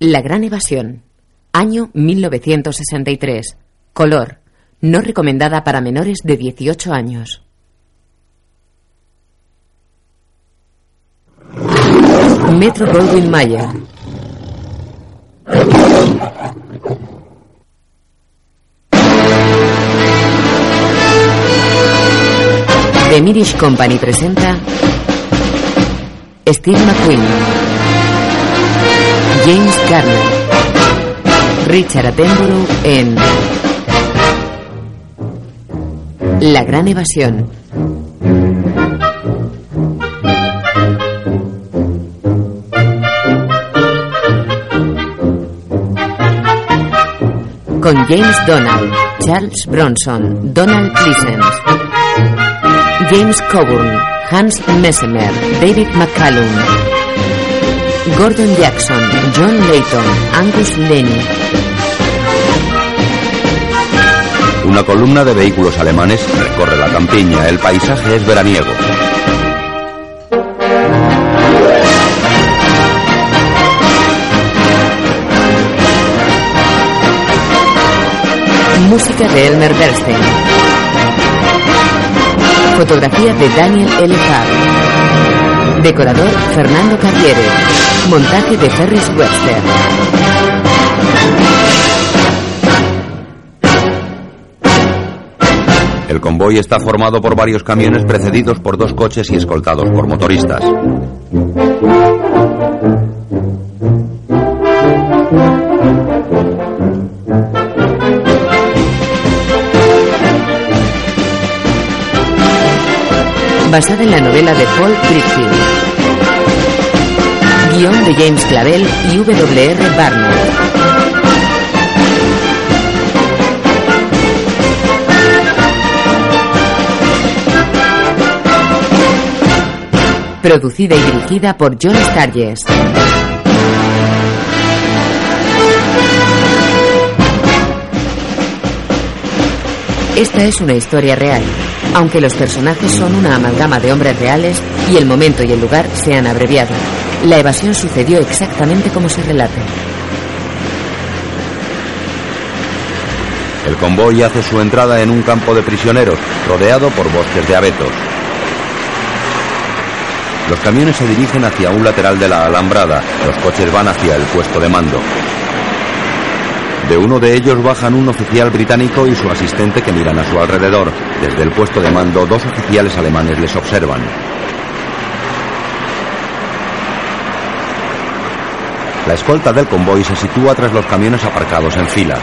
La Gran Evasión. Año 1963. Color. No recomendada para menores de 18 años. Metro Goldwyn Mayer. The Mirish Company presenta Steve McQueen, James Garner, Richard Attenborough en La Gran Evasión. Con James Donald, Charles Bronson, Donald Pleasence, James Coburn, Hans Messemer, David McCallum, Gordon Jackson, John Layton, Angus Lenny. Una columna de vehículos alemanes recorre la campiña. El paisaje es veraniego. Música de Elmer Bernstein. Fotografía de Daniel L. Decorador Fernando Carriere. Montaje de Ferris Webster. El convoy está formado por varios camiones precedidos por dos coches y escoltados por motoristas. Basada en la novela de Paul Critfield. Guión de James Clavel y W.R. Barnett. Producida y dirigida por John Sturges. Esta es una historia real, aunque los personajes son una amalgama de hombres reales y el momento y el lugar se han abreviado. La evasión sucedió exactamente como se relata. El convoy hace su entrada en un campo de prisioneros, rodeado por bosques de abetos. Los camiones se dirigen hacia un lateral de la alambrada, los coches van hacia el puesto de mando. De uno de ellos bajan un oficial británico y su asistente que miran a su alrededor. Desde el puesto de mando, dos oficiales alemanes les observan. La escolta del convoy se sitúa tras los camiones aparcados en fila.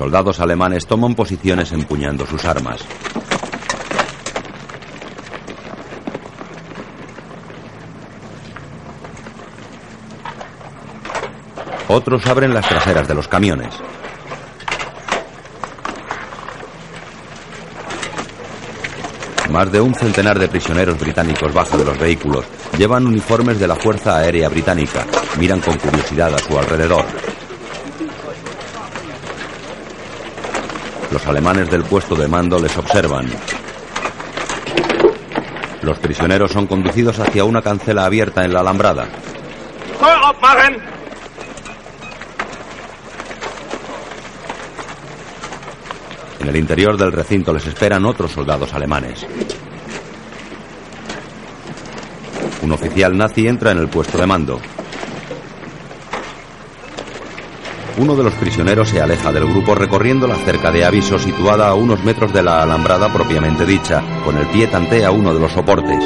Soldados alemanes toman posiciones empuñando sus armas. Otros abren las traseras de los camiones. Más de un centenar de prisioneros británicos baja de los vehículos. Llevan uniformes de la Fuerza Aérea Británica. Miran con curiosidad a su alrededor. Los alemanes del puesto de mando les observan. Los prisioneros son conducidos hacia una cancela abierta en la alambrada. En el interior del recinto les esperan otros soldados alemanes. Un oficial nazi entra en el puesto de mando. Uno de los prisioneros se aleja del grupo recorriendo la cerca de aviso situada a unos metros de la alambrada propiamente dicha. Con el pie tantea uno de los soportes.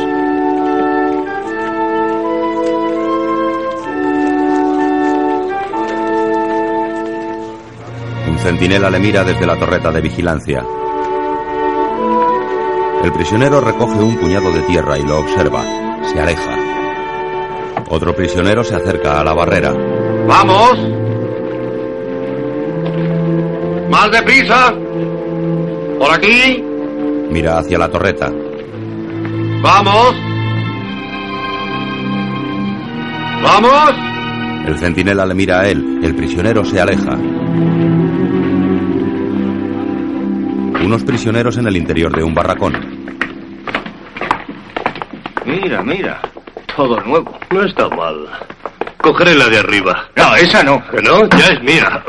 Un centinela le mira desde la torreta de vigilancia. El prisionero recoge un puñado de tierra y lo observa. Se aleja. Otro prisionero se acerca a la barrera. ¡Vamos! ¡Más deprisa! ¡Por aquí! Mira hacia la torreta. ¡Vamos! ¡Vamos! El centinela le mira a él. El prisionero se aleja. Unos prisioneros en el interior de un barracón. Mira, mira. Todo nuevo. No está mal. Cogeré la de arriba. No, esa no. ¿Que no? Ya es mía.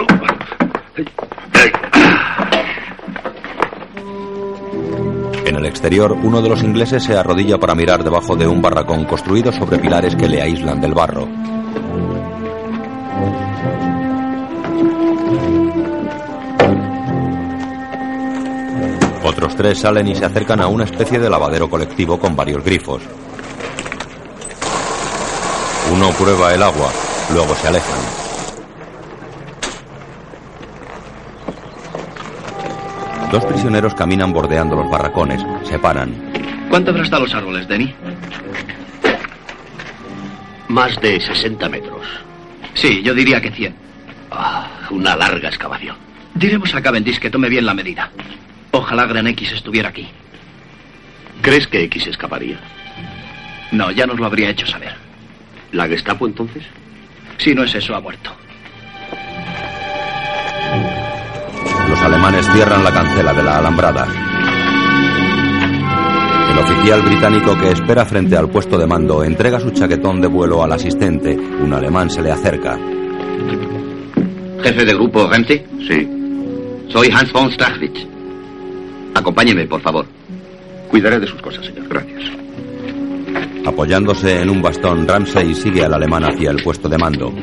En el exterior, uno de los ingleses se arrodilla para mirar debajo de un barracón construido sobre pilares que le aíslan del barro. Otros tres salen y se acercan a una especie de lavadero colectivo con varios grifos. Uno prueba el agua, luego se alejan. Dos prisioneros caminan bordeando los barracones, se paran. ¿Cuánto habrá hasta los árboles, Denny? Más de 60 metros. Sí, yo diría que 100. Ah, una larga excavación. Diremos a Cavendish que tome bien la medida. Ojalá Gran X estuviera aquí. ¿Crees que X escaparía? No, ya nos lo habría hecho saber. ¿La Gestapo entonces? Si no es eso, ha muerto. Los alemanes cierran la cancela de la alambrada. El oficial británico que espera frente al puesto de mando entrega su chaquetón de vuelo al asistente. Un alemán se le acerca. ¿Jefe de grupo Ramsey? Sí. Soy Hans von Strachwitz. Acompáñeme, por favor. Cuidaré de sus cosas, señor. Gracias. Apoyándose en un bastón, Ramsey sigue al alemán hacia el puesto de mando.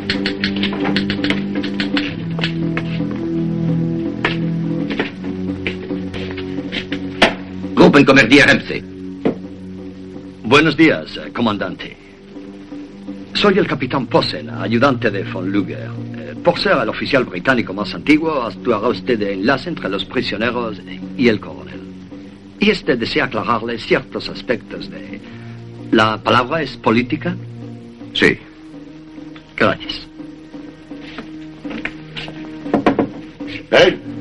Gruppenkommandeur Ramsey. Buenos días, eh, comandante. Soy el capitán Posen, ayudante de von Luger. Eh, por ser el oficial británico más antiguo, actuará usted de enlace entre los prisioneros y el coronel. Y este desea aclararle ciertos aspectos de... ¿La palabra es política? Sí. Gracias. ¡Ey!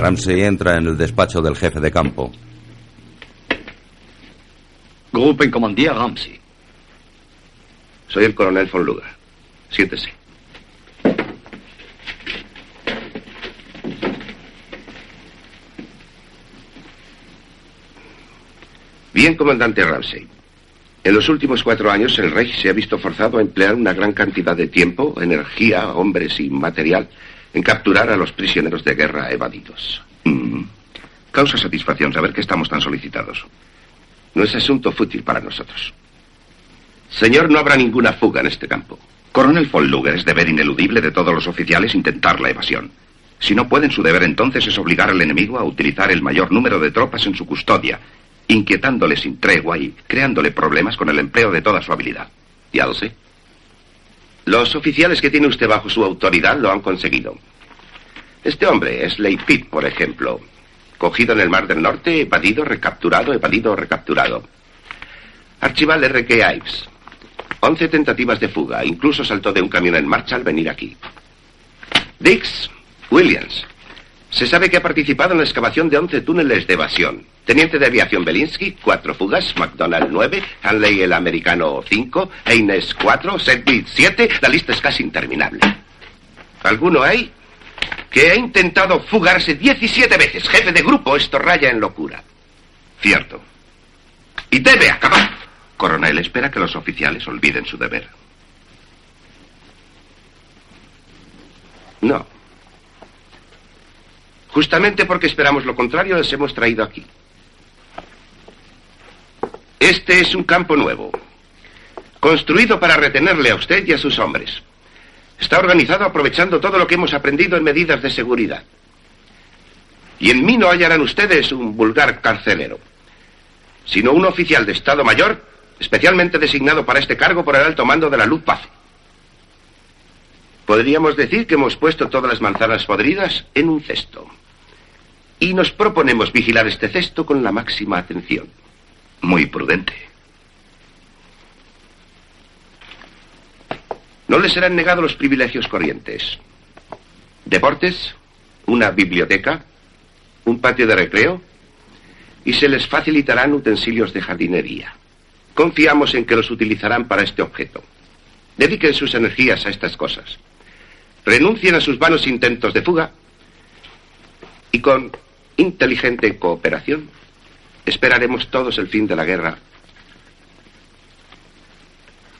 Ramsey entra en el despacho del jefe de campo. Gruppenkommandeur Ramsey. Soy el coronel von Luger. Siéntese. Bien, comandante Ramsey. En los últimos cuatro años el Reich se ha visto forzado a emplear una gran cantidad de tiempo, energía, hombres y material en capturar a los prisioneros de guerra evadidos. Mm. Causa satisfacción saber que estamos tan solicitados. No es asunto fútil para nosotros. Señor, no habrá ninguna fuga en este campo. Coronel von Luger, es deber ineludible de todos los oficiales intentar la evasión. Si no pueden, su deber entonces es obligar al enemigo a utilizar el mayor número de tropas en su custodia, inquietándole sin tregua y creándole problemas con el empleo de toda su habilidad. Ya lo sé. Los oficiales que tiene usted bajo su autoridad lo han conseguido. Este hombre, Slade Pitt, por ejemplo, cogido en el Mar del Norte, evadido, recapturado, evadido, recapturado. Archibald R.K. Ives, once tentativas de fuga, incluso saltó de un camión en marcha al venir aquí. Dix Williams, se sabe que ha participado en la excavación de 11 túneles de evasión. Teniente de aviación Belinsky, cuatro fugas. McDonald, nueve. Hanley, el americano, cinco. Haynes, cuatro. Sedgwick, siete. La lista es casi interminable. ¿Alguno hay? Que ha intentado fugarse 17 veces. Jefe de grupo, esto raya en locura. Cierto. Y debe acabar. Coronel, espera que los oficiales olviden su deber. No. Justamente porque esperamos lo contrario, les hemos traído aquí. Este es un campo nuevo, construido para retenerle a usted y a sus hombres. Está organizado aprovechando todo lo que hemos aprendido en medidas de seguridad. Y en mí no hallarán ustedes un vulgar carcelero, sino un oficial de Estado Mayor, especialmente designado para este cargo por el alto mando de la Luftwaffe. Podríamos decir que hemos puesto todas las manzanas podridas en un cesto. Y nos proponemos vigilar este cesto con la máxima atención. Muy prudente. No les serán negados los privilegios corrientes. Deportes, una biblioteca, un patio de recreo, y se les facilitarán utensilios de jardinería. Confiamos en que los utilizarán para este objeto. Dediquen sus energías a estas cosas. Renuncien a sus vanos intentos de fuga y con inteligente cooperación esperaremos todos el fin de la guerra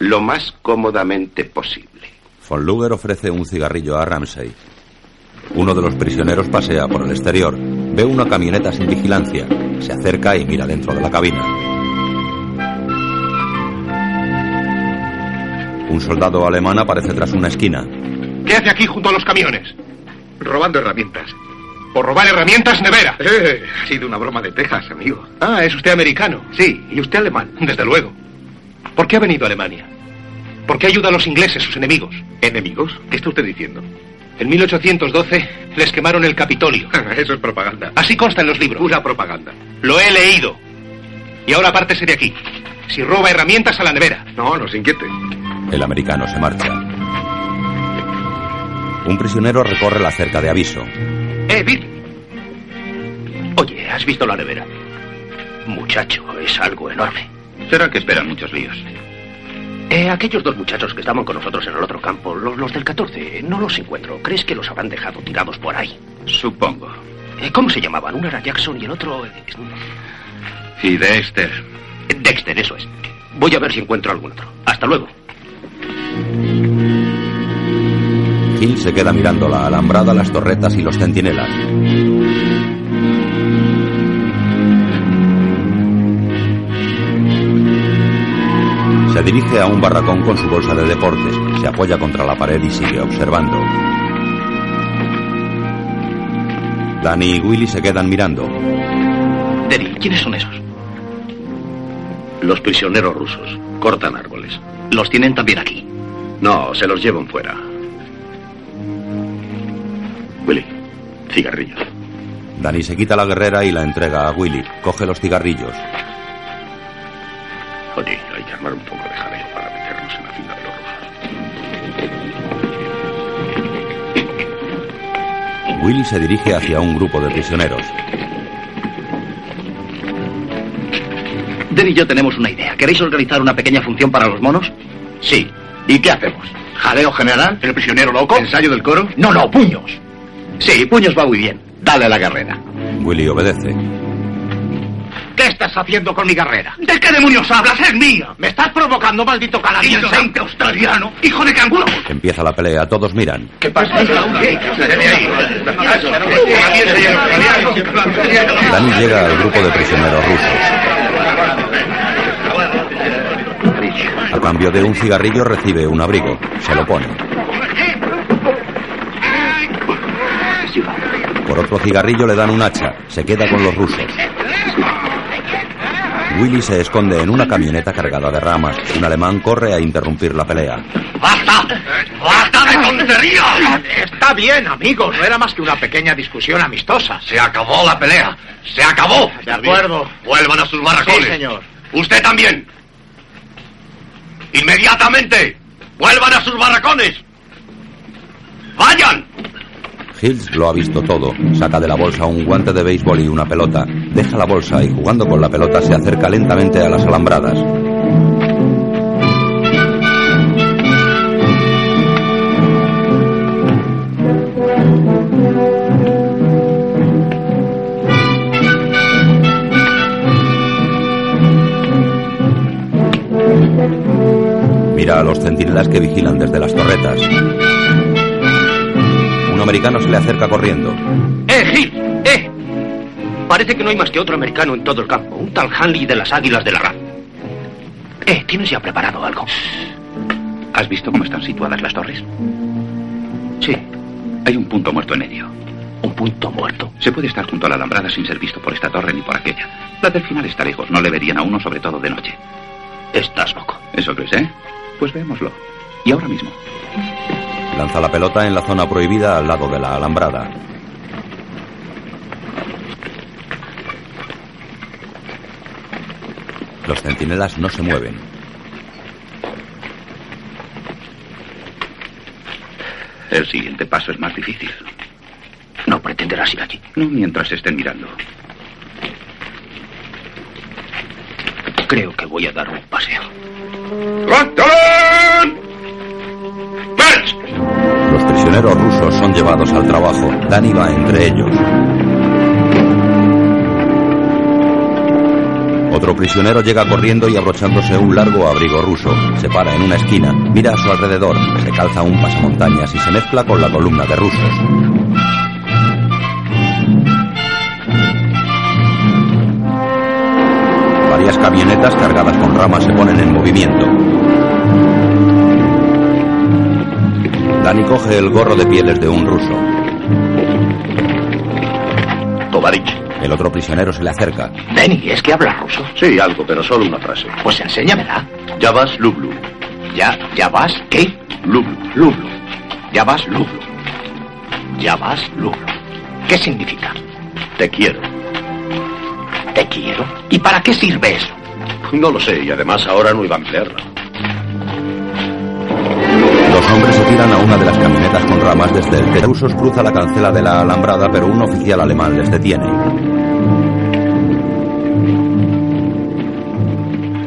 lo más cómodamente posible. Von Luger ofrece un cigarrillo a Ramsey. Uno de los prisioneros pasea por el exterior. Ve una camioneta sin vigilancia. Se acerca y mira dentro de la cabina. Un soldado alemán aparece tras una esquina. ¿Qué hace aquí junto a los camiones? Robando herramientas. Por robar herramientas, nevera. Eh, ha sido una broma de Texas, amigo. Ah, es usted americano. Sí, y usted alemán. Desde luego. ¿Por qué ha venido a Alemania? ¿Por qué ayuda a los ingleses, sus enemigos? ¿Enemigos? ¿Qué está usted diciendo? En 1812 les quemaron el Capitolio. Eso es propaganda. Así consta en los libros. Pura propaganda. Lo he leído. Y ahora apártese de aquí. Si roba herramientas a la nevera. No, no se inquiete. El americano se marcha. Un prisionero recorre la cerca de aviso. ¡Eh, Bill! Oye, ¿has visto la nevera? Muchacho, es algo enorme. Será que esperan muchos líos. Eh, aquellos dos muchachos que estaban con nosotros en el otro campo, los, los del 14, no los encuentro. ¿Crees que los habrán dejado tirados por ahí? Supongo. Eh, ¿Cómo se llamaban? Uno era Jackson y el otro... eh, Y Dexter. Dexter, eso es. Voy a ver si encuentro algún otro. Hasta luego. Hill se queda mirando la alambrada, las torretas y los centinelas. Se dirige a un barracón con su bolsa de deportes, se apoya contra la pared y sigue observando. Danny y Willy se quedan mirando. Derry, ¿quiénes son esos? Los prisioneros rusos. Cortan árboles. Los tienen también aquí. No, se los llevan fuera. Willy, cigarrillos. Danny se quita la guerrera y la entrega a Willy. Coge los cigarrillos. Oye, hay que armar un poco de jaleo para meternos en la fila de los. Willy se dirige hacia un grupo de prisioneros. Den y yo tenemos una idea. ¿Queréis organizar una pequeña función para los monos? Sí. ¿Y qué hacemos? ¿Jaleo general? ¿El prisionero loco? ¿Ensayo del coro? No, no, puños. Sí, puños va muy bien. Dale la carrera. Willy obedece. ¿Qué estás haciendo con mi carrera? ¿De qué demonios hablas? ¡Es mía! ¡Me estás provocando, maldito canadiense! Ignorante australiano. ¡Hijo de canguro! Empieza la pelea, todos miran. ¿Qué pasa? Danny llega al grupo de prisioneros rusos. A cambio de un cigarrillo recibe un abrigo. Se lo pone. Por otro cigarrillo le dan un hacha. Se queda con los rusos. Willy se esconde en una camioneta cargada de ramas. Un alemán corre a interrumpir la pelea. ¡Basta! ¡Basta de tonterías! Está bien, amigos. No era más que una pequeña discusión amistosa. Se acabó la pelea. Se acabó. De acuerdo. Vuelvan a sus barracones. Sí, señor. Usted también. Inmediatamente. Vuelvan a sus barracones. Vayan. Hills lo ha visto todo. Saca de la bolsa un guante de béisbol y una pelota. Deja la bolsa y jugando con la pelota se acerca lentamente a las alambradas. Mira a los centinelas que vigilan desde las torretas. Un americano se le acerca corriendo. ¡Eh, Gil! ¡Eh! Parece que no hay más que otro americano en todo el campo. Un tal Hanley de las Águilas de la Ra. Eh, ¿tienes ya preparado algo? ¿Has visto cómo están situadas las torres? Sí, Hay un punto muerto en medio. un punto muerto. Se puede estar junto a la alambrada sin ser visto por esta torre ni por aquella. La del final está lejos, no le verían a uno, sobre todo de noche. Estás loco. ¿Eso crees, eh? Pues veámoslo. Y ahora mismo. Lanza la pelota en la zona prohibida al lado de la alambrada. Los centinelas no se mueven. El siguiente paso es más difícil. No pretenderás ir allí. No mientras estén mirando. Creo que voy a dar un paseo. Los prisioneros rusos son llevados al trabajo. Dani va entre ellos. Otro prisionero llega corriendo y abrochándose un largo abrigo ruso. Se para en una esquina, mira a su alrededor, se calza un pasamontañas y se mezcla con la columna de rusos. Varias camionetas cargadas con ramas se ponen en movimiento. Dani coge el gorro de pieles de un ruso. Tovarich. El otro prisionero se le acerca. Denny, ¿es que habla ruso? Sí, algo, pero solo una frase. Pues enséñamela. Ya vas, Lublu. ¿Ya, ya vas? ¿Qué? Lublu. Lublu. Ya vas, Lublu. Ya vas, Lublu. ¿Qué significa? Te quiero. Te quiero. ¿Y para qué sirve eso? No lo sé, y además ahora no iba a emplearla. Tiran a una de las camionetas con ramas desde el que rusos cruza la cancela de la alambrada, pero un oficial alemán les detiene.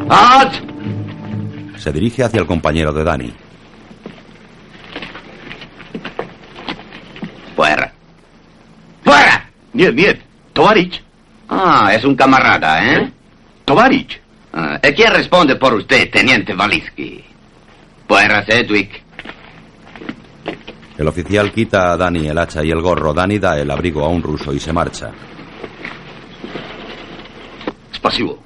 ¡Alt! Se dirige hacia el compañero de Dani. Fuera. ¡Fuera! Niet, niet. Tovarich. Ah, es un camarada, ¿eh? Tovarich. Ah, ¿y quién responde por usted, teniente Valisky? Fuera, Sedwick. El oficial quita a Dani el hacha y el gorro. Dani da el abrigo a un ruso y se marcha. Spasivo.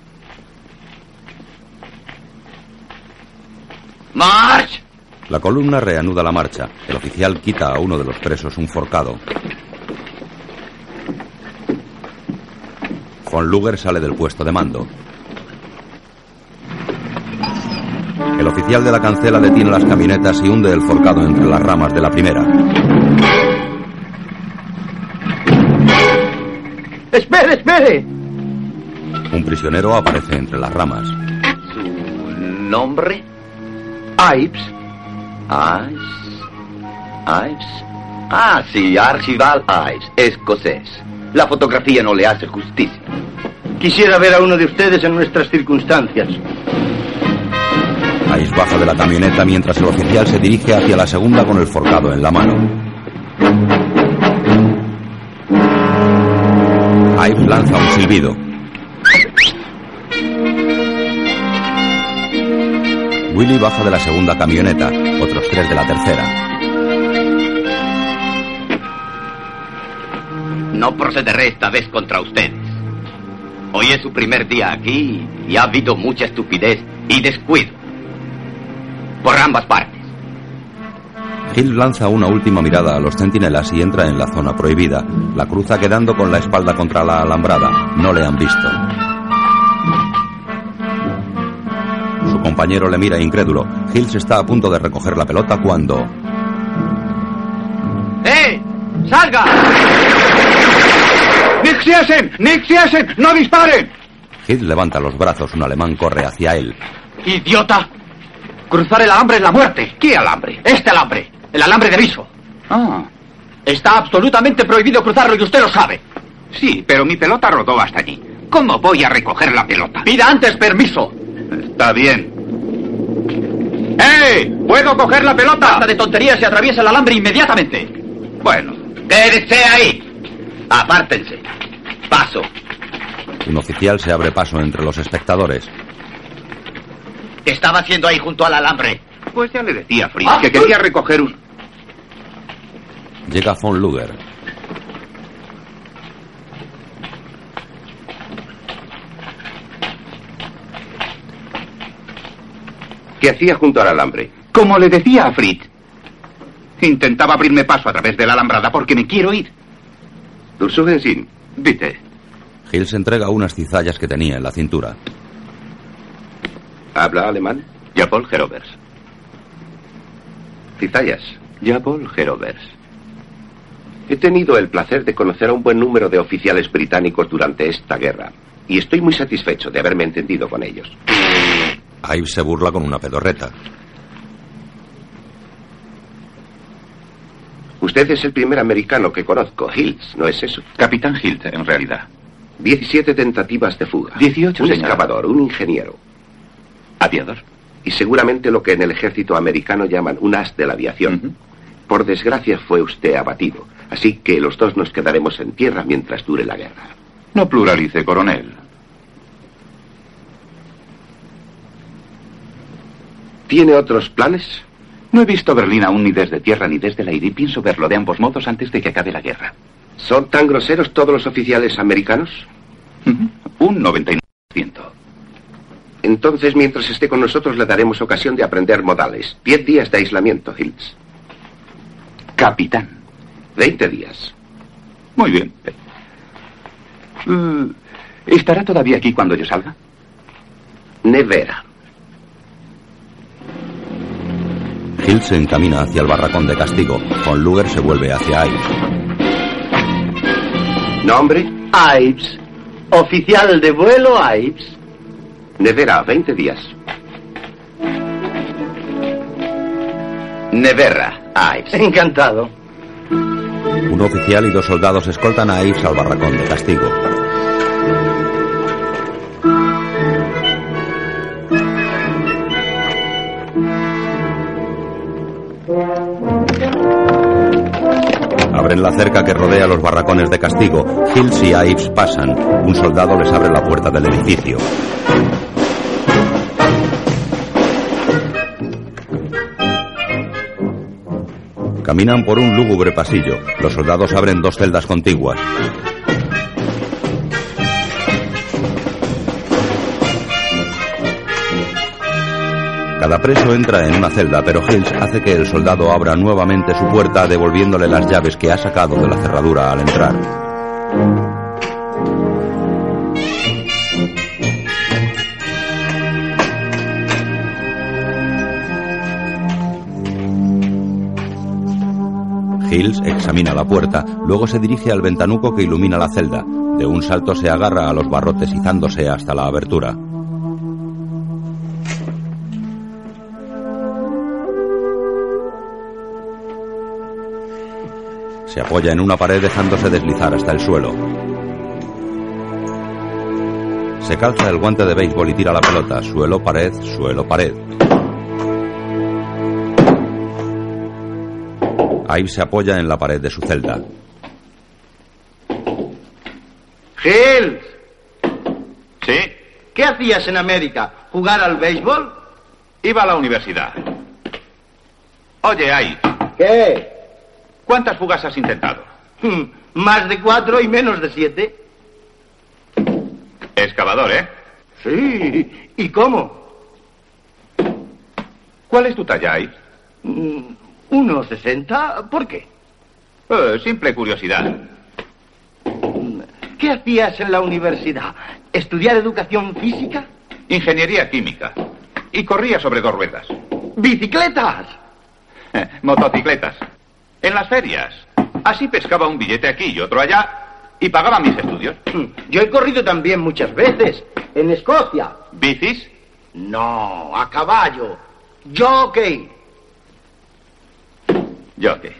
¡March! La columna reanuda la marcha. El oficial quita a uno de los presos un forcado. Von Luger sale del puesto de mando. El oficial de la cancela detiene las camionetas y hunde el forcado entre las ramas de la primera. ¡Espere, espere! Un prisionero aparece entre las ramas. ¿Su nombre? Ives. Ives. Ives. Ah, sí, Archibald Ives, escocés. La fotografía no le hace justicia. Quisiera ver a uno de ustedes en nuestras circunstancias. Ives baja de la camioneta mientras el oficial se dirige hacia la segunda con el forcado en la mano. Ives lanza un silbido. Willy baja de la segunda camioneta, otros tres de la tercera. No procederé esta vez contra ustedes. Hoy es su primer día aquí y ha habido mucha estupidez y descuido. Por ambas partes. Hill lanza una última mirada a los centinelas y entra en la zona prohibida. La cruza quedando con la espalda contra la alambrada. No le han visto. Su compañero le mira incrédulo. Hills está a punto de recoger la pelota cuando... ¡Eh! ¡Salga! ¡Nixiesen! ¡Nixiesen! ¡No disparen! Hill levanta los brazos. Un alemán corre hacia él. ¡Idiota! Cruzar el alambre es la muerte. ¿Qué alambre? Este alambre. El alambre de viso. Ah. Está absolutamente prohibido cruzarlo y usted lo sabe. Sí, pero mi pelota rodó hasta allí. ¿Cómo voy a recoger la pelota? Pida antes permiso. Está bien. ¡Eh! ¿Puedo coger la pelota? Basta de tonterías y atraviesa el alambre inmediatamente. Bueno, ¡Quédese ahí! Apártense. Paso. Un oficial se abre paso entre los espectadores. ¿Qué estaba haciendo ahí junto al alambre? pues ya le decía a Fritz que quería recoger un... Llega von Luger. ¿Qué hacía junto al alambre? Como le decía a Fritz. Intentaba abrirme paso a través de la alambrada porque me quiero ir. Dursugensin. Vite. Hill se entrega unas cizallas que tenía en la cintura. ¿Habla alemán? Japol Gerovers. Cizallas. Japol Gerovers. He tenido el placer de conocer a un buen número de oficiales británicos durante esta guerra. Y estoy muy satisfecho de haberme entendido con ellos. Ives se burla con una pedorreta. Usted es el primer americano que conozco, Hills, ¿no es eso? Capitán Hilt, en realidad. 17 tentativas de fuga. 18, Un señor. excavador, un ingeniero. Aviador. Y seguramente lo que en el ejército americano llaman un as de la aviación. Por desgracia fue usted abatido. Así que los dos nos quedaremos en tierra mientras dure la guerra. No pluralice, coronel. ¿Tiene otros planes? No he visto Berlín aún ni desde tierra ni desde el aire y pienso verlo de ambos modos antes de que acabe la guerra. ¿Son tan groseros todos los oficiales americanos? Un 99%. Entonces, mientras esté con nosotros, le daremos ocasión de aprender modales. Diez días de aislamiento, Hills. Capitán. Veinte días. Muy bien. Uh, ¿Estará todavía aquí cuando yo salga? Nevera. Hill se encamina hacia el barracón de castigo. Von Luger se vuelve hacia Ives. ¿Nombre? Ives. Oficial de vuelo Ives. Nevera, 20 días. Nevera, Ives. Encantado. Un oficial y dos soldados escoltan a Ives al barracón de castigo. Abren la cerca que rodea los barracones de castigo. Hills y Ives pasan. Un soldado les abre la puerta del edificio. Caminan por un lúgubre pasillo. Los soldados abren dos celdas contiguas. Cada preso entra en una celda, pero Hills hace que el soldado abra nuevamente su puerta devolviéndole las llaves que ha sacado de la cerradura al entrar. Hills examina la puerta, luego se dirige al ventanuco que ilumina la celda. De un salto se agarra a los barrotes izándose hasta la abertura. Se apoya en una pared dejándose deslizar hasta el suelo. Se calza el guante de béisbol y tira la pelota. Suelo, pared, suelo, pared. Ahí se apoya en la pared de su celda. Gil. ¿Sí? ¿Qué hacías en América? ¿Jugar al béisbol? Iba a la universidad. Oye, ahí. ¿Qué? ¿Cuántas fugas has intentado? Hmm, más de cuatro y menos de siete. Excavador, ¿eh? Sí. ¿Y cómo? ¿Cuál es tu talla, ahí? Mm, ¿1,60? ¿Por qué? Eh, simple curiosidad. ¿Qué hacías en la universidad? ¿Estudiar educación física? Ingeniería química. Y corría sobre dos ruedas. ¡Bicicletas! Eh, motocicletas. En las ferias. Así pescaba un billete aquí y otro allá y pagaba mis estudios. Mm, yo he corrido también muchas veces. En Escocia. ¿Bicis? No, a caballo. Jockey. Jockey.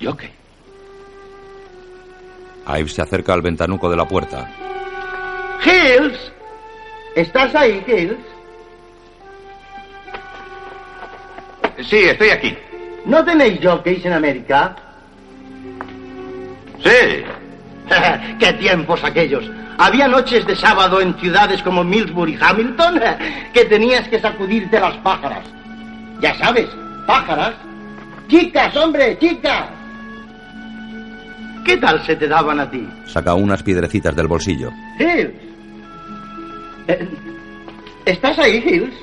Jockey. Ives se acerca al ventanuco de la puerta. Hills. ¿Estás ahí, Hills? Sí, estoy aquí. ¿No tenéis jockeys en América? Sí. ¡Qué tiempos aquellos! Había noches de sábado en ciudades como Millsburg y Hamilton que tenías que sacudirte las pájaras. Ya sabes, pájaras. Chicas, hombre, chicas. ¿Qué tal se te daban a ti? Saca unas piedrecitas del bolsillo. Hills. Eh, ¿Estás ahí, Hills?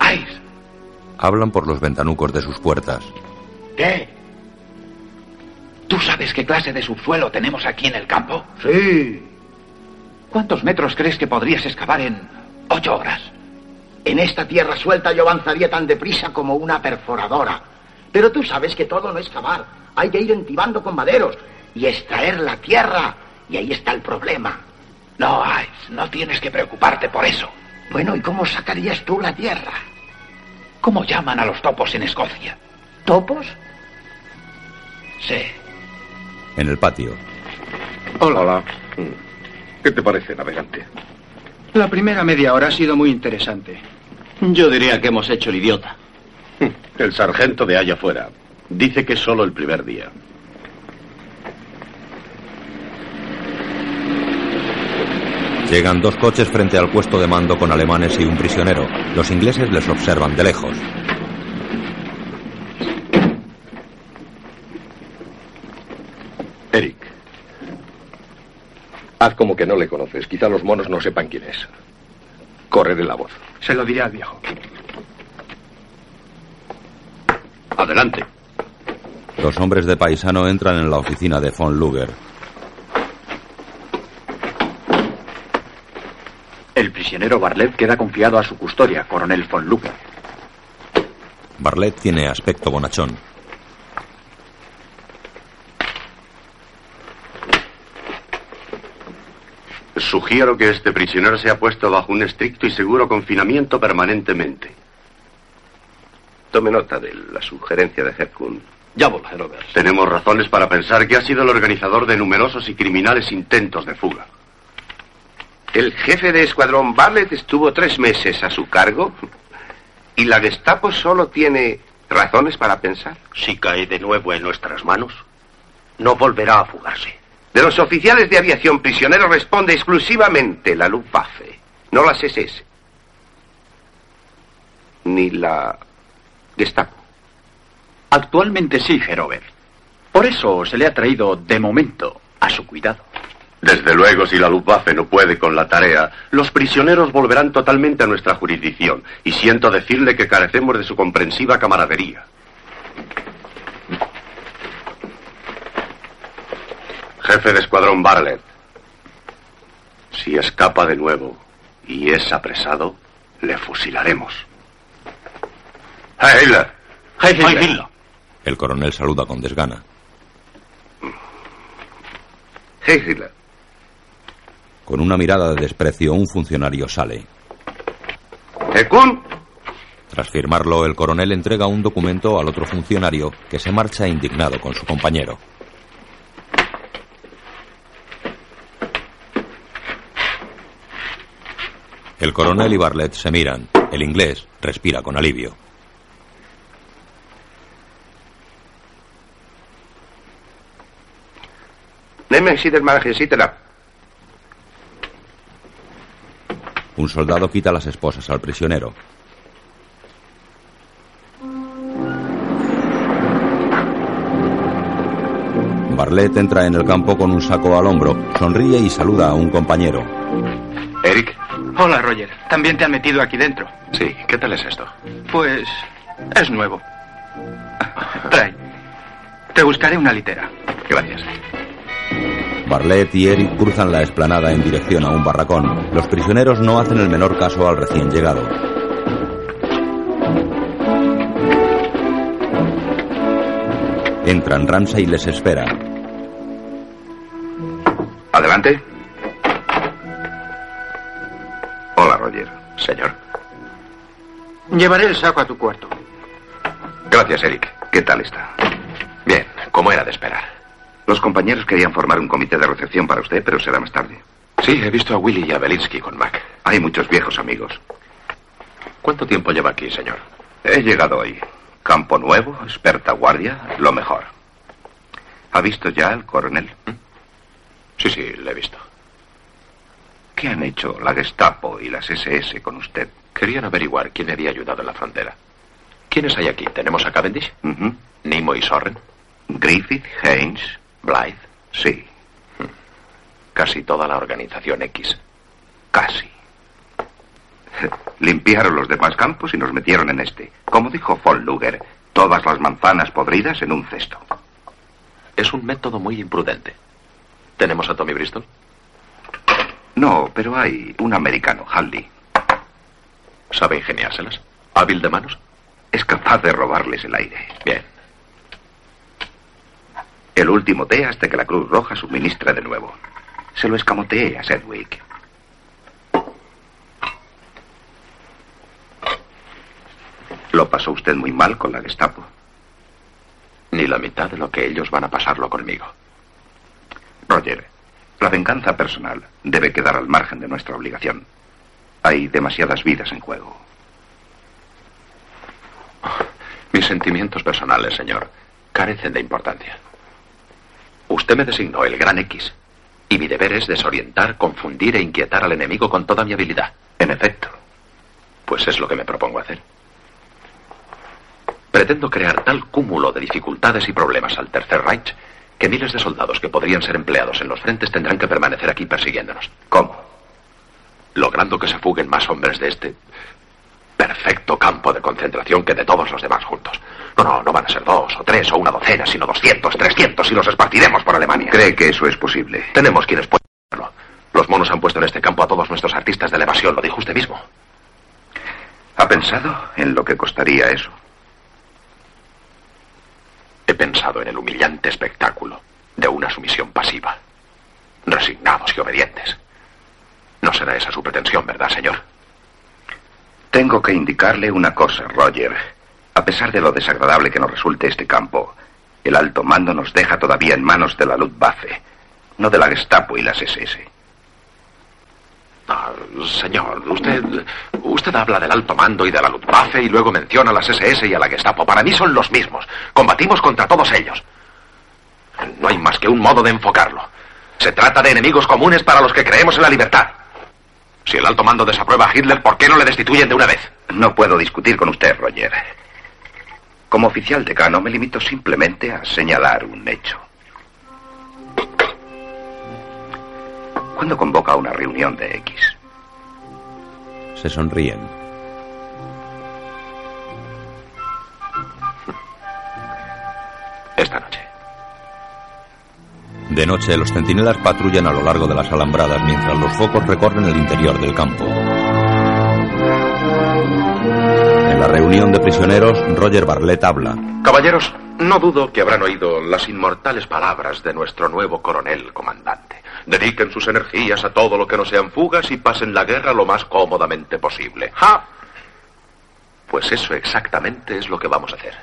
Ives. Hablan por los ventanucos de sus puertas. ¿Qué? ¿Tú sabes qué clase de subsuelo tenemos aquí en el campo? Sí. ¿Cuántos metros crees que podrías excavar en ocho horas? En esta tierra suelta yo avanzaría tan deprisa como una perforadora. Pero tú sabes que todo no es cavar. Hay que ir entibando con maderos y extraer la tierra. Y ahí está el problema. No, Ives, no tienes que preocuparte por eso. Bueno, ¿y cómo sacarías tú la tierra? ¿Cómo llaman a los topos en Escocia? ¿Topos? Sí. En el patio. Hola. Hola. ¿Qué te parece, navegante? La primera media hora ha sido muy interesante. Yo diría que hemos hecho el idiota. El sargento de allá afuera dice que es solo el primer día. Llegan dos coches frente al puesto de mando con alemanes y un prisionero. Los ingleses les observan de lejos. Eric. Haz como que no le conoces. Quizá los monos no sepan quién es. Corre de la voz. Se lo diré al viejo. Adelante. Los hombres de paisano entran en la oficina de von Luger. El prisionero Barlet queda confiado a su custodia, coronel von Luger. Barlet tiene aspecto bonachón. Sugiero que este prisionero sea puesto bajo un estricto y seguro confinamiento permanentemente. Tome nota de la sugerencia de Hepkun. Ya volveré, Robert. Tenemos razones para pensar que ha sido el organizador de numerosos y criminales intentos de fuga. El jefe de escuadrón Bartlett estuvo tres meses a su cargo y la Gestapo solo tiene razones para pensar. Si cae de nuevo en nuestras manos, no volverá a fugarse. De los oficiales de aviación prisioneros responde exclusivamente la Luftwaffe, no las SS. Ni la Gestapo. Actualmente sí, Gerover. Por eso se le ha traído, de momento, a su cuidado. Desde luego, si la Luftwaffe no puede con la tarea, los prisioneros volverán totalmente a nuestra jurisdicción. Y siento decirle que carecemos de su comprensiva camaradería. Jefe de escuadrón Bartlett, si escapa de nuevo y es apresado, le fusilaremos. ¡Hey, Hitler! ¡Hey, Hitler! El coronel saluda con desgana. Hey, Hitler. Con una mirada de desprecio, un funcionario sale. ¿Ekun? Tras firmarlo, el coronel entrega un documento al otro funcionario que se marcha indignado con su compañero. El coronel y Bartlett se miran. El inglés respira con alivio. Un soldado quita las esposas al prisionero. Barlet entra en el campo con un saco al hombro, sonríe y saluda a un compañero. Eric. Hola, Roger. ¿También te han metido aquí dentro? Sí, ¿qué tal es esto? Pues es nuevo. Trae. Te buscaré una litera. Gracias. Barlet y Eric cruzan la explanada en dirección a un barracón. Los prisioneros no hacen el menor caso al recién llegado. Entran, Ramsay les espera. Adelante. Roger. Señor. Llevaré el saco a tu cuarto. Gracias, Eric. ¿Qué tal está? Bien, como era de esperar. Los compañeros querían formar un comité de recepción para usted, pero será más tarde. Sí, he visto a Willy y a Belinsky con Mac. Hay muchos viejos amigos. ¿Cuánto tiempo lleva aquí, señor? He llegado hoy. Campo nuevo, experta guardia, lo mejor. ¿Ha visto ya al coronel? Sí, sí, le he visto. ¿Qué han hecho la Gestapo y las SS con usted? Querían averiguar quién le había ayudado en la frontera. ¿Quiénes hay aquí? Tenemos a Cavendish, Ujú. Nimo y Sorren, Griffith, Haynes. Blythe, Sí, casi toda la organización X. casi. Limpiaron los demás campos y nos metieron en este. Como dijo von Luger, todas las manzanas podridas en un cesto. Es un método muy imprudente. ¿Tenemos a Tommy Bristol? No, pero hay un americano, Hanley. ¿Sabe ingeniárselas? ¿Hábil de manos? Es capaz de robarles el aire. Bien. El último té hasta que la Cruz Roja suministre de nuevo. Se lo escamoteé a Sedgwick. Lo pasó usted muy mal con la Gestapo. Ni la mitad de lo que ellos van a pasarlo conmigo. Roger, La venganza personal debe quedar al margen de nuestra obligación. Hay demasiadas vidas en juego. Mis sentimientos personales, señor, carecen de importancia. Usted me designó el Gran X, y mi deber es desorientar, confundir e inquietar al enemigo con toda mi habilidad. En efecto. Pues es lo que me propongo hacer. Pretendo crear tal cúmulo de dificultades y problemas al Tercer Reich que miles de soldados que podrían ser empleados en los frentes tendrán que permanecer aquí persiguiéndonos. ¿Cómo? Logrando que se fuguen más hombres de este perfecto campo de concentración que de todos los demás juntos. No, no, no van a ser dos o tres o una docena, sino doscientos, trescientos y los esparciremos por Alemania. ¿Cree que eso es posible? Tenemos quienes pueden hacerlo. Los monos han puesto en este campo a todos nuestros artistas de la evasión, lo dijo usted mismo. ¿Ha pensado en lo que costaría eso? He pensado en el humillante espectáculo de una sumisión pasiva. Resignados y obedientes. No será esa su pretensión, ¿verdad, señor? Tengo que indicarle una cosa, Roger. A pesar de lo desagradable que nos resulte este campo, el alto mando nos deja todavía en manos de la Luftwaffe, no de la Gestapo y las SS. Ah, señor, usted, usted habla del alto mando y de la Luftwaffe y luego menciona a las SS y a la Gestapo. Para mí son los mismos. Combatimos contra todos ellos. No hay más que un modo de enfocarlo. Se trata de enemigos comunes para los que creemos en la libertad. Si el alto mando desaprueba a Hitler, ¿por qué no le destituyen de una vez? No puedo discutir con usted, Roger. Como oficial decano me limito simplemente a señalar un hecho. ¿Cuándo convoca una reunión de X? Se sonríen. Esta noche. De noche, los centinelas patrullan a lo largo de las alambradas mientras los focos recorren el interior del campo. En la reunión de prisioneros, Roger Barlett habla. Caballeros, no dudo que habrán oído las inmortales palabras de nuestro nuevo coronel comandante. Dediquen sus energías a todo lo que no sean fugas y pasen la guerra lo más cómodamente posible. ¡Ja! Pues eso exactamente es lo que vamos a hacer.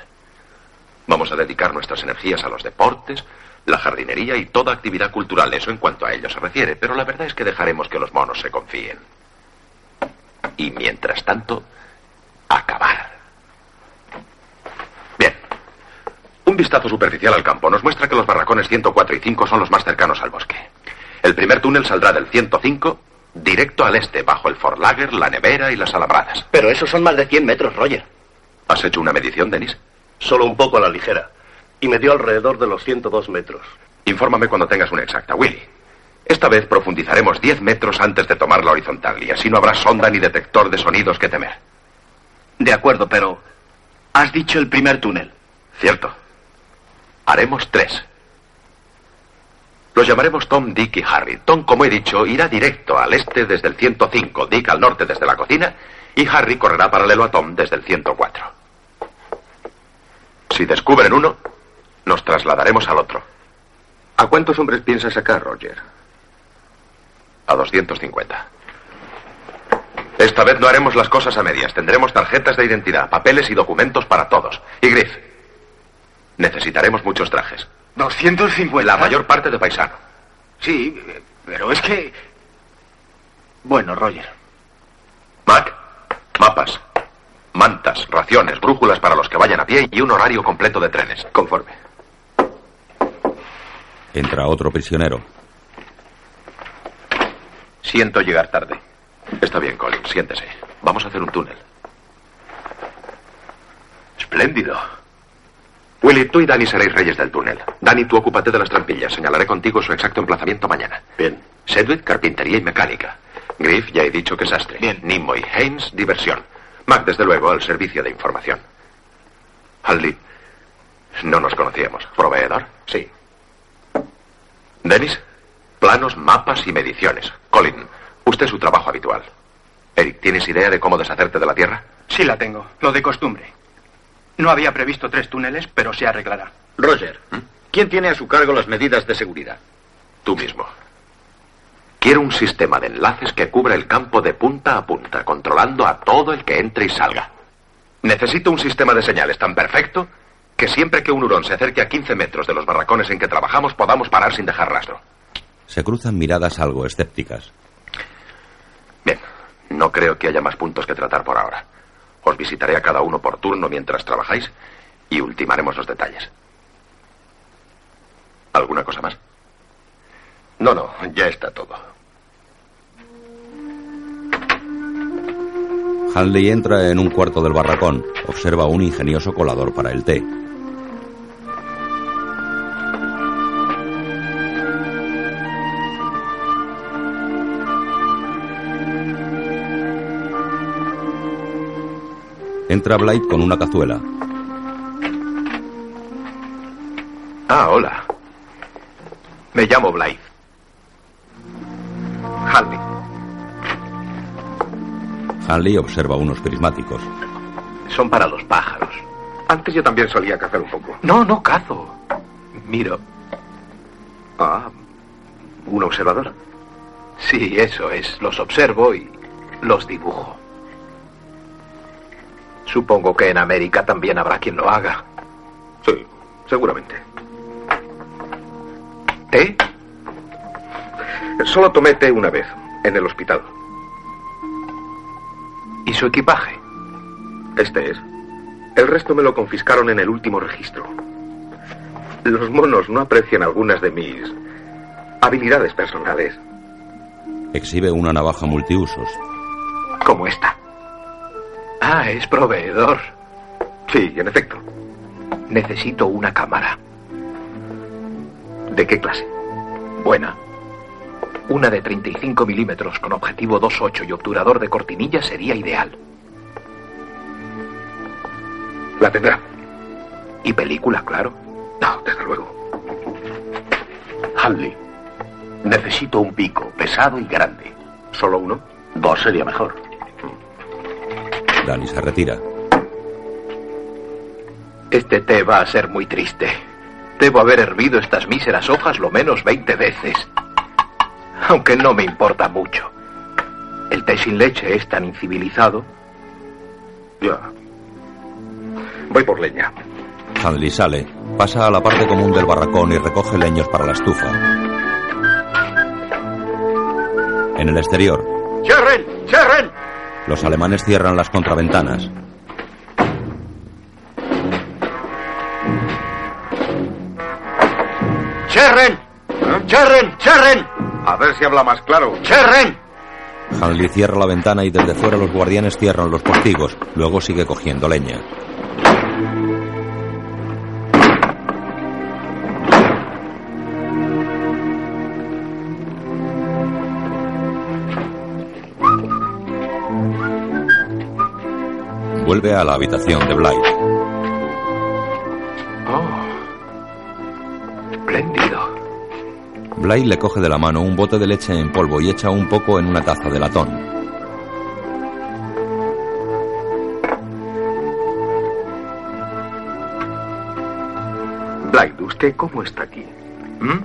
Vamos a dedicar nuestras energías a los deportes, la jardinería y toda actividad cultural, eso en cuanto a ello se refiere, pero la verdad es que dejaremos que los monos se confíen. Y mientras tanto, acabar. Bien. Un vistazo superficial al campo nos muestra que los barracones 104 y 5 son los más cercanos al bosque. El primer túnel saldrá del 105 directo al este, bajo el Forlager, la nevera y las alambradas. Pero esos son más de 100 metros, Roger. ¿Has hecho una medición, Denis? Solo un poco a la ligera. Y me dio alrededor de los 102 metros. Infórmame cuando tengas una exacta, Willy. Esta vez profundizaremos 10 metros antes de tomar la horizontal y así no habrá sonda ni detector de sonidos que temer. De acuerdo, pero has dicho el primer túnel. Cierto. Haremos tres. Los llamaremos Tom, Dick y Harry. Tom, como he dicho, irá directo al este desde el 105, Dick al norte desde la cocina y Harry correrá paralelo a Tom desde el 104. Si descubren uno, nos trasladaremos al otro. ¿A cuántos hombres piensas sacar, Roger? A 250. Esta vez no haremos las cosas a medias. Tendremos tarjetas de identidad, papeles y documentos para todos. Y Griff, necesitaremos muchos trajes. 250. La mayor parte de paisano. Sí, pero es que... Bueno, Roger. Mac, mapas, mantas, raciones, brújulas para los que vayan a pie y un horario completo de trenes. Conforme. Entra otro prisionero. Siento llegar tarde. Está bien, Colin, siéntese. Vamos a hacer un túnel. Espléndido. Willy, tú y Danny seréis reyes del túnel. Danny, tú ocúpate de las trampillas. Señalaré contigo su exacto emplazamiento mañana. Bien. Sedgwick, carpintería y mecánica. Griff, ya he dicho que sastre. Bien. Nimoy, Haynes, diversión. Mac, desde luego, al servicio de información. Hanley, no nos conocíamos. ¿Proveedor? Sí. Dennis, planos, mapas y mediciones. Colin, usted su trabajo habitual. Eric, ¿tienes idea de cómo deshacerte de la Tierra? Sí la tengo, lo de costumbre. No había previsto tres túneles, pero se arreglará. Roger, ¿quién tiene a su cargo las medidas de seguridad? Tú mismo. Quiero un sistema de enlaces que cubra el campo de punta a punta, controlando a todo el que entre y salga. Necesito un sistema de señales tan perfecto que siempre que un hurón se acerque a 15 metros de los barracones en que trabajamos podamos parar sin dejar rastro. Se cruzan miradas algo escépticas. Bien, no creo que haya más puntos que tratar por ahora. Os visitaré a cada uno por turno mientras trabajáis y ultimaremos los detalles. ¿Alguna cosa más? No, no, ya está todo. Hanley entra en un cuarto del barracón. Observa un ingenioso colador para el té. Entra Blight con una cazuela. Ah, hola. Me llamo Blythe. Hanley. Hanley observa unos prismáticos. Son para los pájaros. Antes yo también solía cazar un poco. No, no cazo. Miro. Ah, un observador. Sí, eso es. Los observo y los dibujo. Supongo que en América también habrá quien lo haga. Sí, seguramente. ¿Té? Solo tomé té una vez, en el hospital. ¿Y su equipaje? Este es. El resto me lo confiscaron en el último registro. Los monos no aprecian algunas de mis habilidades personales. Exhibe una navaja multiusos. Como esta. Ah, es proveedor. Sí, en efecto. Necesito una cámara. ¿De qué clase? Buena. Una de 35 milímetros con objetivo 2.8 y obturador de cortinilla sería ideal. La tendrá. ¿Y película, claro? No, desde luego. Hanley, necesito un pico, pesado y grande. ¿Solo uno? Dos sería mejor. Danny se retira. Este té va a ser muy triste. Debo haber hervido estas míseras hojas lo menos 20 veces. Aunque no me importa mucho. El té sin leche es tan incivilizado. Ya. Voy por leña. Hanley sale, pasa a la parte común del barracón y recoge leños para la estufa. En el exterior, ¡Cierren! ¡Cierren! Los alemanes cierran las contraventanas. ¡Cierren! ¡Cierren! ¡Cierren! A ver si habla más claro. ¡Cierren! Hanley cierra la ventana y desde fuera los guardianes cierran los postigos. Luego sigue cogiendo leña. Vuelve a la habitación de Blight. Oh. Espléndido. Blight le coge de la mano un bote de leche en polvo y echa un poco en una taza de latón. Blythe, ¿usted cómo está aquí? ¿Mm?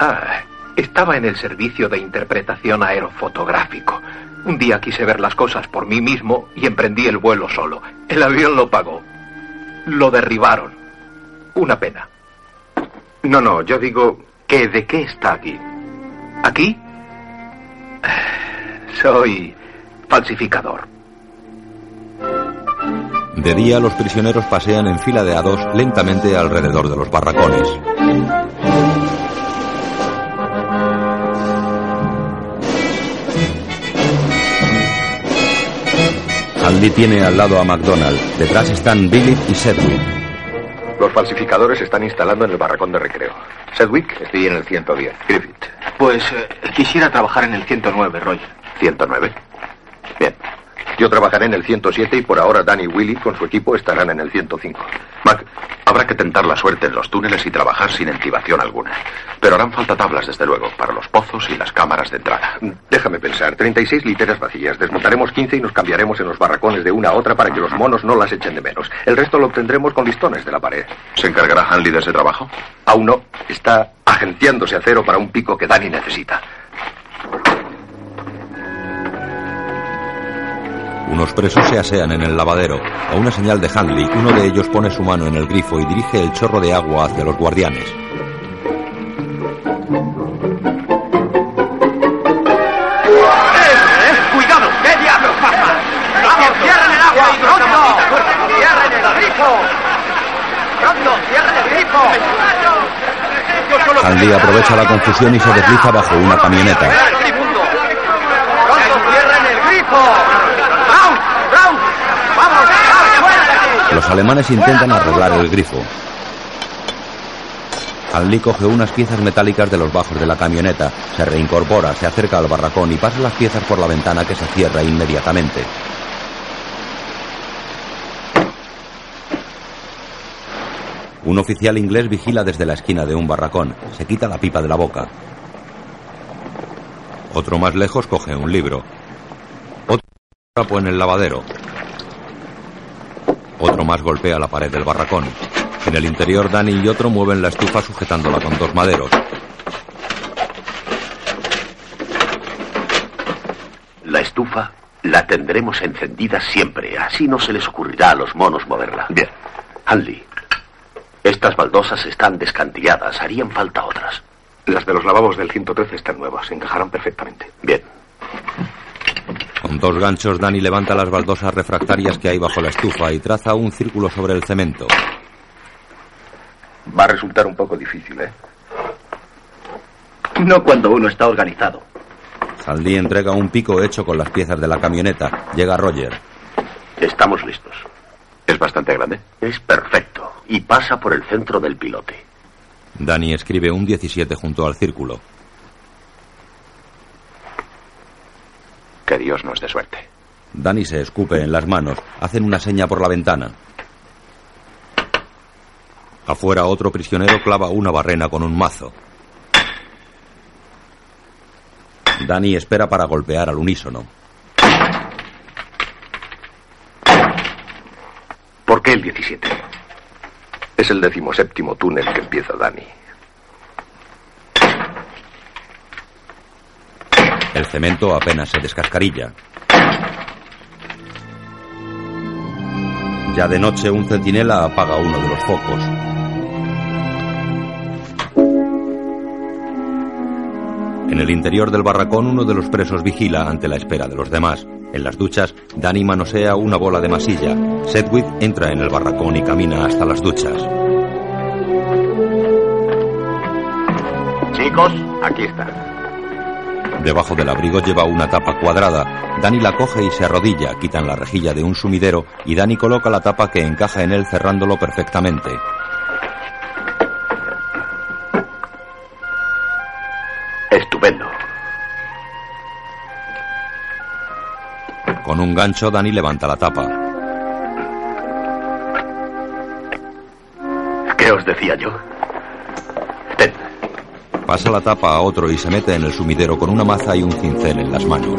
Ah, estaba en el servicio de interpretación aerofotográfico. Un día quise ver las cosas por mí mismo y emprendí el vuelo solo. El avión lo pagó. Lo derribaron. Una pena. No, no, yo digo que de qué está aquí. ¿Aquí? Soy falsificador. De día los prisioneros pasean en fila de a dos lentamente alrededor de los barracones. Hanley tiene al lado a McDonald. Detrás están Billy y Sedgwick. Los falsificadores se están instalando en el barracón de recreo. Sedgwick, estoy en el 110. Griffith. Pues eh, quisiera trabajar en el 109, Roger. 109. Bien. Yo trabajaré en el 107 y por ahora Dan y Willy con su equipo estarán en el 105. Mac, habrá que tentar la suerte en los túneles y trabajar sin intibación alguna. Pero harán falta tablas, desde luego, para los pozos y las cámaras de entrada. Déjame pensar. 36 literas vacías. Desmontaremos 15 y nos cambiaremos en los barracones de una a otra para que los monos no las echen de menos. El resto lo obtendremos con listones de la pared. ¿Se encargará Hanley de ese trabajo? Aún no. Está agenciándose acero para un pico que Danny necesita. Unos presos se asean en el lavadero. A una señal de Hanley, uno de ellos pone su mano en el grifo y dirige el chorro de agua hacia los guardianes. ¡Cuidado! ¿Qué diablos pasa? ¡Vamos, cierren el agua! ¡Pronto! ¡Cierren el grifo! ¡Pronto, cierren el grifo! Hanley aprovecha la confusión y se desliza bajo una camioneta. ¡Pronto, cierren el grifo! Los alemanes intentan arreglar el grifo. Hanley coge unas piezas metálicas de los bajos de la camioneta, se reincorpora, se acerca al barracón y pasa las piezas por la ventana que se cierra inmediatamente. Un oficial inglés vigila desde la esquina de un barracón. Se quita la pipa de la boca. Otro más lejos coge un libro. Otro trapo en el lavadero. Otro más golpea la pared del barracón. En el interior, Danny y otro mueven la estufa sujetándola con dos maderos. La estufa la tendremos encendida siempre. Así no se les ocurrirá a los monos moverla. Bien. Hanley, estas baldosas están descantilladas. Harían falta otras. Las de los lavabos del 113 están nuevas. Encajarán perfectamente. Bien. Con dos ganchos, Danny levanta las baldosas refractarias que hay bajo la estufa y traza un círculo sobre el cemento. Va a resultar un poco difícil, ¿eh? No cuando uno está organizado. Hanley entrega un pico hecho con las piezas de la camioneta. Llega Roger. Estamos listos. ¿Es bastante grande? Es perfecto. Y pasa por el centro del pilote. Danny escribe un 17 junto al círculo. Que Dios nos dé suerte. Danny se escupe en las manos. Hacen una seña por la ventana. Afuera otro prisionero clava una barrena con un mazo. Danny espera para golpear al unísono. ¿Por qué el 17? Es el decimoséptimo túnel que empieza Dani. El cemento apenas se descascarilla. Ya de noche un centinela apaga uno de los focos. En el interior del barracón uno de los presos vigila ante la espera de los demás. En las duchas, Danny manosea una bola de masilla. Sedgwick entra en el barracón y camina hasta las duchas. Chicos, aquí está. Debajo del abrigo lleva una tapa cuadrada. Danny la coge y se arrodilla, quitan la rejilla de un sumidero y Danny coloca la tapa que encaja en él cerrándolo perfectamente. Estupendo. Con un gancho, Danny levanta la tapa. ¿Qué os decía yo? Pasa la tapa a otro y se mete en el sumidero con una maza y un cincel en las manos.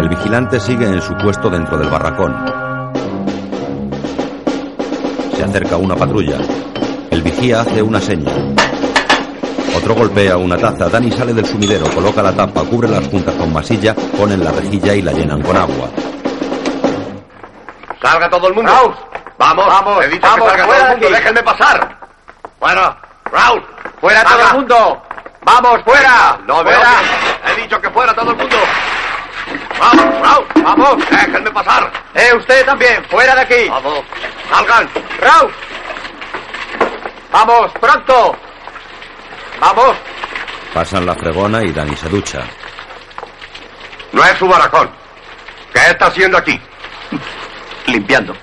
El vigilante sigue en su puesto dentro del barracón. Se acerca una patrulla. El vigía hace una seña. Otro golpea una taza. Dani sale del sumidero, coloca la tapa, cubre las puntas con masilla, ponen la rejilla y la llenan con agua. ¡Salga todo el mundo! Raúl. ¡Vamos! Vamos, ¡He dicho vamos, que salga todo el mundo! aquí. ¡Déjenme pasar! Bueno, Raúl. ¡Fuera todo el mundo! ¡Vamos, fuera! No veo. He dicho que fuera todo el mundo. ¡Vamos, Raúl! ¡Vamos! ¡Déjenme pasar! ¡Eh, usted también! ¡Fuera de aquí! ¡Vamos! ¡Salgan! ¡Raúl! ¡Vamos, pronto! ¡Vamos! Pasan la fregona y Dani se ducha. No es su baracón. ¿Qué está haciendo aquí? Limpiando.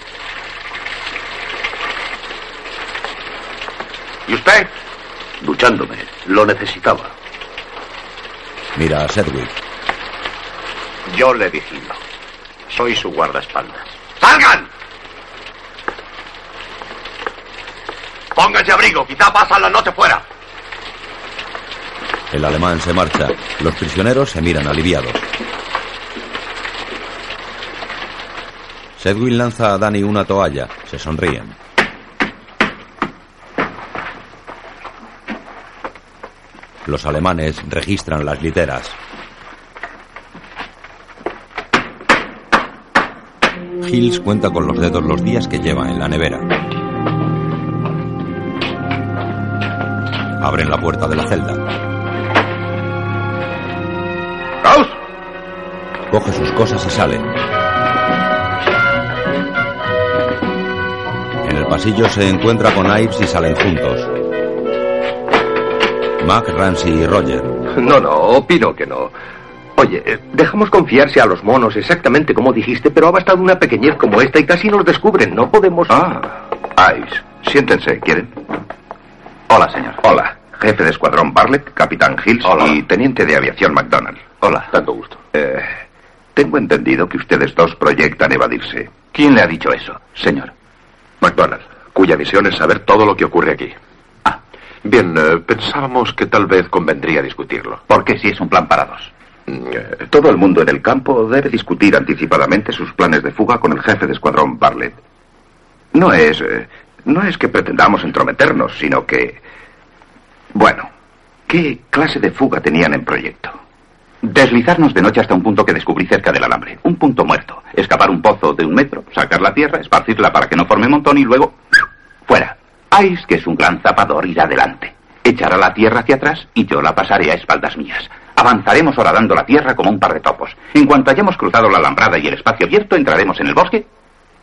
¿Y usted? Duchándome. Lo necesitaba. Mira a Sedgwick. Yo le vigilo. Soy su guardaespaldas. ¡Salgan! Pónganse abrigo, quizá pasan la noche fuera. El alemán se marcha. Los prisioneros se miran aliviados. Sedgwick lanza a Danny una toalla. Se sonríen. Los alemanes registran las literas. Hills cuenta con los dedos los días que lleva en la nevera. Abren la puerta de la celda. Recoge sus cosas y sale. En el pasillo se encuentra con Ives y salen juntos. Mac, Ramsey y Roger. No, no, opino que no. Oye, dejamos confiarse a los monos exactamente como dijiste, pero ha bastado una pequeñez como esta y casi nos descubren. No podemos. Ah, Ives, siéntense, ¿quieren? Hola, señor. Hola, jefe de escuadrón Bartlett, capitán Hills y teniente de aviación McDonald. Hola. Tanto gusto. Eh, tengo entendido que ustedes dos proyectan evadirse. ¿Quién le ha dicho eso, señor? McDonald, cuya misión es saber todo lo que ocurre aquí. Ah. Bien, eh, pensábamos que tal vez convendría discutirlo. ¿Por qué si es un plan para dos? Eh, todo el mundo en el campo debe discutir anticipadamente sus planes de fuga con el jefe de escuadrón Bartlett. No es. eh, no es que pretendamos entrometernos, sino que. Bueno, ¿qué clase de fuga tenían en proyecto? Deslizarnos de noche hasta un punto que descubrí cerca del alambre. Un punto muerto. Escapar un pozo de un metro, sacar la tierra, esparcirla para que no forme montón y luego. fuera. Ais, que es un gran zapador, irá adelante. Echará la tierra hacia atrás y yo la pasaré a espaldas mías. Avanzaremos horadando la tierra como un par de topos. En cuanto hayamos cruzado la alambrada y el espacio abierto, entraremos en el bosque.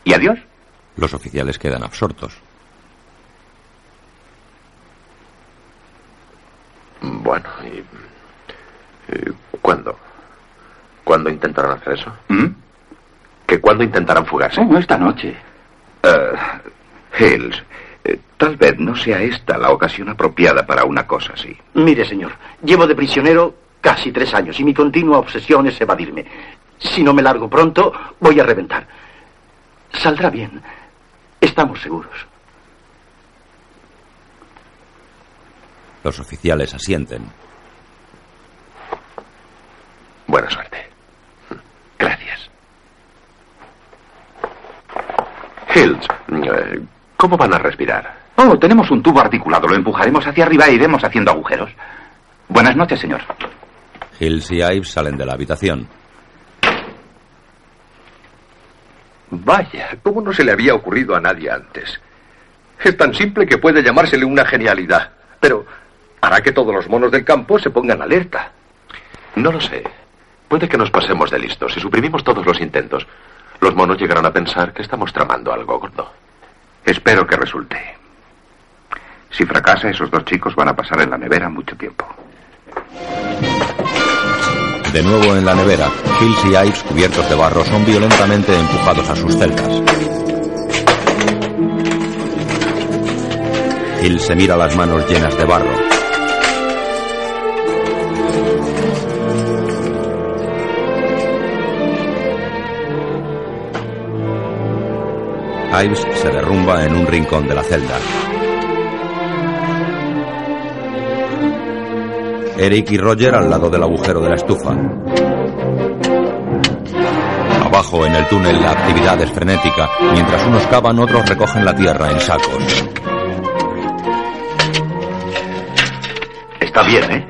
Y adiós. Los oficiales quedan absortos. Bueno, ¿y, y cuándo? ¿Cuándo intentarán hacer eso? ¿Que cuándo intentarán fugarse? Oh, esta noche. Eh, Hills, eh, tal vez no sea esta la ocasión apropiada para una cosa así. Mire, señor, llevo de prisionero casi tres años y mi continua obsesión es evadirme. Si no me largo pronto, voy a reventar. Saldrá bien. Estamos seguros. Los oficiales asienten. Buena suerte. Gracias. Hills, eh, ¿cómo van a respirar? Oh, tenemos un tubo articulado. Lo empujaremos hacia arriba e iremos haciendo agujeros. Buenas noches, señor. Hills y Ives salen de la habitación. Vaya, ¿cómo no se le había ocurrido a nadie antes? Es tan simple que puede llamársele una genialidad. Pero hará que todos los monos del campo se pongan alerta. No lo sé. Puede que nos pasemos de listos. Si suprimimos todos los intentos, los monos llegarán a pensar que estamos tramando algo gordo. Espero que resulte. Si fracasa, esos dos chicos van a pasar en la nevera mucho tiempo. De nuevo en la nevera, Hills y Ives, cubiertos de barro, son violentamente empujados a sus celdas. Hills se mira las manos llenas de barro. Ives se derrumba en un rincón de la celda. Eric y Roger al lado del agujero de la estufa. Abajo en el túnel la actividad es frenética. Mientras unos cavan, otros recogen la tierra en sacos. Está bien, ¿eh?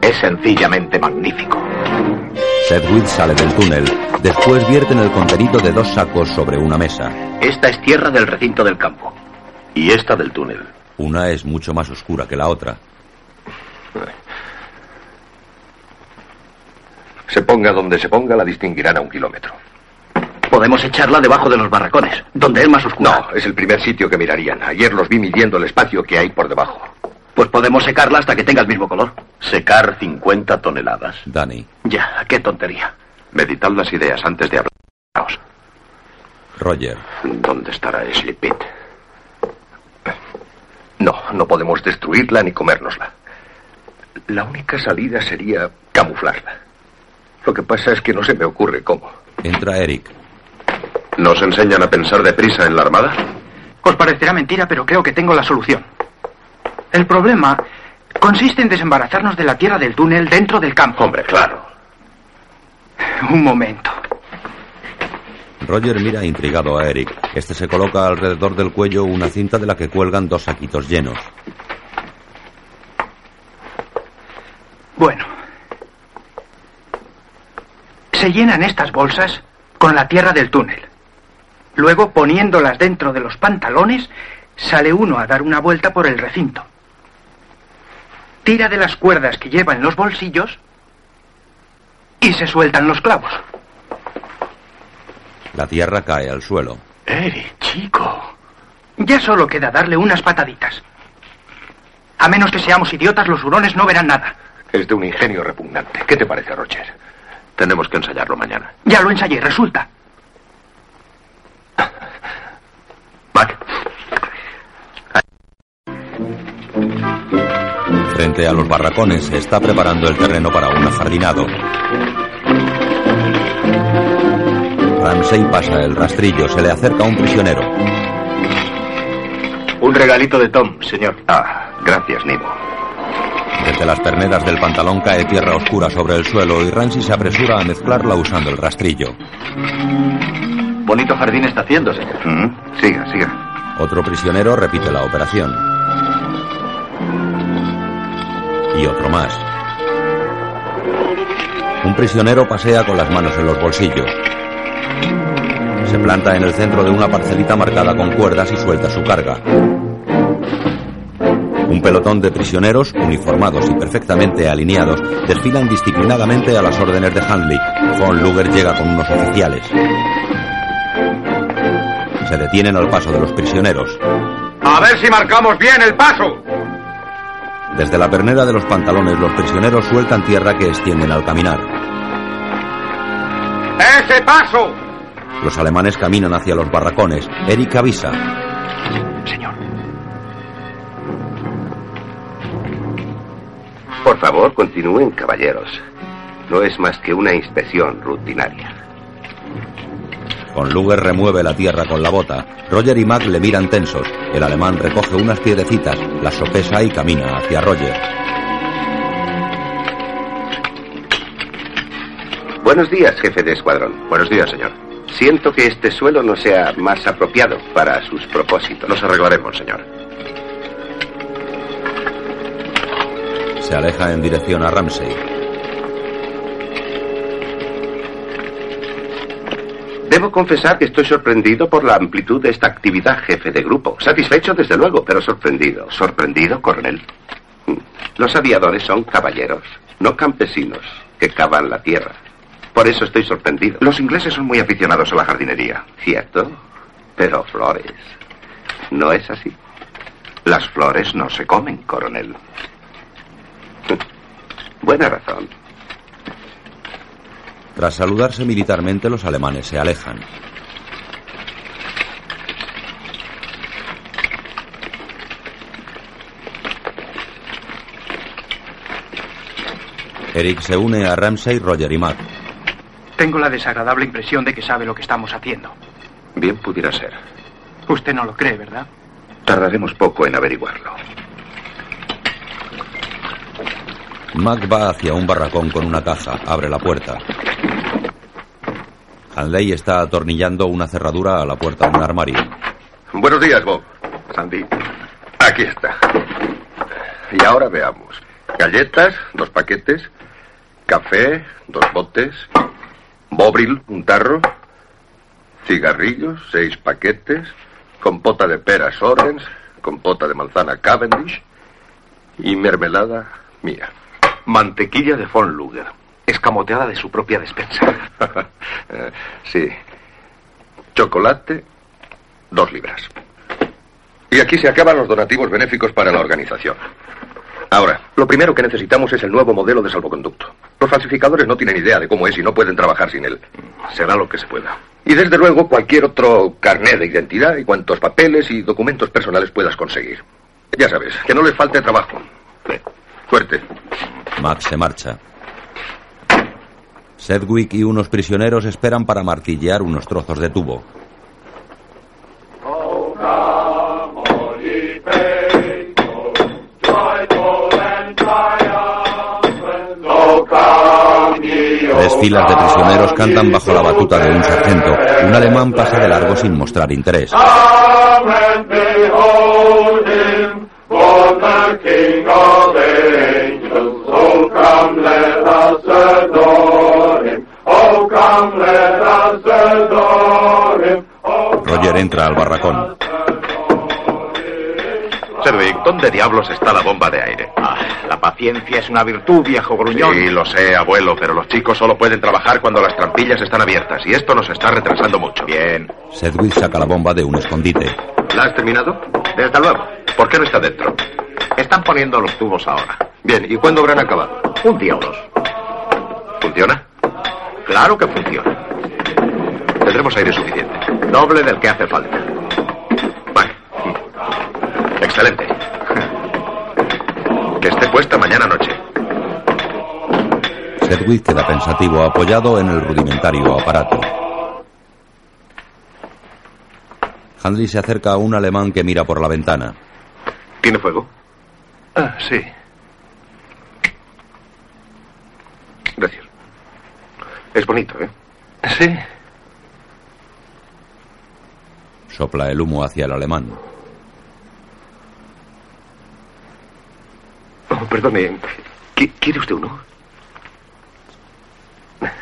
Es sencillamente magnífico. Sedgwick sale del túnel. Después vierten el contenido de dos sacos sobre una mesa. Esta es tierra del recinto del campo. Y esta del túnel. Una es mucho más oscura que la otra. Se ponga donde se ponga, la distinguirán a un kilómetro. Podemos echarla debajo de los barracones, donde es más oscura. No, es el primer sitio que mirarían. Ayer los vi midiendo el espacio que hay por debajo. Pues podemos secarla hasta que tenga el mismo color. Secar 50 toneladas. Danny. Ya, qué tontería. Meditad las ideas antes de hablar. Roger. ¿Dónde estará Sleepit? No, no podemos destruirla ni comérnosla. La única salida sería camuflarla. Lo que pasa es que no se me ocurre cómo. Entra Eric. ¿Nos enseñan a pensar deprisa en la armada? Os parecerá mentira, pero creo que tengo la solución. El problema consiste en desembarazarnos de la tierra del túnel dentro del campo. Hombre, claro. Un momento. Roger mira intrigado a Eric. Este se coloca alrededor del cuello una cinta de la que cuelgan dos saquitos llenos. Bueno. Se llenan estas bolsas con la tierra del túnel. Luego, poniéndolas dentro de los pantalones, sale uno a dar una vuelta por el recinto. Tira de las cuerdas que lleva en los bolsillos y se sueltan los clavos. La tierra cae al suelo. Eric, chico. Ya solo queda darle unas pataditas. A menos que seamos idiotas, los hurones no verán nada. Es de un ingenio repugnante. ¿Qué te parece, Roger? Tenemos que ensayarlo mañana. Ya lo ensayé, resulta. Mac. Frente a los barracones se está preparando el terreno para un ajardinado. Ramsey pasa el rastrillo, se le acerca un prisionero. Un regalito de Tom, señor. Ah, gracias, Nemo. Desde las perneras del pantalón cae tierra oscura sobre el suelo y Ramsey se apresura a mezclarla usando el rastrillo. Bonito jardín está haciendo, señor. Mm, siga, siga. Otro prisionero repite la operación. Y otro más. Un prisionero pasea con las manos en los bolsillos. Se planta en el centro de una parcelita marcada con cuerdas y suelta su carga. Un pelotón de prisioneros, uniformados y perfectamente alineados, desfilan disciplinadamente a las órdenes de Handley. Von Luger llega con unos oficiales. Se detienen al paso de los prisioneros. A ver si marcamos bien el paso. Desde la pernera de los pantalones, los prisioneros sueltan tierra que extienden al caminar. ¡Ese paso! Los alemanes caminan hacia los barracones. Eric avisa. Señor. Por favor, continúen, caballeros. No es más que una inspección rutinaria. Von Luger remueve la tierra con la bota. Roger y Mac le miran tensos. El alemán recoge unas piedrecitas, las sopesa y camina hacia Roger. Buenos días, jefe de escuadrón. Buenos días, señor. Siento que este suelo no sea más apropiado para sus propósitos. Nos arreglaremos, señor. Se aleja en dirección a Ramsey. Debo confesar que estoy sorprendido por la amplitud de esta actividad, jefe de grupo. Satisfecho, desde luego, pero sorprendido. ¿Sorprendido, coronel? Los aviadores son caballeros, no campesinos que cavan la tierra. Por eso estoy sorprendido. Los ingleses son muy aficionados a la jardinería. Cierto, pero flores. ¿No es así? Las flores no se comen, coronel. Buena razón. Tras saludarse militarmente, los alemanes se alejan. Eric se une a Ramsey, Roger y Matt. Tengo la desagradable impresión de que sabe lo que estamos haciendo. Bien pudiera ser. Usted no lo cree, ¿verdad? Tardaremos poco en averiguarlo. Mac va hacia un barracón con una caja, abre la puerta. Hanley está atornillando una cerradura a la puerta de un armario. Buenos días, Bob. Sandy. Aquí está. Y ahora veamos. Galletas, dos paquetes. Café, dos botes. Bobril, un tarro. Cigarrillos, seis paquetes. Compota de peras Orange. Compota de manzana Cavendish. Y mermelada mía. Mantequilla de Von Luger. Escamoteada de su propia despensa. Sí. Chocolate, dos libras. Y aquí se acaban los donativos benéficos para la organización. Ahora, lo primero que necesitamos es el nuevo modelo de salvoconducto. Los falsificadores no tienen idea de cómo es y no pueden trabajar sin él. Será lo que se pueda. Y desde luego cualquier otro carnet de identidad y cuantos papeles y documentos personales puedas conseguir. Ya sabes, que no les falte trabajo. Suerte. Max se marcha. Sedgwick y unos prisioneros esperan para martillear unos trozos de tubo. Tres filas de prisioneros cantan bajo la batuta de un sargento. Un alemán pasa de largo sin mostrar interés. Roger entra al barracón. Sedwick, ¿dónde diablos está la bomba de aire? Ah, la paciencia es una virtud, viejo gruñón. Sí, lo sé, abuelo, pero los chicos solo pueden trabajar cuando las trampillas están abiertas y esto nos está retrasando mucho. Bien. Sedwick saca la bomba de un escondite. ¿La has terminado? Desde luego. ¿Por qué no está dentro? Están poniendo los tubos ahora. Bien, ¿y cuándo habrán acabado? Un día o dos. ¿Funciona? Claro que funciona. Tendremos aire suficiente. Doble del que hace falta. Vale. Excelente. Que esté puesta mañana noche. Sedwick queda pensativo apoyado en el rudimentario aparato. Handley se acerca a un alemán que mira por la ventana. ¿Tiene fuego? Ah, sí. Gracias. Es bonito, ¿eh? Sí. Sopla el humo hacia el alemán. Oh, perdone, ¿qui- ¿quiere usted uno?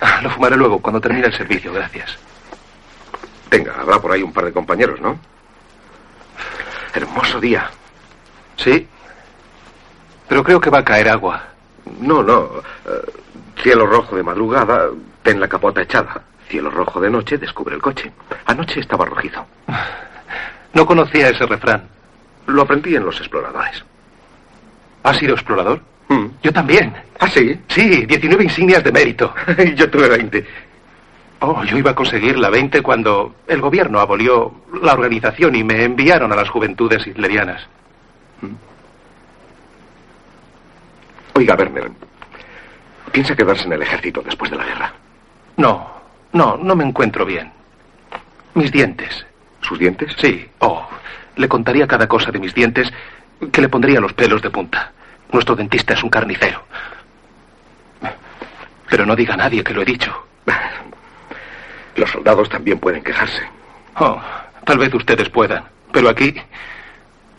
Ah, Lo fumaré luego, cuando termine el servicio, gracias. Tenga, habrá por ahí un par de compañeros, ¿no? Hermoso día. Sí. Pero creo que va a caer agua. No, no. eh, cielo rojo de madrugada, ten la capota echada. Cielo rojo de noche, descubre el coche. Anoche estaba rojizo. No conocía ese refrán. Lo aprendí en los exploradores. ¿Has sido explorador? Mm. Yo también. ¿Ah, sí? Sí, 19 insignias de mérito. Yo tuve 20. Oh, yo iba a conseguir la 20 cuando el gobierno abolió la organización y me enviaron a las juventudes hitlerianas. Oiga, Werner, ¿piensa quedarse en el ejército después de la guerra? No, no, no me encuentro bien. Mis dientes. ¿Sus dientes? Sí. Oh, le contaría cada cosa de mis dientes que le pondría los pelos de punta. Nuestro dentista es un carnicero. Pero no diga a nadie que lo he dicho. Los soldados también pueden quejarse. Oh, tal vez ustedes puedan. Pero aquí,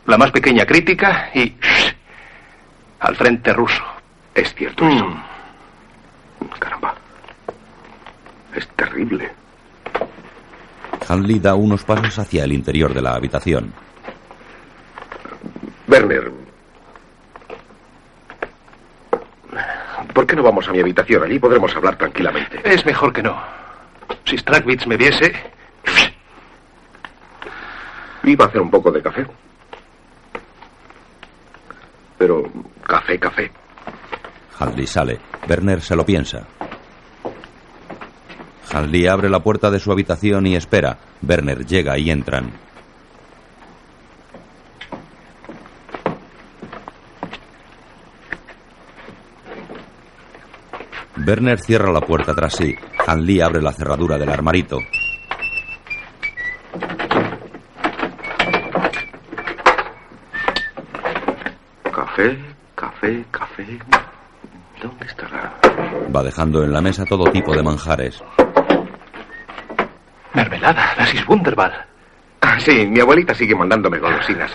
la más pequeña crítica y... al frente ruso. Es cierto eso. Caramba. Es terrible. Handley da unos pasos hacia el interior de la habitación. Werner. ¿Por qué no vamos a mi habitación? Allí podremos hablar tranquilamente. Es mejor que no. Si Strakvitz me viese, Iba a hacer un poco de café. Pero café, café. Handley sale. Werner se lo piensa. Handley abre la puerta de su habitación y espera. Werner llega y entran. Werner cierra la puerta tras sí. Handley abre la cerradura del armarito. Café, café, café. ¿Dónde estará? Va dejando en la mesa todo tipo de manjares. mermelada, las is Wunderbar. Ah, sí, mi abuelita sigue mandándome golosinas.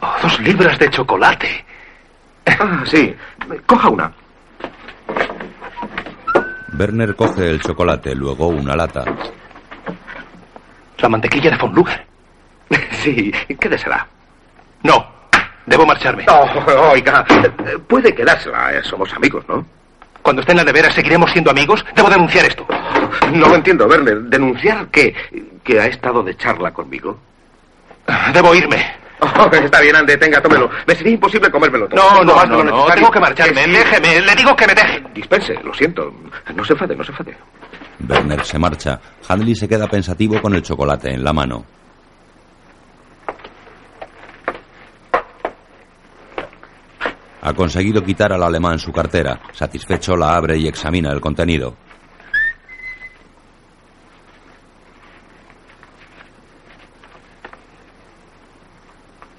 Oh, dos libras de chocolate. Ah, sí. Coja una. Werner coge el chocolate, luego una lata. La mantequilla de von Luger. Sí, quédesela. No, debo marcharme. Oh, oiga, puede quedársela. Somos amigos, ¿no? Cuando esté en la nevera, ¿seguiremos siendo amigos? Debo denunciar esto. No lo entiendo, Werner. ¿Denunciar que, que ha estado de charla conmigo? Debo irme. Oh, está bien, ande, tenga, tómelo. Me sería imposible comérmelo todo. No, no, no, no, tengo que marcharme. sí. Déjeme, le digo que me deje. Dispense, lo siento. No se enfade, no se enfade. Werner se marcha. Handley se queda pensativo con el chocolate en la mano. Ha conseguido quitar al alemán su cartera. Satisfecho la abre y examina el contenido.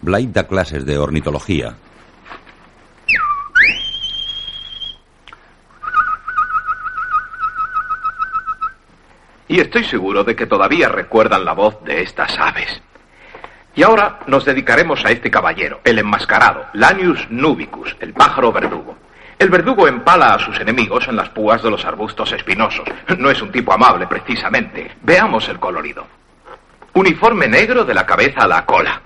Blight da clases de ornitología. Y estoy seguro de que todavía recuerdan la voz de estas aves. Y ahora nos dedicaremos a este caballero, el enmascarado, Lanius nubicus, el pájaro verdugo. El verdugo empala a sus enemigos en las púas de los arbustos espinosos. No es un tipo amable, precisamente. Veamos el colorido. Uniforme negro de la cabeza a la cola.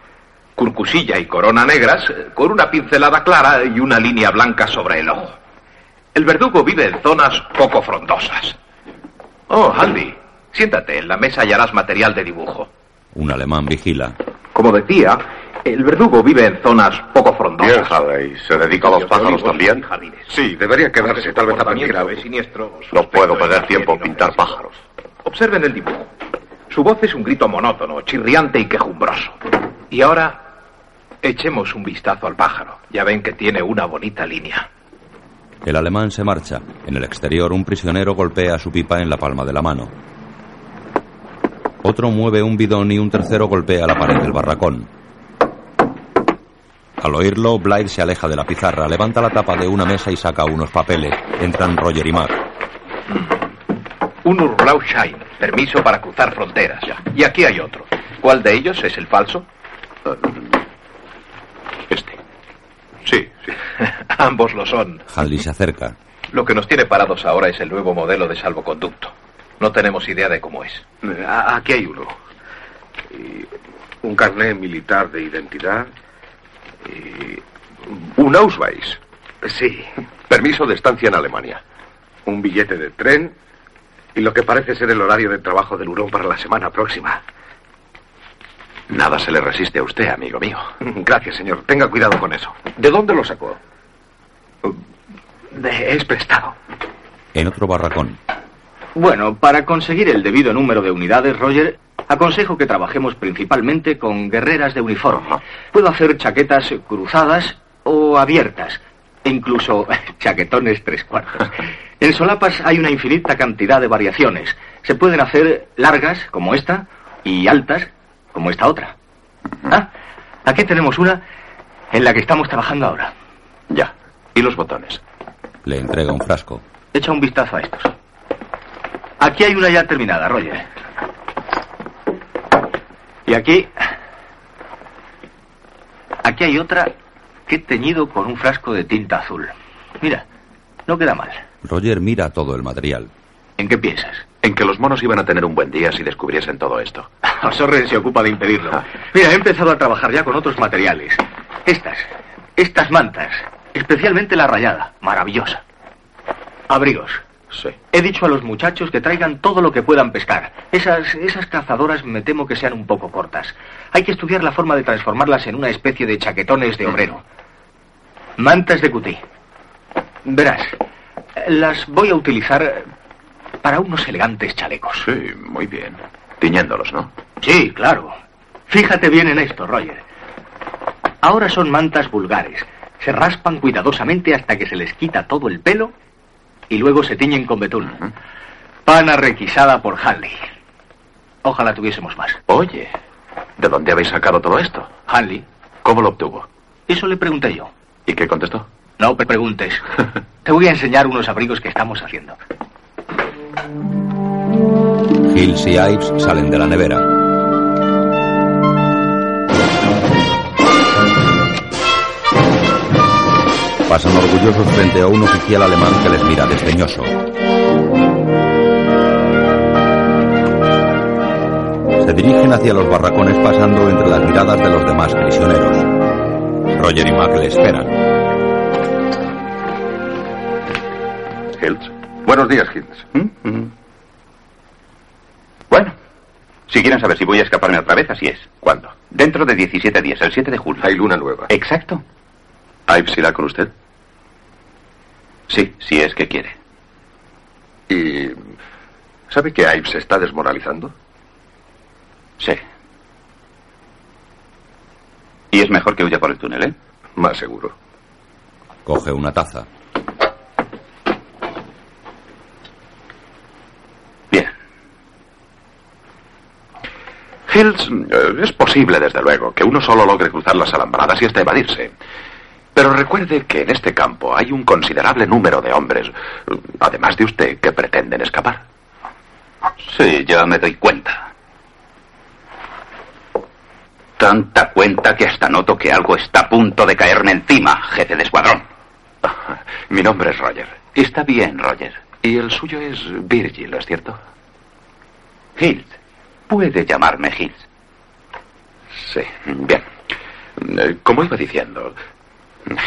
Curcusilla y corona negras, eh, con una pincelada clara y una línea blanca sobre el ojo. El verdugo vive en zonas poco frondosas. Oh, Andy, siéntate, en la mesa hallarás material de dibujo. Un alemán vigila. Como decía, el verdugo vive en zonas poco frondosas. Bien. ¿Se dedica a los pájaros también? Sí, debería quedarse. Tal vez aprendiera. No puedo perder tiempo en pintar pájaros. Observen el dibujo. Su voz es un grito monótono, chirriante y quejumbroso. Y ahora, echemos un vistazo al pájaro. Ya ven que tiene una bonita línea. El alemán se marcha. En el exterior, un prisionero golpea su pipa en la palma de la mano. Otro mueve un bidón y un tercero golpea la pared del barracón. Al oírlo, Blythe se aleja de la pizarra, levanta la tapa de una mesa y saca unos papeles. Entran Roger y Mac. Un Urlau Shine, permiso para cruzar fronteras. Y aquí hay otro. ¿Cuál de ellos es el falso? Este. Sí, sí. Ambos lo son. Hanley se acerca. Lo que nos tiene parados ahora es el nuevo modelo de salvoconducto. No tenemos idea de cómo es. Aquí hay uno. Y un carnet militar de identidad. Y un Ausweis. Sí. Permiso de estancia en Alemania. Un billete de tren y lo que parece ser el horario de trabajo del hurón para la semana próxima. Nada se le resiste a usted, amigo mío. Gracias, señor. Tenga cuidado con eso. ¿De dónde lo sacó? De, es prestado. En otro barracón. Bueno, para conseguir el debido número de unidades, Roger, aconsejo que trabajemos principalmente con guerreras de uniforme. Puedo hacer chaquetas cruzadas o abiertas, e incluso chaquetones tres cuartos. En solapas hay una infinita cantidad de variaciones. Se pueden hacer largas, como esta, y altas, como esta otra. Ah, aquí tenemos una en la que estamos trabajando ahora. Ya. ¿Y los botones? Le entrega un frasco. Echa un vistazo a estos. Aquí hay una ya terminada, Roger. Y aquí. Aquí hay otra que he teñido con un frasco de tinta azul. Mira, no queda mal. Roger mira todo el material. ¿En qué piensas? En que los monos iban a tener un buen día si descubriesen todo esto. Sorren se ocupa de impedirlo. Mira, he empezado a trabajar ya con otros materiales. Estas, estas mantas, especialmente la rayada, maravillosa. Abrigos. Sí. He dicho a los muchachos que traigan todo lo que puedan pescar. Esas, esas cazadoras me temo que sean un poco cortas. Hay que estudiar la forma de transformarlas en una especie de chaquetones de obrero. Mantas de cutí. Verás, las voy a utilizar para unos elegantes chalecos. Sí, muy bien. Tiñéndolos, ¿no? Sí, claro. Fíjate bien en esto, Roger. Ahora son mantas vulgares. Se raspan cuidadosamente hasta que se les quita todo el pelo y luego se tiñen con betún. Pana requisada por Hanley. Ojalá tuviésemos más. Oye, ¿de dónde habéis sacado todo esto? Hanley. ¿Cómo lo obtuvo? Eso le pregunté yo. ¿Y qué contestó? No me preguntes. Te voy a enseñar unos abrigos que estamos haciendo. Hills y Ives salen de la nevera. Pasan orgullosos frente a un oficial alemán que les mira desdeñoso. Se dirigen hacia los barracones pasando entre las miradas de los demás prisioneros. Roger y Mac le esperan. Hills. Buenos días, Hills. ¿Mm? Bueno, si quieren saber si voy a escaparme otra vez, así es. ¿Cuándo? Dentro de 17 días, el 7 de julio. Hay luna nueva. Exacto. ¿Ives irá con usted? Sí, si es que quiere. ¿Y sabe que Ives se está desmoralizando? Sí. Y es mejor que huya por el túnel, ¿eh? Más seguro. Coge una taza. Hills, eh, es posible, desde luego, que uno solo logre cruzar las alambradas y hasta evadirse. Pero recuerde que en este campo hay un considerable número de hombres, además de usted, que pretenden escapar. Sí, ya me doy cuenta. Tanta cuenta que hasta noto que algo está a punto de caerme encima, jefe de escuadrón. Mi nombre es Roger. Está bien, Roger. Y el suyo es Virgil, ¿es cierto? Hills. Puede llamarme Hills. Sí, bien. Eh, Como iba diciendo,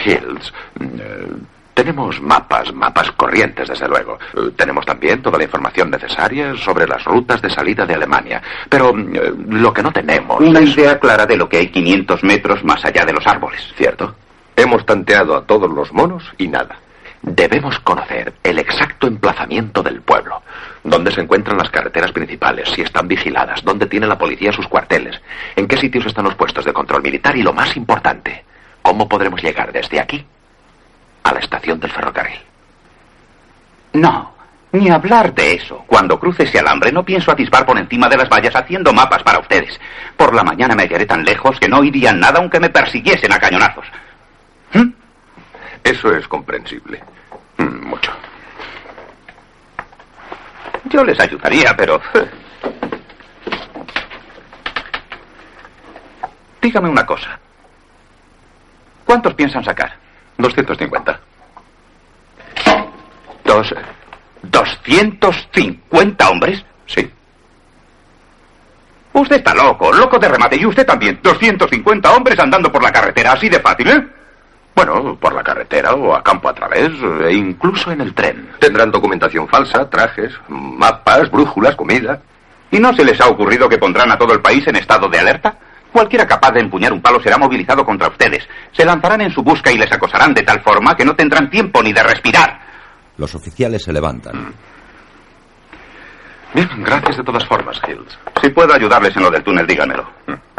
Hills, eh, tenemos mapas, mapas corrientes, desde luego. Eh, Tenemos también toda la información necesaria sobre las rutas de salida de Alemania. Pero eh, lo que no tenemos Una es... idea clara de lo que hay 500 metros más allá de los árboles. ¿Cierto? Hemos tanteado a todos los monos y nada. Debemos conocer el exacto emplazamiento del pueblo, dónde se encuentran las carreteras principales, si están vigiladas, dónde tiene la policía sus cuarteles, en qué sitios están los puestos de control militar y lo más importante, cómo podremos llegar desde aquí a la estación del ferrocarril. No, ni hablar de eso. Cuando cruce ese alambre no pienso atisbar por encima de las vallas haciendo mapas para ustedes. Por la mañana me hallaré tan lejos que no oirían nada aunque me persiguiesen a cañonazos. Eso es comprensible. Mm, mucho. Yo les ayudaría, pero... Dígame una cosa. ¿Cuántos piensan sacar? 250. ¿Dos... ¿250 hombres? Sí. Usted está loco, loco de remate. Y usted también. 250 hombres andando por la carretera, así de fácil, ¿eh? Bueno, por la carretera o a campo a través, e incluso en el tren. Tendrán documentación falsa, trajes, mapas, brújulas, comida. ¿Y no se les ha ocurrido que pondrán a todo el país en estado de alerta? Cualquiera capaz de empuñar un palo será movilizado contra ustedes. Se lanzarán en su busca y les acosarán de tal forma que no tendrán tiempo ni de respirar. Los oficiales se levantan. Bien, gracias de todas formas, Hills. Si puedo ayudarles en lo del túnel, díganmelo.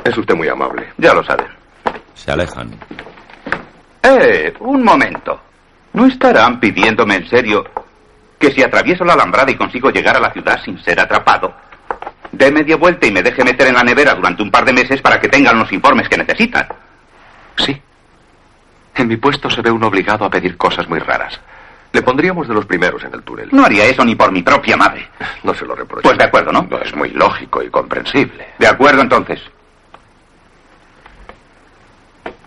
Es usted muy amable. Ya lo saben. Se alejan. Eh, un momento. ¿No estarán pidiéndome en serio que si atravieso la alambrada y consigo llegar a la ciudad sin ser atrapado, dé media vuelta y me deje meter en la nevera durante un par de meses para que tengan los informes que necesitan? Sí. En mi puesto se ve uno obligado a pedir cosas muy raras. Le pondríamos de los primeros en el túnel. No haría eso ni por mi propia madre. No se lo reprocho. Pues de acuerdo, ¿no? No, es muy lógico y comprensible. De acuerdo, entonces.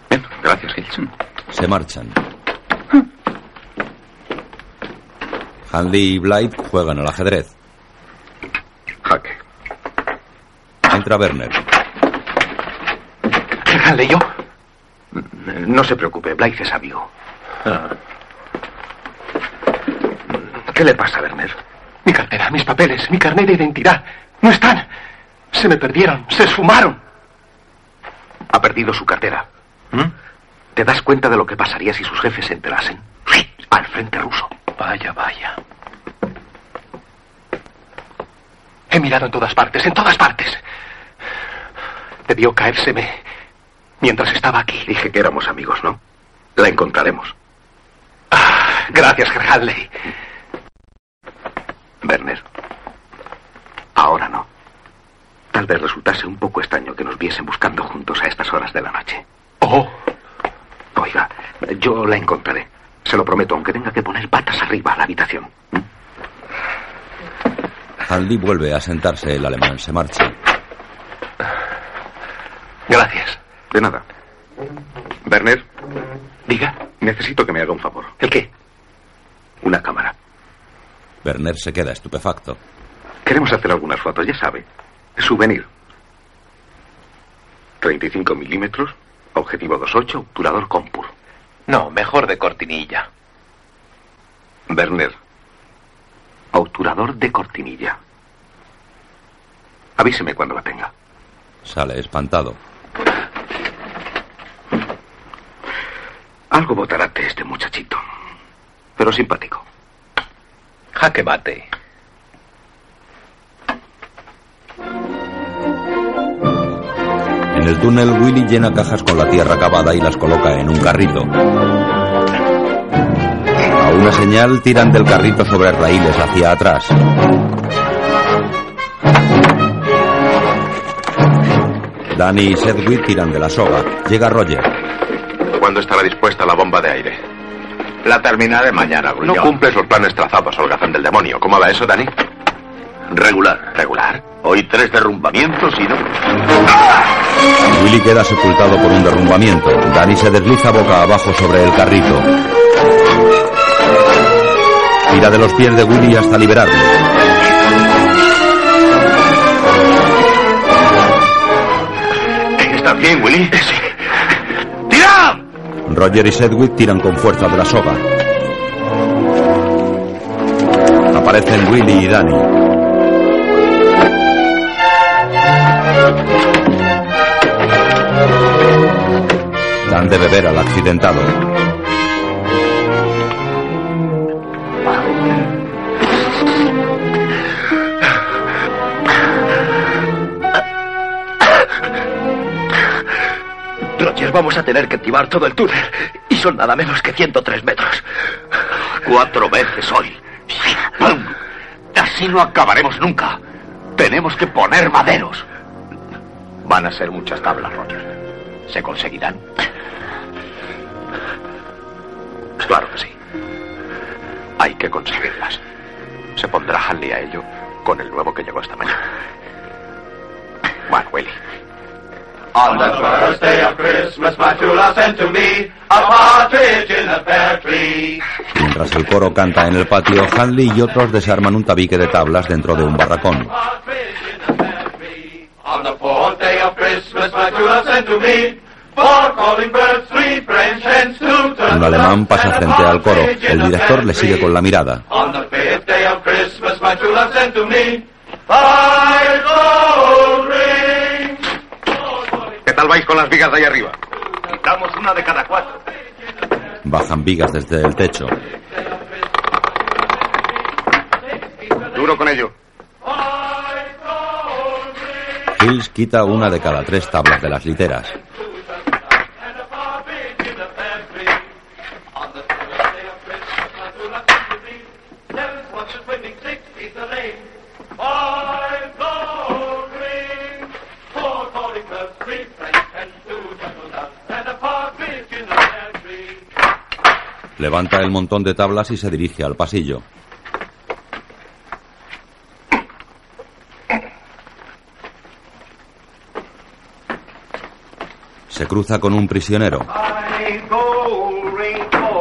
Bien, gracias, Hills. Se marchan. Hanley y Blight juegan al ajedrez. Jaque. Entra Werner. Hanley, yo. No se preocupe, Blythe es amigo. Ah. ¿Qué le pasa, Werner? Mi cartera, mis papeles, mi carnet de identidad. No están. Se me perdieron, se esfumaron. Ha perdido su cartera. ¿Mm? ¿Te das cuenta de lo que pasaría si sus jefes se enterasen? Al frente ruso. Vaya, vaya. He mirado en todas partes, en todas partes. Debió caérseme mientras estaba aquí. Dije que éramos amigos, ¿no? La encontraremos. Ah, gracias, Herr Hadley. Werner. Ahora no. Tal vez resultase un poco extraño que nos viesen buscando juntos a estas horas de la noche. Oh. Oiga, yo la encontraré. Se lo prometo, aunque tenga que poner patas arriba a la habitación. Hanley vuelve a sentarse. El alemán se marcha. Gracias. De nada. Werner, Diga. necesito que me haga un favor. ¿El qué? Una cámara. Werner se queda estupefacto. Queremos hacer algunas fotos, ya sabe. Souvenir. 35 milímetros, objetivo 2.8, obturador Compur. No, mejor de cortinilla. Werner, Obturador de cortinilla. Avíseme cuando la tenga. Sale espantado. Algo botarate este muchachito. Pero simpático. Jaque mate. En el túnel, Willy llena cajas con la tierra cavada y las coloca en un carrito. A una señal tiran del carrito sobre raíles hacia atrás. Danny y Sedgwick tiran de la soga. Llega Roger. ¿Cuándo estará dispuesta la bomba de aire? La terminaré mañana, No cumples los planes trazados, holgazán del demonio. ¿Cómo va eso, Dani? Regular. ¿Regular? Hoy tres derrumbamientos y no. Willy queda sepultado por un derrumbamiento. Danny se desliza boca abajo sobre el carrito. Tira de los pies de Willy hasta liberarlo. ¿Estás bien, Willy? Sí. ¡Tirad! Roger y Sedgwick tiran con fuerza de la soga. Aparecen Willy y Danny. Dan de beber al accidentado. Vamos a tener que activar todo el túnel. Y son nada menos que 103 metros. Cuatro veces hoy. ¡Pum! Así no acabaremos nunca. Tenemos que poner maderos. Van a ser muchas tablas, Roger. ¿Se conseguirán? Claro que sí. Hay que conseguirlas. Se pondrá Hanley a ello con el nuevo que llegó esta mañana. Bueno, Willy. On the first day of Christmas, my true love sent to me a partridge in a pear tree. Mientras el coro canta en el patio, Hanley y otros desarman un tabique de tablas dentro de un barracón. On the fourth day of Christmas, my true love sent to me four calling birds, three French hens, two turkeys. Un alemán pasa frente al coro. El director le sigue con la mirada. On ¿Qué tal vais con las vigas de ahí arriba? Quitamos una de cada cuatro. Bajan vigas desde el techo. Duro con ello. Hills quita una de cada tres tablas de las literas. Levanta el montón de tablas y se dirige al pasillo. Se cruza con un prisionero.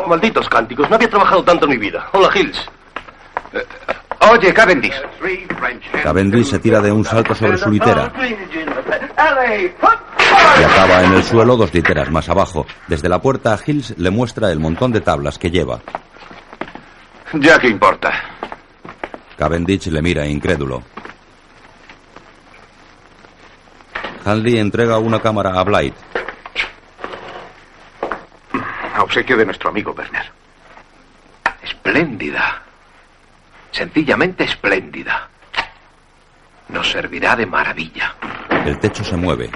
Malditos cánticos, no había trabajado tanto en mi vida. Hola, Hills. Oye, Cavendish. Cavendish se tira de un salto sobre su litera y acaba en el suelo dos literas más abajo. Desde la puerta, Hills le muestra el montón de tablas que lleva. Ya que importa. Cavendish le mira incrédulo. Hanley entrega una cámara a Blight. A obsequio de nuestro amigo Werner. Espléndida. Sencillamente espléndida. Nos servirá de maravilla. El techo se mueve.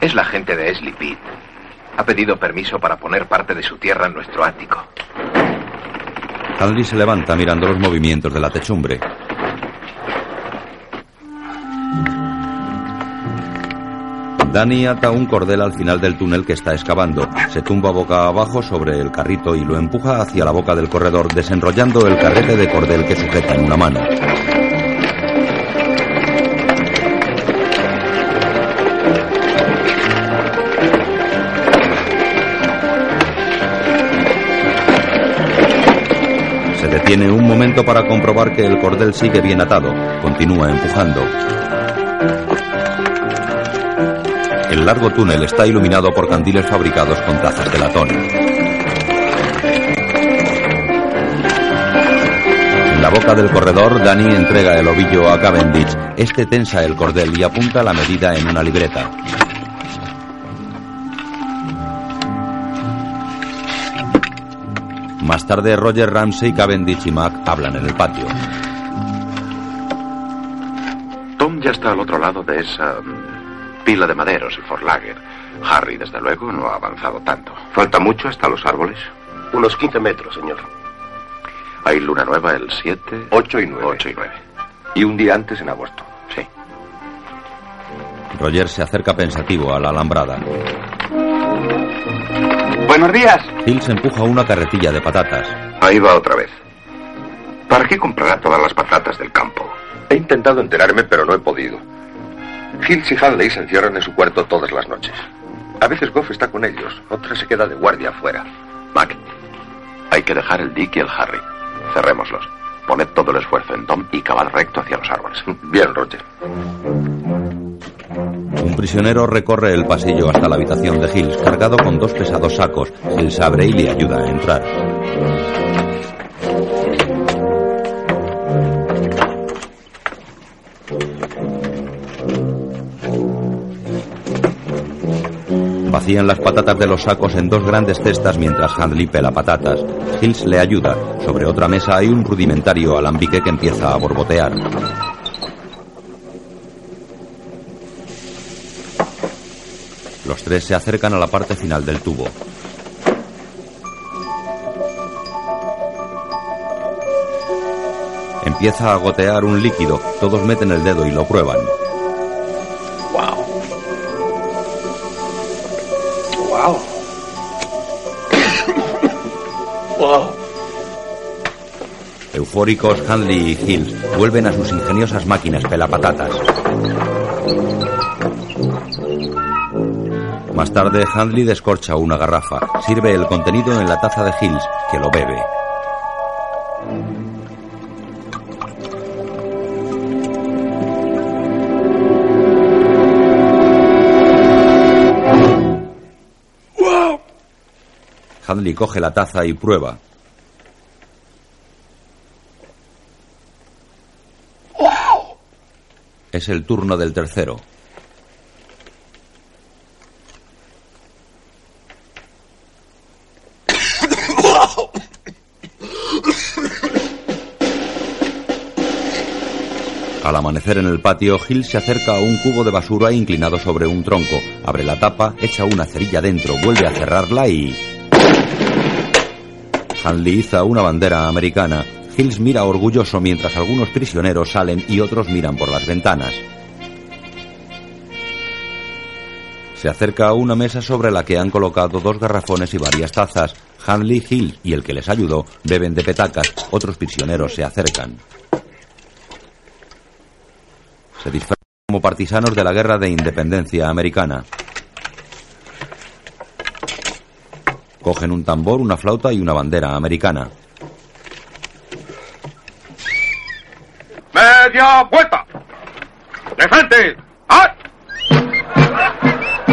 Es la gente de Esley Pit. Ha pedido permiso para poner parte de su tierra en nuestro ático. Hanley se levanta mirando los movimientos de la techumbre. Danny ata un cordel al final del túnel que está excavando. Se tumba boca abajo sobre el carrito y lo empuja hacia la boca del corredor, desenrollando el carrete de cordel que sujeta en una mano. Se detiene un momento para comprobar que el cordel sigue bien atado. Continúa empujando. El largo túnel está iluminado por candiles fabricados con tazas de latón. En la boca del corredor, Danny entrega el ovillo a Cavendish. Este tensa el cordel y apunta la medida en una libreta. Más tarde, Roger Ramsey, Cavendish y Mac hablan en el patio. Tom ya está al otro lado de esa mm, pila de maderos, el Fort Lager. Harry, desde luego, no ha avanzado tanto. ¿Falta mucho hasta los árboles? Unos 15 metros, señor. Hay luna nueva el 7, 8 y 9. 8 y 9. Y un día antes en agosto. Sí. Roger se acerca pensativo a la alambrada. Buenos días. Hills empuja una carretilla de patatas. Ahí va otra vez. ¿Para qué comprará todas las patatas del campo? He intentado enterarme, pero no he podido. Hills y Hanley se encierran en su cuarto todas las noches. A veces Goff está con ellos, otra se queda de guardia afuera. Mac, hay que dejar el Dick y el Harry. Cerrémoslos. Poned todo el esfuerzo en Tom y cavad recto hacia los árboles. Bien, Roger. Un prisionero recorre el pasillo hasta la habitación de Hills, cargado con dos pesados sacos. Hills abre y le ayuda a entrar. Vacían las patatas de los sacos en dos grandes cestas mientras Handley pela patatas. Hills le ayuda. Sobre otra mesa hay un rudimentario alambique que empieza a borbotear. Los tres se acercan a la parte final del tubo. Empieza a gotear un líquido. Todos meten el dedo y lo prueban. Wow. Wow. wow. Eufóricos, Handley y Hills vuelven a sus ingeniosas máquinas pelapatatas. Más tarde, Handley descorcha una garrafa, sirve el contenido en la taza de Hills, que lo bebe. Handley coge la taza y prueba. Es el turno del tercero. Al amanecer en el patio, Hill se acerca a un cubo de basura inclinado sobre un tronco. Abre la tapa, echa una cerilla dentro, vuelve a cerrarla y... Hanley iza una bandera americana. Hills mira orgulloso mientras algunos prisioneros salen y otros miran por las ventanas. Se acerca a una mesa sobre la que han colocado dos garrafones y varias tazas. Hanley, Hill y el que les ayudó beben de petacas. Otros prisioneros se acercan. Se disfrazan como partisanos de la guerra de independencia americana. Cogen un tambor, una flauta y una bandera americana. ¡Media vuelta! ¡De frente! ¡Ah!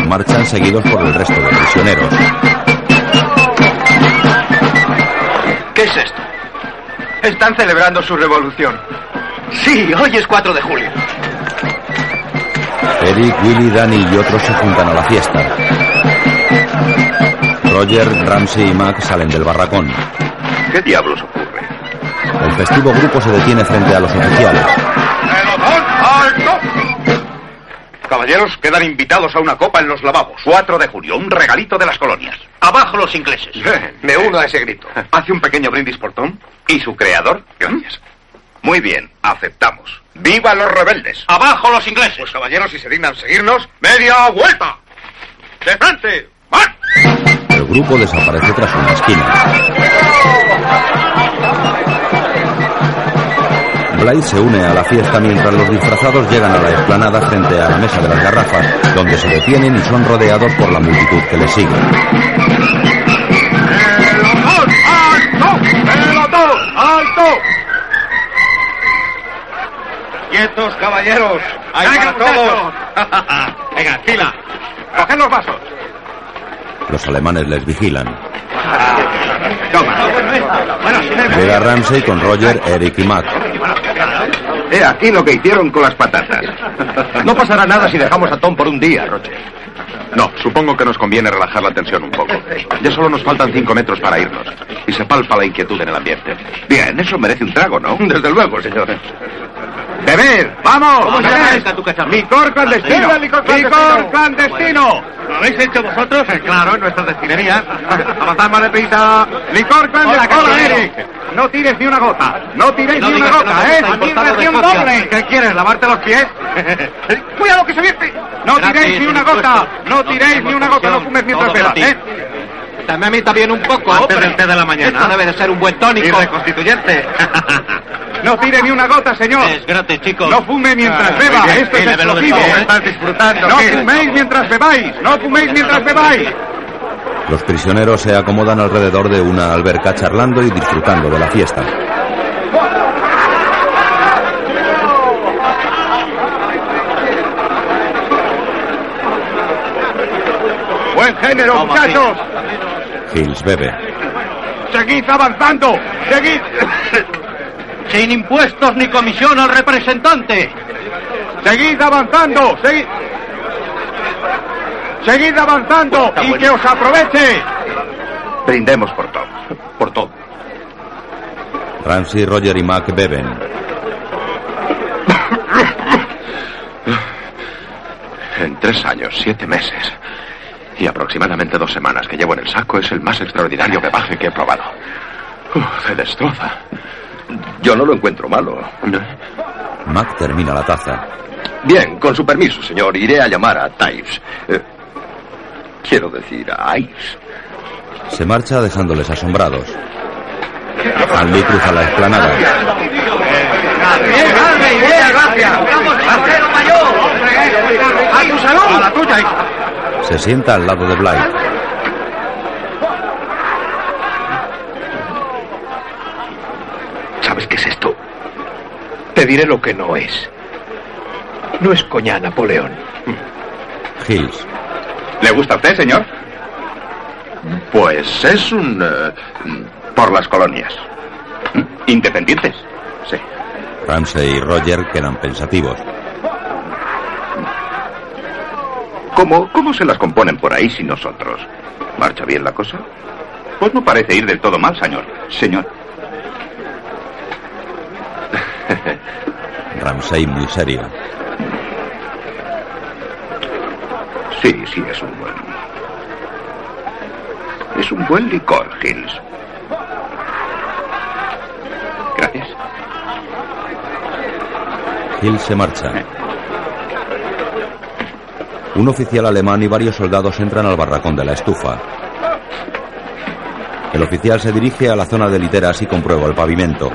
Marchan seguidos por el resto de prisioneros. ¿Qué es esto? Están celebrando su revolución. Sí, hoy es 4 de julio. Eric, Willy, Danny y otros se juntan a la fiesta. Roger, Ramsey y Mac salen del barracón. ¿Qué diablos ocurre? El festivo grupo se detiene frente a los oficiales. ¡Alto! Caballeros, quedan invitados a una copa en los lavabos. 4 de julio, un regalito de las colonias. ¡Abajo los ingleses! Me uno a ese grito. ¿Hace un pequeño brindis por Tom? ¿Y su creador? Gracias. Muy bien, aceptamos. ¡Viva los rebeldes! ¡Abajo los ingleses! Pues caballeros, si se dignan seguirnos, ¡media vuelta! ¡De frente! ¡Van! El grupo desaparece tras una esquina. Blythe se une a la fiesta mientras los disfrazados llegan a la explanada frente a la mesa de las garrafas, donde se detienen y son rodeados por la multitud que les sigue. ¡Alto! ¡Pelotón! ¡Alto! ¡Quietos, caballeros! ¡Hay Venga, para todos! Venga, fila. ¡Coged los vasos! Los alemanes les vigilan. Bueno, Llega Ramsey con Roger, Eric y Mac. He aquí lo que hicieron con las patatas. No pasará nada si dejamos a Tom por un día, Roger. No, supongo que nos conviene relajar la tensión un poco. Ya solo nos faltan cinco metros para irnos. Y se palpa la inquietud en el ambiente. Bien, eso merece un trago, ¿no? Desde luego, señor. ¡Beber! ¡Vamos! ¿Cómo tu? ¡Licor clandestino! Licor clandestino. ¡Licor clandestino! ¿Lo habéis hecho vosotros? Claro, en nuestras destilerías. Avanzad más deprisa. ¡Licor clandestino! Hola, Eric! No tires ni una gota. No tiréis No ni una gota, nos ¿eh? gusta Aquí importado de ración Escocia. doble. ¿Qué quieres? ¿Lavarte los pies? ¡Cuidado que se vierte! No tiréis ni una gota. No tiréis ni una gota. No fumes mientras bebas. ¿eh? Dame a mí también un poco. Antes hombre. del té de la mañana. Esto debe de ser un buen Y tónico. reconstituyente. no tire ni una gota, señor. Es gratis, chicos. No fume mientras Ah, beba. bien. Esto es explosivo. favor, ¿eh? Estás disfrutando. No ¿qué? fuméis mientras bebáis. No fuméis mientras bebáis. Los prisioneros se acomodan alrededor de una alberca charlando y disfrutando de la fiesta. Género, muchachos. Hills bebe. Seguid avanzando. Seguid. Sin impuestos ni comisión al representante. Seguid avanzando. Seguid. Seguid avanzando y que os aproveche. Brindemos por todo. Por todo. Ramsey, Roger y Mac beben. En tres años, siete meses y aproximadamente dos semanas que llevo en el saco es el más extraordinario bebaje que he probado. Uf, se destroza. Yo no lo encuentro malo. Mac termina la taza. Bien, con su permiso, señor, iré a llamar a Tives. Eh, quiero decir, a Ives. Se marcha dejándoles asombrados. Hanley cruza la explanada. ¡A tu salud! ¡A la tuya, hijo! Se sienta al lado de Blight. ¿Sabes qué es esto? Te diré lo que no es. No es coña, Napoleón. Hills. ¿Le gusta a usted, señor? Pues es un... eh, Por las colonias. ¿Independientes? Sí. Ramsey y Roger quedan pensativos. ¿Cómo, ¿Cómo se las componen por ahí sin nosotros? ¿Marcha bien la cosa? Pues no parece ir del todo mal, señor. Señor. Ramsey muy serio. Sí, sí, es un buen. Es un buen licor, Hills. Gracias. Hill se marcha. Un oficial alemán y varios soldados entran al barracón de la estufa. El oficial se dirige a la zona de literas y comprueba el pavimento.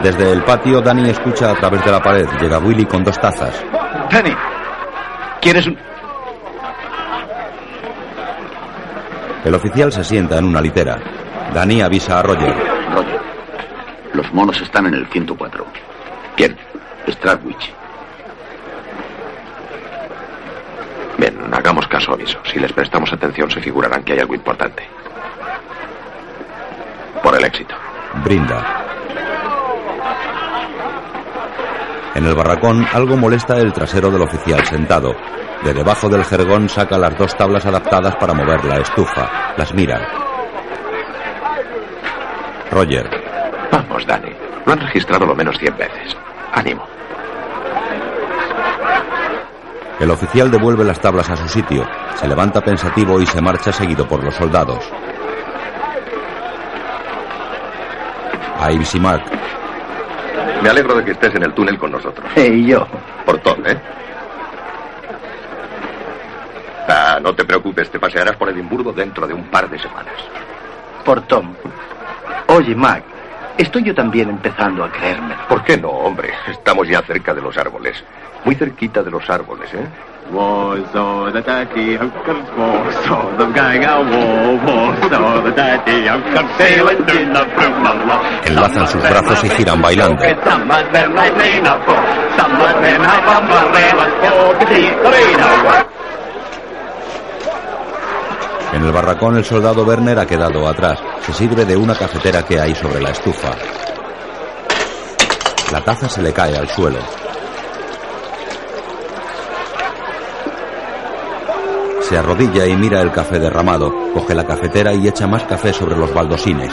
Desde el patio, Danny escucha a través de la pared. Llega Willy con dos tazas. Danny, ¿quieres un...? El oficial se sienta en una litera. Danny avisa a Roger. Roger, los monos están en el 104. ¿Quién? Stradwich. Bien, hagamos caso omiso. Si les prestamos atención, se figurarán que hay algo importante. Por el éxito. Brinda. En el barracón algo molesta el trasero del oficial sentado. De debajo del jergón saca las dos tablas adaptadas para mover la estufa. Las mira. Roger. Vamos, Dani. Lo han registrado lo menos 100 veces. Ánimo. El oficial devuelve las tablas a su sitio. Se levanta pensativo y se marcha seguido por los soldados. Ives y Mark. Me alegro de que estés en el túnel con nosotros. y yo. Por todo, ¿eh? Ah, no te preocupes, te pasearás por Edimburgo dentro de un par de semanas. Por Tom. Oye, Mac, estoy yo también empezando a creerme. ¿Por qué no, hombre? Estamos ya cerca de los árboles. Muy cerquita de los árboles, ¿eh? Enlazan sus brazos y giran bailando. En el barracón el soldado Werner ha quedado atrás. Se sirve de una cafetera que hay sobre la estufa. La taza se le cae al suelo. Se arrodilla y mira el café derramado. Coge la cafetera y echa más café sobre los baldosines.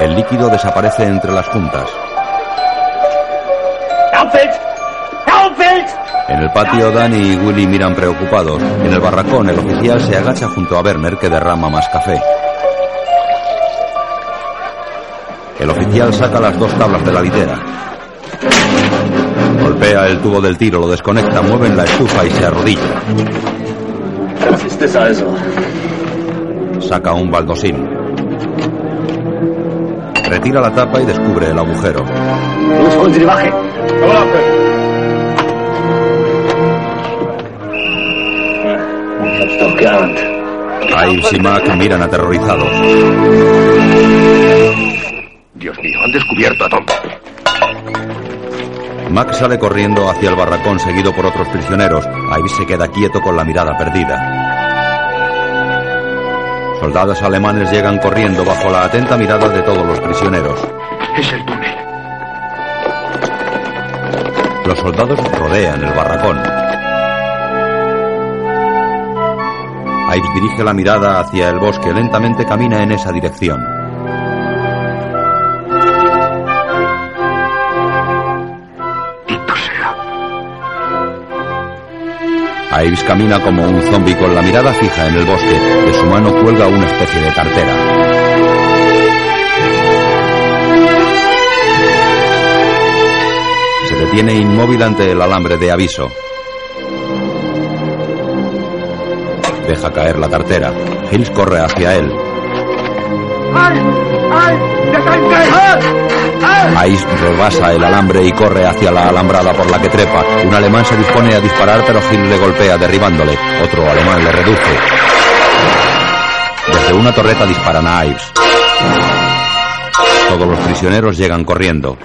El líquido desaparece entre las juntas. It! En el patio, Danny y Willy miran preocupados. En el barracón, el oficial se agacha junto a Werner que derrama más café. El oficial saca las dos tablas de la litera. Golpea el tubo del tiro, lo desconecta, mueven la estufa y se arrodilla. Das ist es also. Saca un baldosín. Retira la tapa y descubre el agujero. Holen Sie Ives y Mac miran aterrorizados. Dios mío, han descubierto a Tom. Mac sale corriendo hacia el barracón seguido por otros prisioneros. Ives se queda quieto con la mirada perdida. Soldados alemanes llegan corriendo bajo la atenta mirada de todos los prisioneros. Es el túnel. Los soldados rodean el barracón. Ives dirige la mirada hacia el bosque, lentamente camina en esa dirección. Ives camina como un zombi con la mirada fija en el bosque. De su mano cuelga una especie de cartera. Se detiene inmóvil ante el alambre de aviso. Deja caer la cartera. Hills corre hacia él. ¡Ay! ¡Ay! ¡Detente! Ice rebasa el alambre y corre hacia la alambrada por la que trepa. Un alemán se dispone a disparar, pero Hill le golpea derribándole. Otro alemán le reduce. Desde una torreta disparan a Ives. Todos los prisioneros llegan corriendo.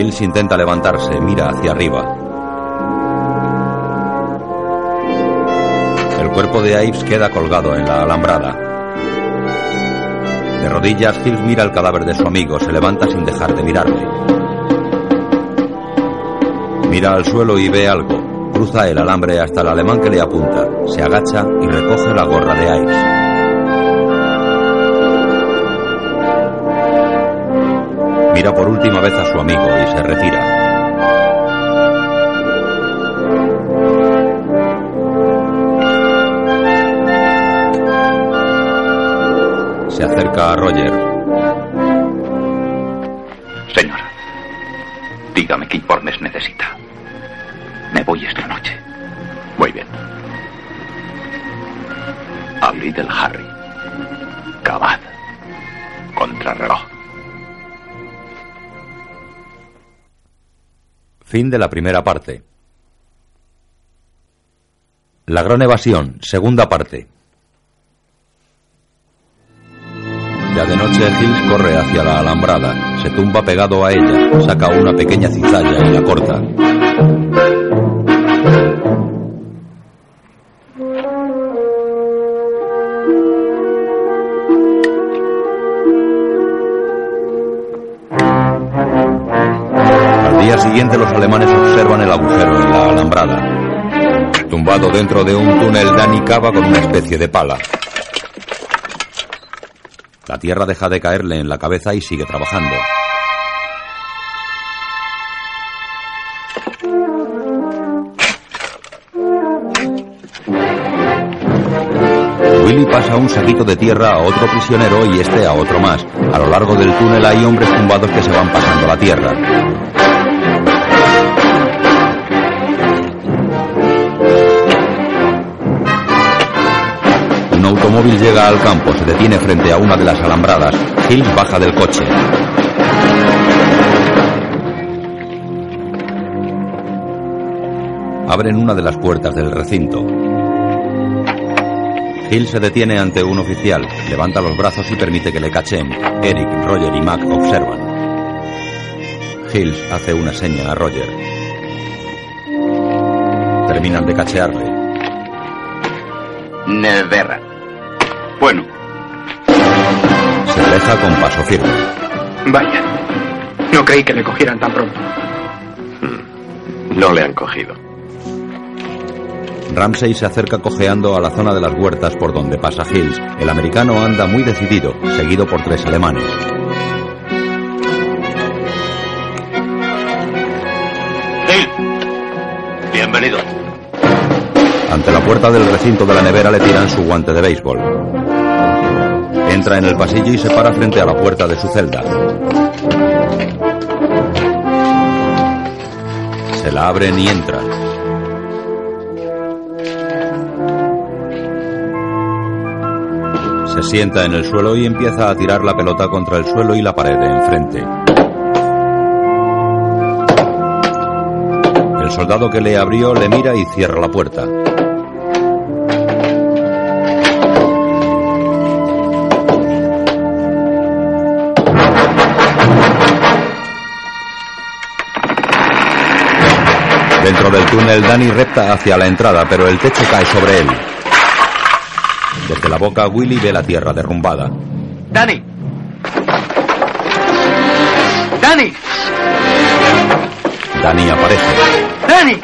Hills intenta levantarse, mira hacia arriba. El cuerpo de Ives queda colgado en la alambrada. De rodillas, Hills mira el cadáver de su amigo, se levanta sin dejar de mirarle. Mira al suelo y ve algo. Cruza el alambre hasta el alemán que le apunta, se agacha y recoge la gorra de Ives. Mira por última vez a su amigo y se retira. Se acerca a Roger. Señor, dígame qué informes necesita. Me voy esta noche. Muy bien. Abrid el Harry. Fin de la primera parte. La gran evasión, segunda parte. Ya de noche Hills corre hacia la alambrada, se tumba pegado a ella, saca una pequeña cizalla y la corta. Alemanes observan el agujero en la alambrada. Tumbado dentro de un túnel, Danny cava con una especie de pala. La tierra deja de caerle en la cabeza y sigue trabajando. Willy pasa un saquito de tierra a otro prisionero y este a otro más. A lo largo del túnel hay hombres tumbados que se van pasando la tierra. Automóvil llega al campo, se detiene frente a una de las alambradas. Hills baja del coche. Abren una de las puertas del recinto. Hill se detiene ante un oficial, levanta los brazos y permite que le cachen. Eric, Roger y Mac observan. Hills hace una seña a Roger. Terminan de cachearle. Neverra. Con paso firme. Vaya. No creí que le cogieran tan pronto. No le han cogido. Ramsey se acerca cojeando a la zona de las huertas por donde pasa Hills. El americano anda muy decidido, seguido por tres alemanes. Bienvenido. Ante la puerta del recinto de la nevera le tiran su guante de béisbol. Entra en el pasillo y se para frente a la puerta de su celda. Se la abren y entra. Se sienta en el suelo y empieza a tirar la pelota contra el suelo y la pared de enfrente. El soldado que le abrió le mira y cierra la puerta. Túnel, Danny repta hacia la entrada, pero el techo cae sobre él. Desde la boca, Willy ve la tierra derrumbada. ¡Dani! ¡Dani! Danny aparece. ¡Dani!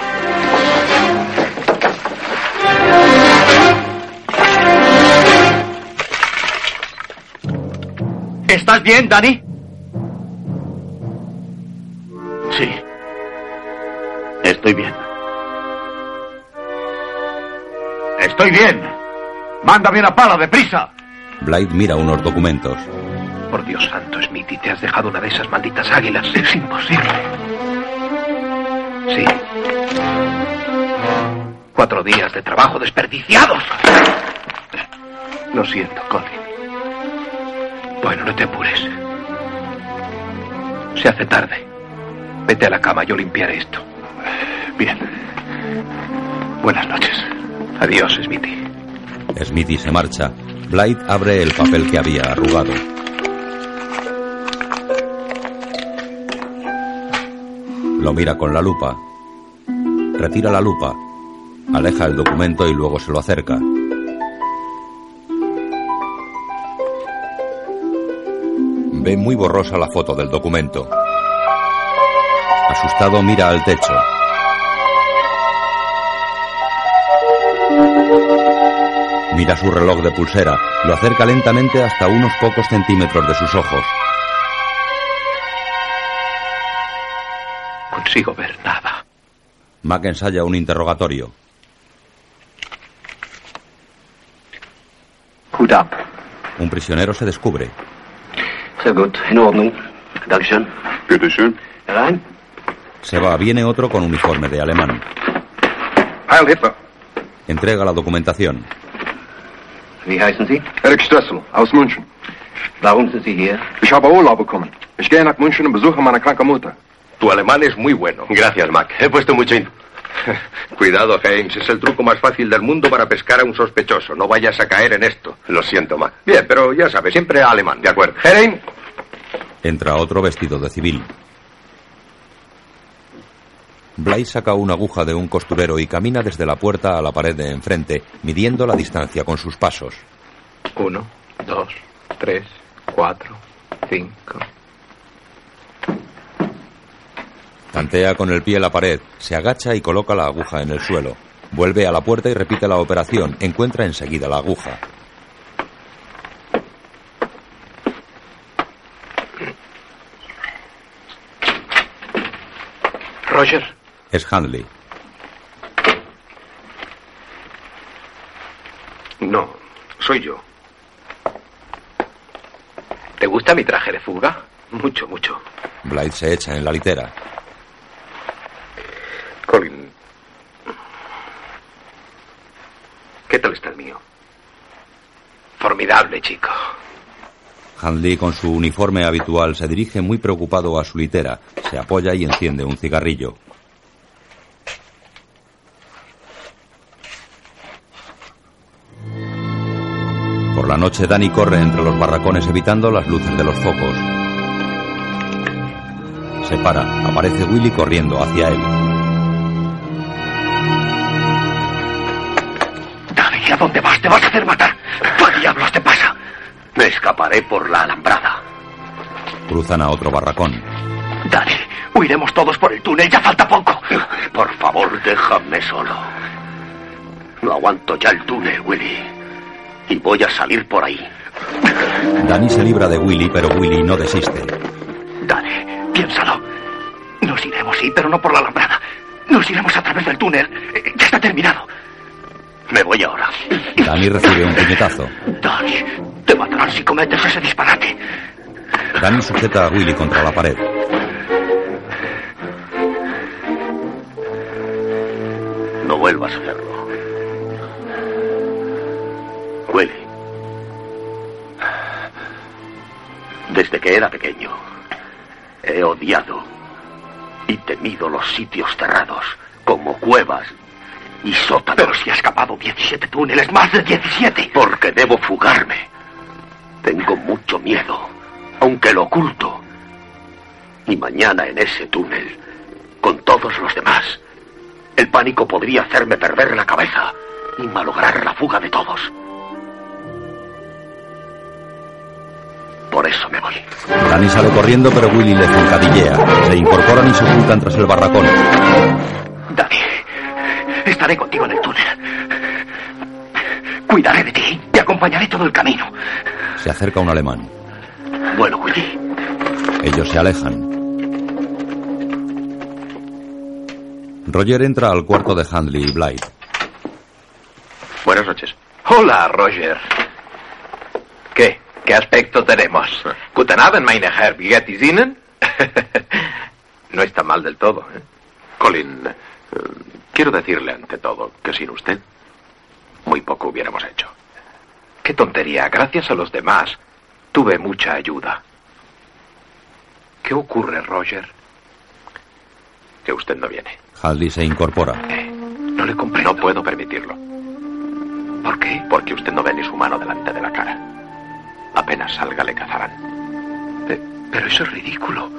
¿Estás bien, Dani? Estoy bien. Mándame una pala, deprisa. Blythe mira unos documentos. Por Dios santo, Smithy, te has dejado una de esas malditas águilas. Es imposible. Sí. Cuatro días de trabajo desperdiciados. Lo siento, Colin. Bueno, no te apures. Se hace tarde. Vete a la cama, yo limpiaré esto. Bien. Buenas noches. Adiós, Smithy. Smithy se marcha. Blythe abre el papel que había arrugado. Lo mira con la lupa. Retira la lupa. Aleja el documento y luego se lo acerca. Ve muy borrosa la foto del documento. Asustado mira al techo. Mira su reloj de pulsera. Lo acerca lentamente hasta unos pocos centímetros de sus ojos. Consigo ver nada. Mac ensaya un interrogatorio. Goed ab. Un prisionero se descubre. Sehr gut. In Ordnung. Dankeschön. Bitte schön. Herein. Se va, viene otro con uniforme de alemán. Heil Hitler. Entrega la documentación. Wie heißen Sie? Eric Stressel, aus München. Warum sind Sie hier? Ich habe Urlaub bekommen. Ich gehe nach München und besuche meine kranke Mutter. Tu alemán es muy bueno. Gracias, Mac. He puesto mucho in... Cuidado, James. Es el truco más fácil del mundo para pescar a un sospechoso. No vayas a caer en esto. Lo siento, Mac. Bien, pero ya sabes, siempre alemán. De acuerdo. Herein. Entra otro vestido de civil. Blythe saca una aguja de un costurero y camina desde la puerta a la pared de enfrente, midiendo la distancia con sus pasos. Uno, dos, tres, cuatro, cinco. Tantea con el pie la pared, se agacha y coloca la aguja en el suelo. Vuelve a la puerta y repite la operación. Encuentra enseguida la aguja. Roger, Es Handley. no, soy yo. ¿Te gusta mi traje de fuga? Mucho, mucho. Blythe se echa en la litera. Colin. ¿Qué tal está el mío? Formidable, chico. Handley, con su uniforme habitual, se dirige muy preocupado a su litera, se apoya y enciende un cigarrillo. Por la noche, Danny corre entre los barracones evitando las luces de los focos. Se para, aparece Willy corriendo hacia él. Dani, ¿a dónde vas? ¿Te vas a hacer matar? ¿Qué diablos te pasa? Me escaparé por la alambrada. Cruzan a otro barracón. Dani, huiremos todos por el túnel, ya falta poco. Por favor, déjame solo. No aguanto ya el túnel, Willy. Y voy a salir por ahí. Danny se libra de Willy, pero Willy no desiste. Dani, piénsalo. Nos iremos, sí, pero no por la alambrada. Nos iremos a través del túnel. Ya está terminado. Me voy ahora. Danny recibe un puñetazo. Dani, te matarán si cometes ese disparate. Danny sujeta a Willy contra la pared. No vuelvas a hacerlo. Desde que era pequeño, he odiado y temido los sitios cerrados, como cuevas y sótanos. Pero si ha escapado 17 túneles, más de 17. Porque debo fugarme. Tengo mucho miedo, aunque lo oculto. Y mañana en ese túnel, con todos los demás, El pánico podría hacerme perder la cabeza y malograr la fuga de todos. Por eso me voy. Danny sale corriendo, pero Willy le zancadillea. Se incorporan y se ocultan tras el barracón. Danny, estaré contigo en el túnel. Cuidaré de ti. Te acompañaré todo el camino. Se acerca un alemán. Bueno, Willy. Ellos se alejan. Roger entra al cuarto de Handley y Blight. Buenas noches. Hola, Roger. ¿Qué? ¿Qué aspecto tenemos? Guten Abend, meine Herr. Wie geht es Ihnen? no está mal del todo. ¿eh? Colin, eh, quiero decirle ante todo que sin usted muy poco hubiéramos hecho. Qué tontería. Gracias a los demás tuve mucha ayuda. ¿Qué ocurre, Roger? Que usted no viene. Handley se incorpora. No le comprendo. No puedo permitirlo. ¿Por qué? Porque usted no ve ni su mano delante de la cara. Apenas salga le cazarán. Pero eso es ridículo.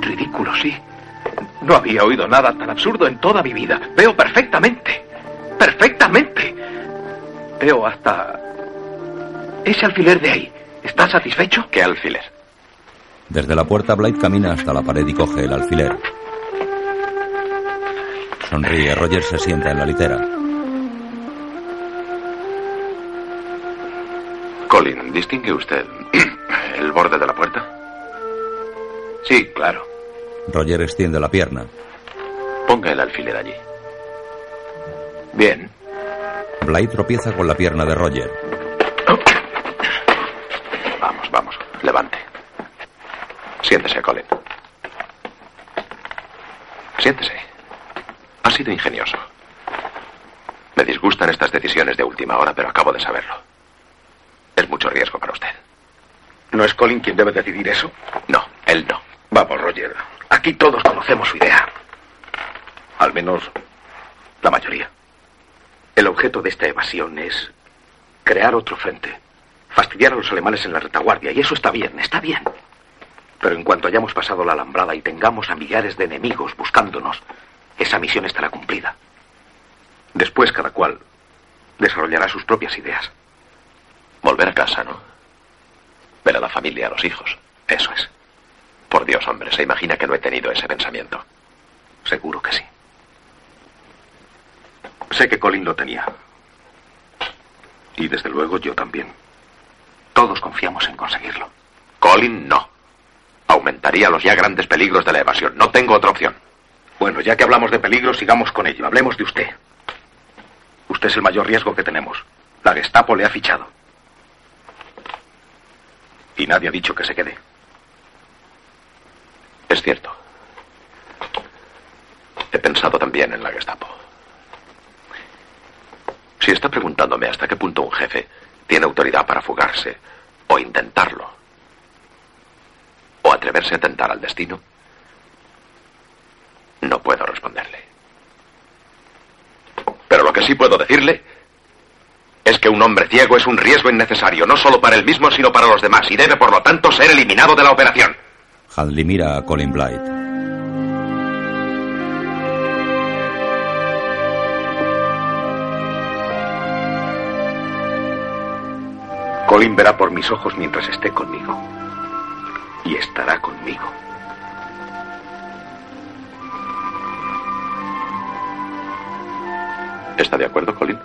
Ridículo, sí. No había oído nada tan absurdo en toda mi vida. Veo perfectamente. Perfectamente. Veo hasta... Ese alfiler de ahí. ¿Está satisfecho? ¿Qué alfiler? Desde la puerta, Blight camina hasta la pared y coge el alfiler. Sonríe. Roger se sienta en la litera. Colin, ¿distingue usted el borde de la puerta? Sí, claro. Roger extiende la pierna. Ponga el alfiler allí. Bien. Blight tropieza con la pierna de Roger. Vamos, vamos. Levante. Siéntese, Colin. Siéntese. Ha sido ingenioso. Me disgustan estas decisiones de última hora, pero acabo de saberlo. Es mucho riesgo para usted. ¿No es Colin quien debe decidir eso? No, él no. Vamos, Roger. Aquí todos conocemos su idea. Al menos la mayoría. El objeto de esta evasión es crear otro frente. Fastidiar a los alemanes en la retaguardia. Y eso está bien, está bien. Pero en cuanto hayamos pasado la alambrada y tengamos a millares de enemigos buscándonos, esa misión estará cumplida. Después cada cual desarrollará sus propias ideas. Volver a casa, ¿no? Ver a la familia, a los hijos. Eso es. Por Dios, hombre, se imagina que no he tenido ese pensamiento. Seguro que sí. Sé que Colin lo tenía. Y desde luego yo también. Todos confiamos en conseguirlo. Colin, no. Aumentaría los ya grandes peligros de la evasión. No tengo otra opción. Bueno, ya que hablamos de peligro, sigamos con ello. Hablemos de usted. Usted es el mayor riesgo que tenemos. La Gestapo le ha fichado. Y nadie ha dicho que se quede. Es cierto. He pensado también en la Gestapo. Si está preguntándome hasta qué punto un jefe tiene autoridad para fugarse o intentarlo, o atreverse a tentar al destino, no puedo responderle. Pero lo que sí puedo decirle es que un hombre ciego es un riesgo innecesario, no solo para él mismo, sino para los demás, y debe, por lo tanto, ser eliminado de la operación. Handley mira a Colin Blight. Colin verá por mis ojos mientras esté conmigo. Y estará conmigo. ¿Está de acuerdo, Colin?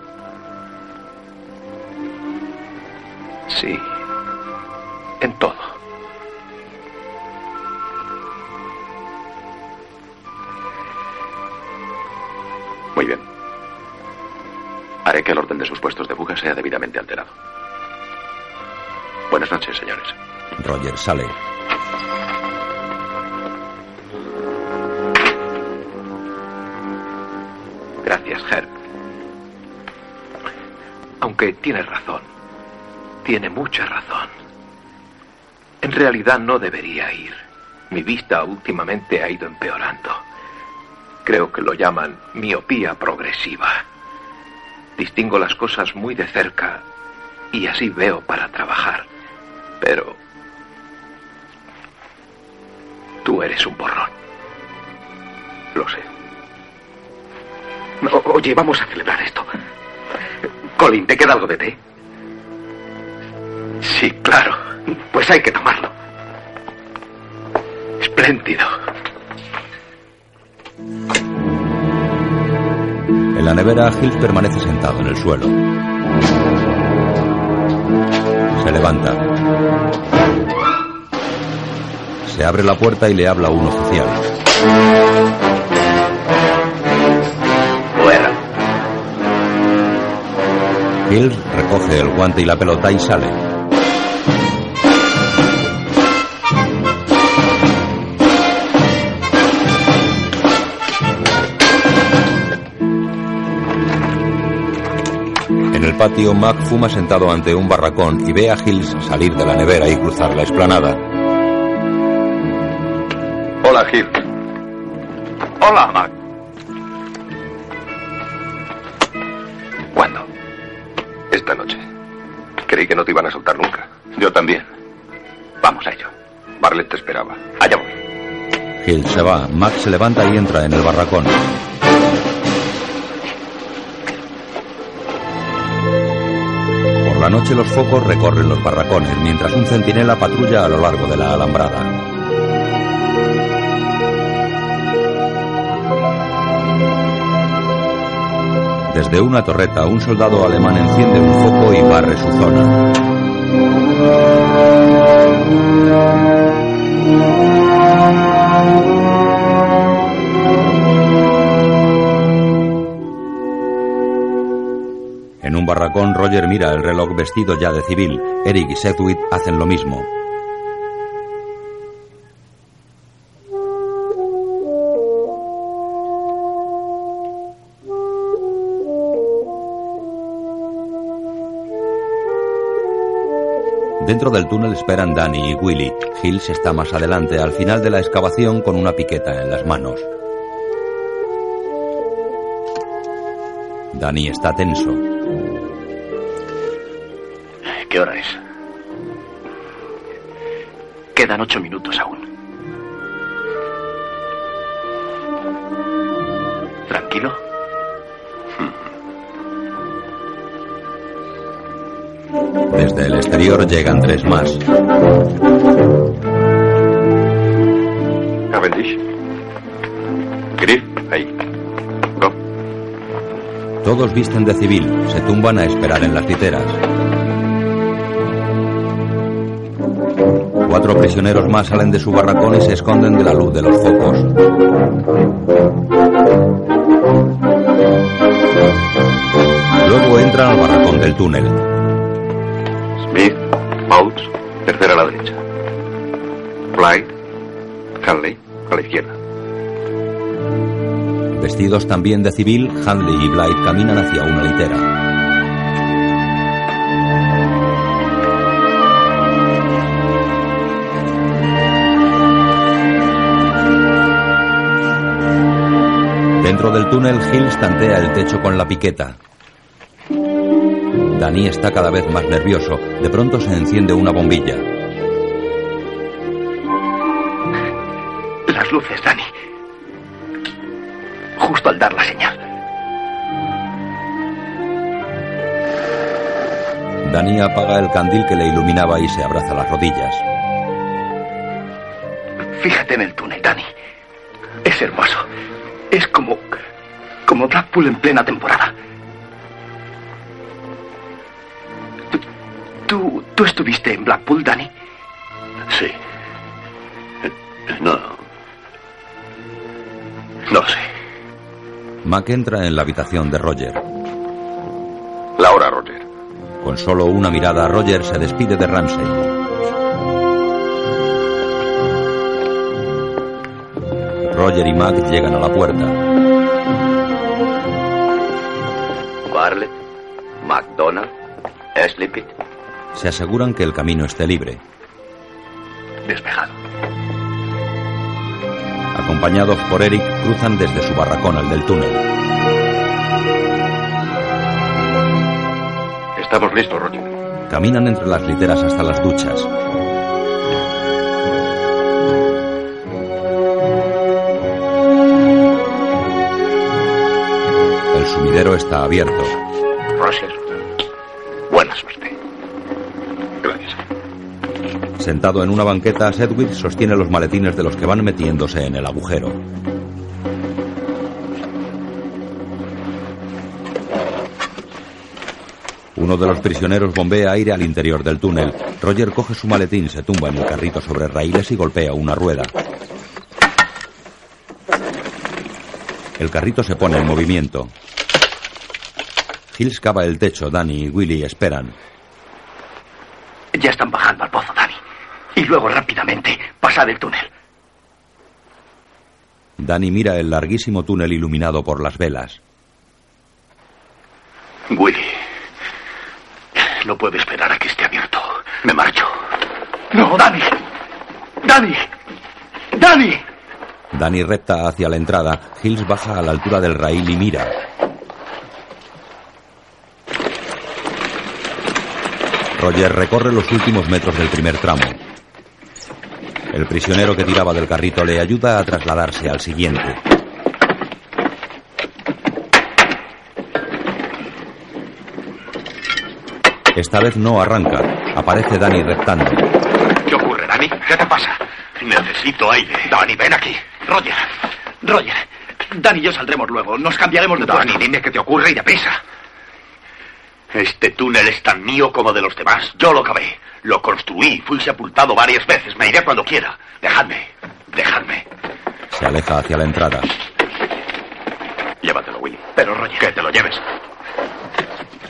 Sí. En todo. Muy bien. Haré que el orden de sus puestos de fuga sea debidamente alterado. Buenas noches, señores. Roger sale. Gracias, Herb. Aunque tiene razón. Tiene mucha razón. En realidad no debería ir. Mi vista últimamente ha ido empeorando. Creo que lo llaman miopía progresiva. Distingo las cosas muy de cerca y así veo para trabajar. Pero tú eres un borrón. Lo sé. Oye, vamos a celebrar esto. Colin, ¿te queda algo de té? Sí, claro. Pues hay que tomarlo. Espléndido. En la nevera, Hills permanece sentado en el suelo. Se levanta. Se abre la puerta y le habla un oficial. Fuera. Hills recoge el guante y la pelota y sale. En el patio, Mac fuma sentado ante un barracón y ve a Hills salir de la nevera y cruzar la explanada. Hola, Gil. Hola, Mac. ¿Cuándo? Esta noche. Creí que no te iban a soltar nunca. Yo también. Vamos a ello. Barlet te esperaba. Allá voy. Hills se va. Mac se levanta y entra en el barracón. Los focos recorren los barracones mientras un centinela patrulla a lo largo de la alambrada. Desde una torreta, un soldado alemán enciende un foco y barre su zona. Barracón, Roger mira el reloj vestido ya de civil. Eric y Sedgwick hacen lo mismo. Dentro del túnel esperan Danny y Willy. Hills está más adelante, al final de la excavación, con una piqueta en las manos. Danny está tenso. ¿Qué hora es? Quedan ocho minutos aún. ¿Tranquilo? Desde el exterior llegan tres más. Cavendish. Griff, ahí. Go. Todos visten de civil, se tumban a esperar en las literas. Cuatro prisioneros más salen de su barracón y se esconden de la luz de los focos. Luego entran al barracón del túnel. Smith, Moulds, tercera a la derecha. Blythe, Hanley, a la izquierda. Vestidos también de civil, Handley y Blythe caminan hacia una litera. Dentro del túnel, Hills tantea el techo con la piqueta. Danny está cada vez más nervioso. De pronto se enciende una bombilla. Las luces, Dani. Justo al dar la señal. Danny apaga el candil que le iluminaba y se abraza las rodillas. Fíjate en el túnel, Dani. Es hermoso. Es como. como Blackpool en plena temporada. ¿Tú, tú, estuviste en Blackpool, Dani? Sí. No. No sé. Mac entra en la habitación de Roger. La hora, Roger. Con solo una mirada, Roger se despide de Ramsey. Roger y Mac llegan a la puerta. Bartlett, McDonald, Ashley Pitt. Se aseguran que el camino esté libre. Despejado. Acompañados por Eric, cruzan desde su barracón al del túnel. Estamos listos, Roger. Caminan entre las literas hasta las duchas. Sumidero está abierto. Roger, buena suerte. Gracias. Sentado en una banqueta, Sedgwick sostiene los maletines de los que van metiéndose en el agujero. Uno de los prisioneros bombea aire al interior del túnel. Roger coge su maletín, se tumba en el carrito sobre raíles y golpea una rueda. El carrito se pone en movimiento. Hills cava el techo, Danny y Willy esperan. Ya están bajando al pozo, Dani. Y luego rápidamente pasad el túnel. Danny mira el larguísimo túnel iluminado por las velas. Willy, no puedo esperar a que esté abierto. Me marcho. No, Dani. Dani. Dani. Danny repta hacia la entrada. Hills baja a la altura del raíl y mira. Roger recorre los últimos metros del primer tramo. El prisionero que tiraba del carrito le ayuda a trasladarse al siguiente. Esta vez no arranca. Aparece Danny reptando. ¿Qué ocurre, Dani? ¿Qué te pasa? Necesito aire. Dani, ven aquí. Roger. Roger. Dani y yo saldremos luego. Nos cambiaremos de Dani, puesto. dime qué te ocurre y deprisa. Este túnel es tan mío como de los demás. Yo lo cavé. Lo construí. Fui sepultado varias veces. Me iré cuando quiera. Dejadme. Dejadme. Se aleja hacia la entrada. Llévatelo, Willy. Pero, Roger. Que te lo lleves.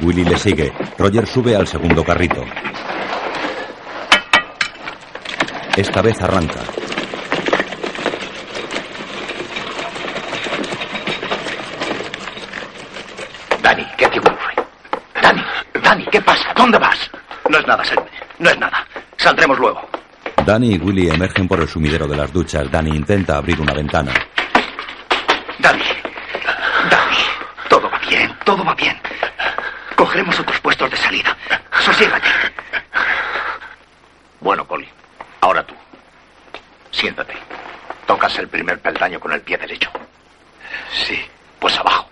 Willy le sigue. Roger sube al segundo carrito. Esta vez arranca. Dani, ¿qué te ocurre? Dani, Dani, ¿qué pasa? ¿Dónde vas? No es nada, Selby. No es nada. Saldremos luego. Danny y Willy emergen por el sumidero de las duchas. Danny intenta abrir una ventana. Dani. Dani. Todo va bien. Todo va bien. Cogeremos otros puestos de salida. Sosiégate. Bueno, Polly. Ahora tú. Siéntate. Tocas el primer peldaño con el pie derecho. Sí. Pues abajo.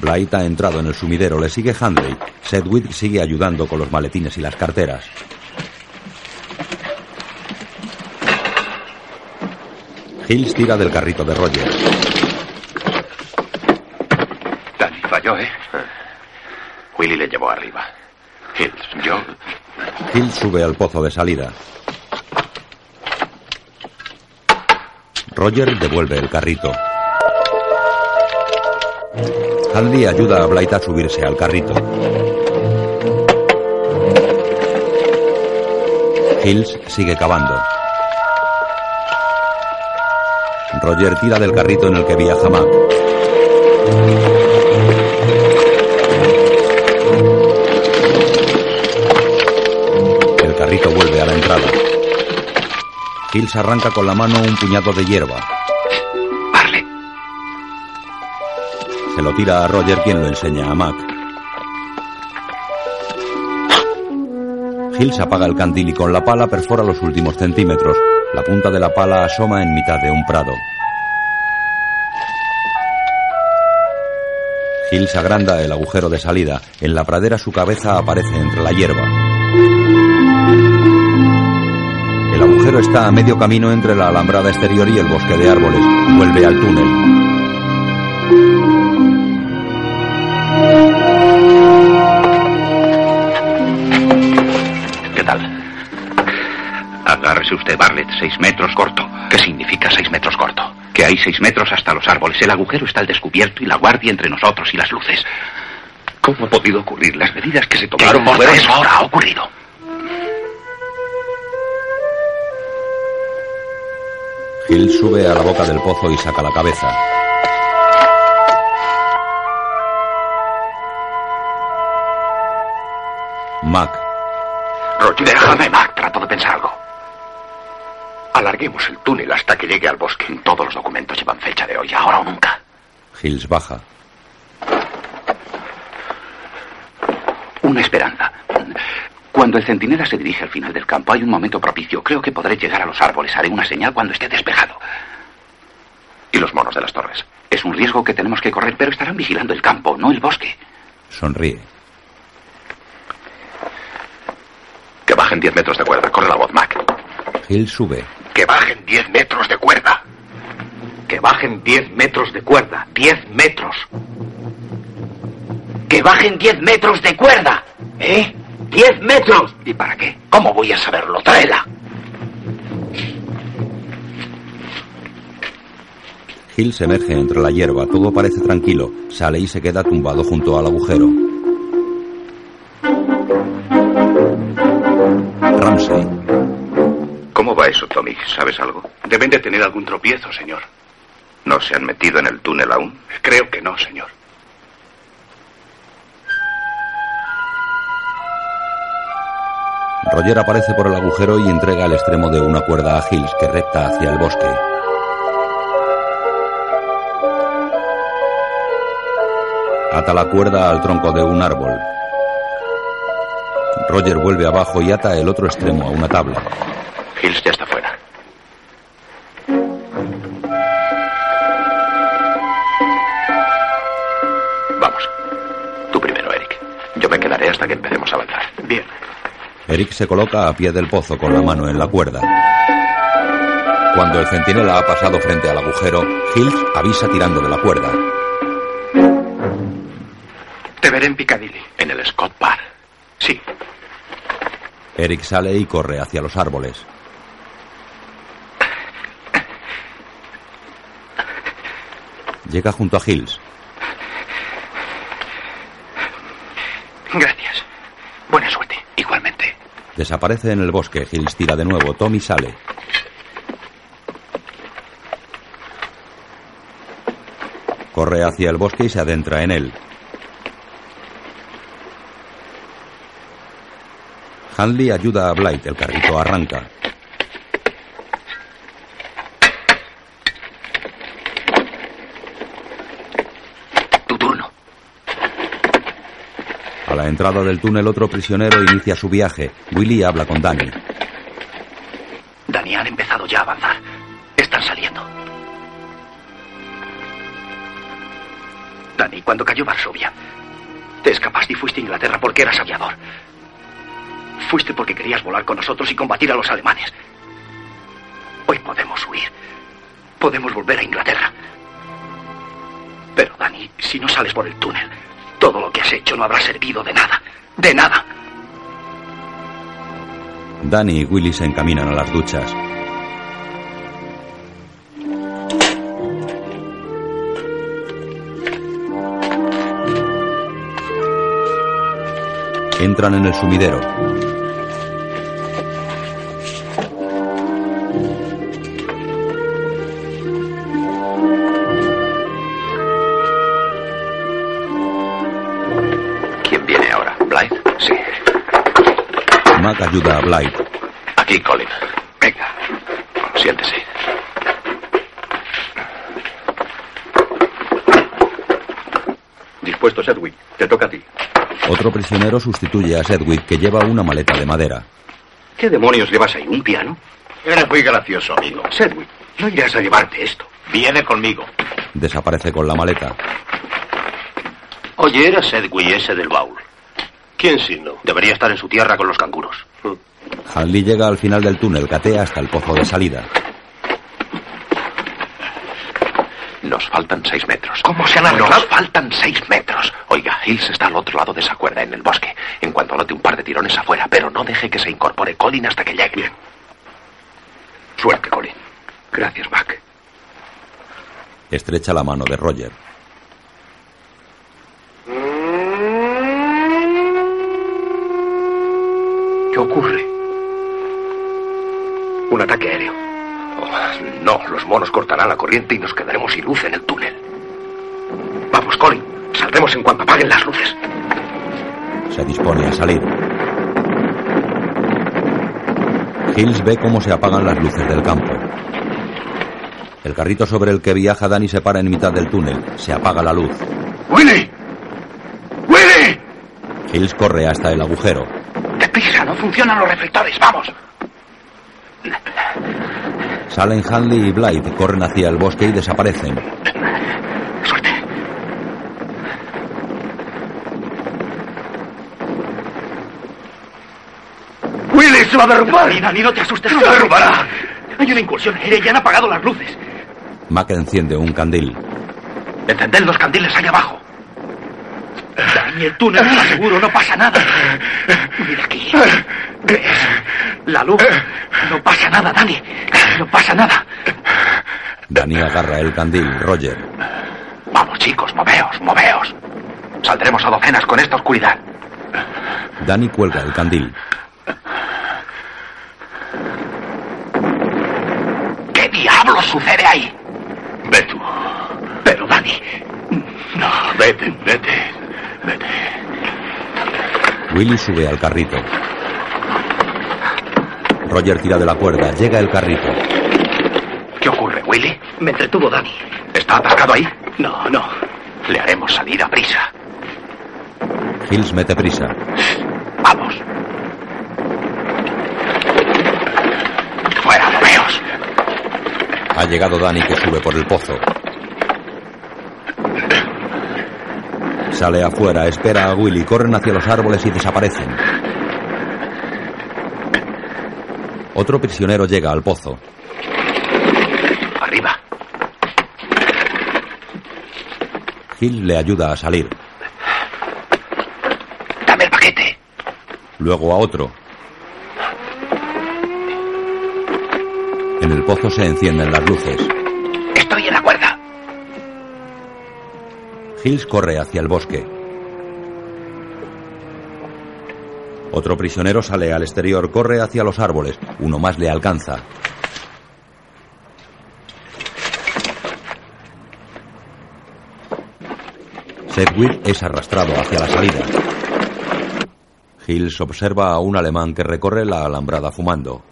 Blight ha entrado en el sumidero. Le sigue Handley. Sedgwick sigue ayudando con los maletines y las carteras. Hills tira del carrito de Roger. Dani falló, ¿eh? Willy le llevó arriba. Hills, yo... Hills sube al pozo de salida. Roger devuelve el carrito. Handley ayuda a Blight a subirse al carrito. Hills sigue cavando. Roger tira del carrito en el que viaja Mac. El carrito vuelve a la entrada. Hills arranca con la mano un puñado de hierba. Se lo tira a Roger quien lo enseña a Mac. Hills apaga el candil y con la pala perfora los últimos centímetros. La punta de la pala asoma en mitad de un prado. Hills agranda el agujero de salida. En la pradera su cabeza aparece entre la hierba. El agujero está a medio camino entre la alambrada exterior y el bosque de árboles. Vuelve al túnel. Usted, Bartlett, seis metros corto. ¿Qué significa seis metros corto? Que hay seis metros hasta los árboles. El agujero está al descubierto y la guardia entre nosotros y las luces. ¿Cómo ha podido ocurrir? Las medidas que se tomaron ¿Qué importa fueron... eso ahora? Ha ocurrido. Hill sube a la boca del pozo y saca la cabeza. Mac. Roger, déjame, Mac. Trato de pensar algo. Alarguemos el túnel hasta que llegue al bosque. Todos los documentos llevan fecha de hoy, ahora o nunca. Hills baja. Una esperanza. Cuando el centinela se dirige al final del campo hay un momento propicio. Creo que podré llegar a los árboles. Haré una señal cuando esté despejado. ¿Y los monos de las torres? Es un riesgo que tenemos que correr, pero estarán vigilando el campo, no el bosque. Sonríe. Que bajen 10 metros de cuerda. Corre la voz, Mac. Hill sube. Que bajen 10 metros de cuerda. Que bajen 10 metros de cuerda. 10 metros. Que bajen 10 metros de cuerda. ¿Eh? 10 metros. ¿Y para qué? ¿Cómo voy a saberlo? Tráela. Hill se emerge entre la hierba. Todo parece tranquilo. Sale y se queda tumbado junto al agujero. Ramsey. ¿Sabes algo? Deben de tener algún tropiezo, señor. ¿No se han metido en el túnel aún? Creo que no, señor. Roger aparece por el agujero y entrega el extremo de una cuerda a Hills que recta hacia el bosque. Ata la cuerda al tronco de un árbol. Roger vuelve abajo y ata el otro extremo a una tabla. Hills ya está fuera. Vamos. Tú primero, Eric. Yo me quedaré hasta que empecemos a avanzar. Bien. Eric se coloca a pie del pozo con la mano en la cuerda. Cuando el centinela ha pasado frente al agujero, Hills avisa tirando de la cuerda. Te veré en Piccadilly. En el Scott Bar. Sí. Eric sale y corre hacia los árboles. Llega junto a Hills. Gracias. Buena suerte. Igualmente. Desaparece en el bosque. Hills tira de nuevo. Tommy sale. Corre hacia el bosque y se adentra en él. Handley ayuda a Blight. El carrito arranca. Tu turno. A la entrada del túnel otro prisionero inicia su viaje. Willy habla con Danny. Dani, han empezado ya a avanzar. Están saliendo. Dani, cuando cayó Varsovia, te escapaste y fuiste a Inglaterra porque eras aviador. Fuiste porque querías volar con nosotros y combatir a los alemanes. Hoy podemos huir. Podemos volver a Inglaterra. Pero, Dani, si no sales por el túnel, todo lo que has hecho no habrá servido de nada. De nada. Danny y Willy se encaminan a las duchas. Entran en el sumidero. Ayuda a Blight. Aquí, Colin. Venga. Siéntese. Dispuesto, Sedgwick. Te toca a ti. Otro prisionero sustituye a Sedgwick que lleva una maleta de madera. ¿Qué demonios llevas ahí? ¿Un piano? Eres muy gracioso, amigo. Sedgwick, no irás a llevarte esto. Viene conmigo. Desaparece con la maleta. Oye, era Sedgwick ese del baúl. ¿Quién si no? Debería estar en su tierra con los canguros. Hanley llega al final del túnel, catea hasta el pozo de salida. Nos faltan seis metros. ¿Cómo se han arreglado? Nos faltan seis metros. Oiga, Hills está al otro lado de esa cuerda, en el bosque. En cuanto note un par de tirones afuera, pero no deje que se incorpore Colin hasta que llegue. Bien. Suerte, Colin. Gracias, Mac. Estrecha la mano de Roger. ¿Qué ocurre? Un ataque aéreo. Oh, no, los monos cortarán la corriente y nos quedaremos sin luz en el túnel. Vamos, Colin. Saldremos en cuanto apaguen las luces. Se dispone a salir. Hills ve cómo se apagan las luces del campo. El carrito sobre el que viaja Danny se para en mitad del túnel. Se apaga la luz. ¡Willy! ¡Willy! Hills corre hasta el agujero. Prisa, no funcionan los reflectores. Vamos. Salen Hanley y Blythe, corren hacia el bosque y desaparecen. Suerte. Willy se va a derrumbar. Nina, ni no te asustes. Se derrumbará. Hay una incursión aérea y han apagado las luces. Mac enciende un candil. Encended los candiles allá abajo. Dani, el túnel está seguro, no pasa nada. Mira aquí. ¿Ves? La luz. No pasa nada, Dani. No pasa nada. Dani agarra el candil. Roger. Vamos, chicos, moveos, moveos. Saldremos a docenas con esta oscuridad. Dani cuelga el candil. ¿Qué diablos sucede ahí? Ve tú. Pero, Dani. No, vete, vete. Vete. Willy sube al carrito. Roger tira de la cuerda. Llega el carrito. ¿Qué ocurre, Willy? Me entretuvo Dani. ¿Está atascado ahí? No, no. Le haremos salir a prisa. Hills mete prisa. Vamos. Fuera, moveos. Ha llegado Dani que sube por el pozo. Sale afuera, espera a Willy, corren hacia los árboles y desaparecen. Otro prisionero llega al pozo. Arriba. Hill le ayuda a salir. Dame el paquete. Luego a otro. En el pozo se encienden las luces. Estoy en la cuerda. Hills corre hacia el bosque. Otro prisionero sale al exterior, corre hacia los árboles. Uno más le alcanza. Sedgwick es arrastrado hacia la salida. Hills observa a un alemán que recorre la alambrada fumando.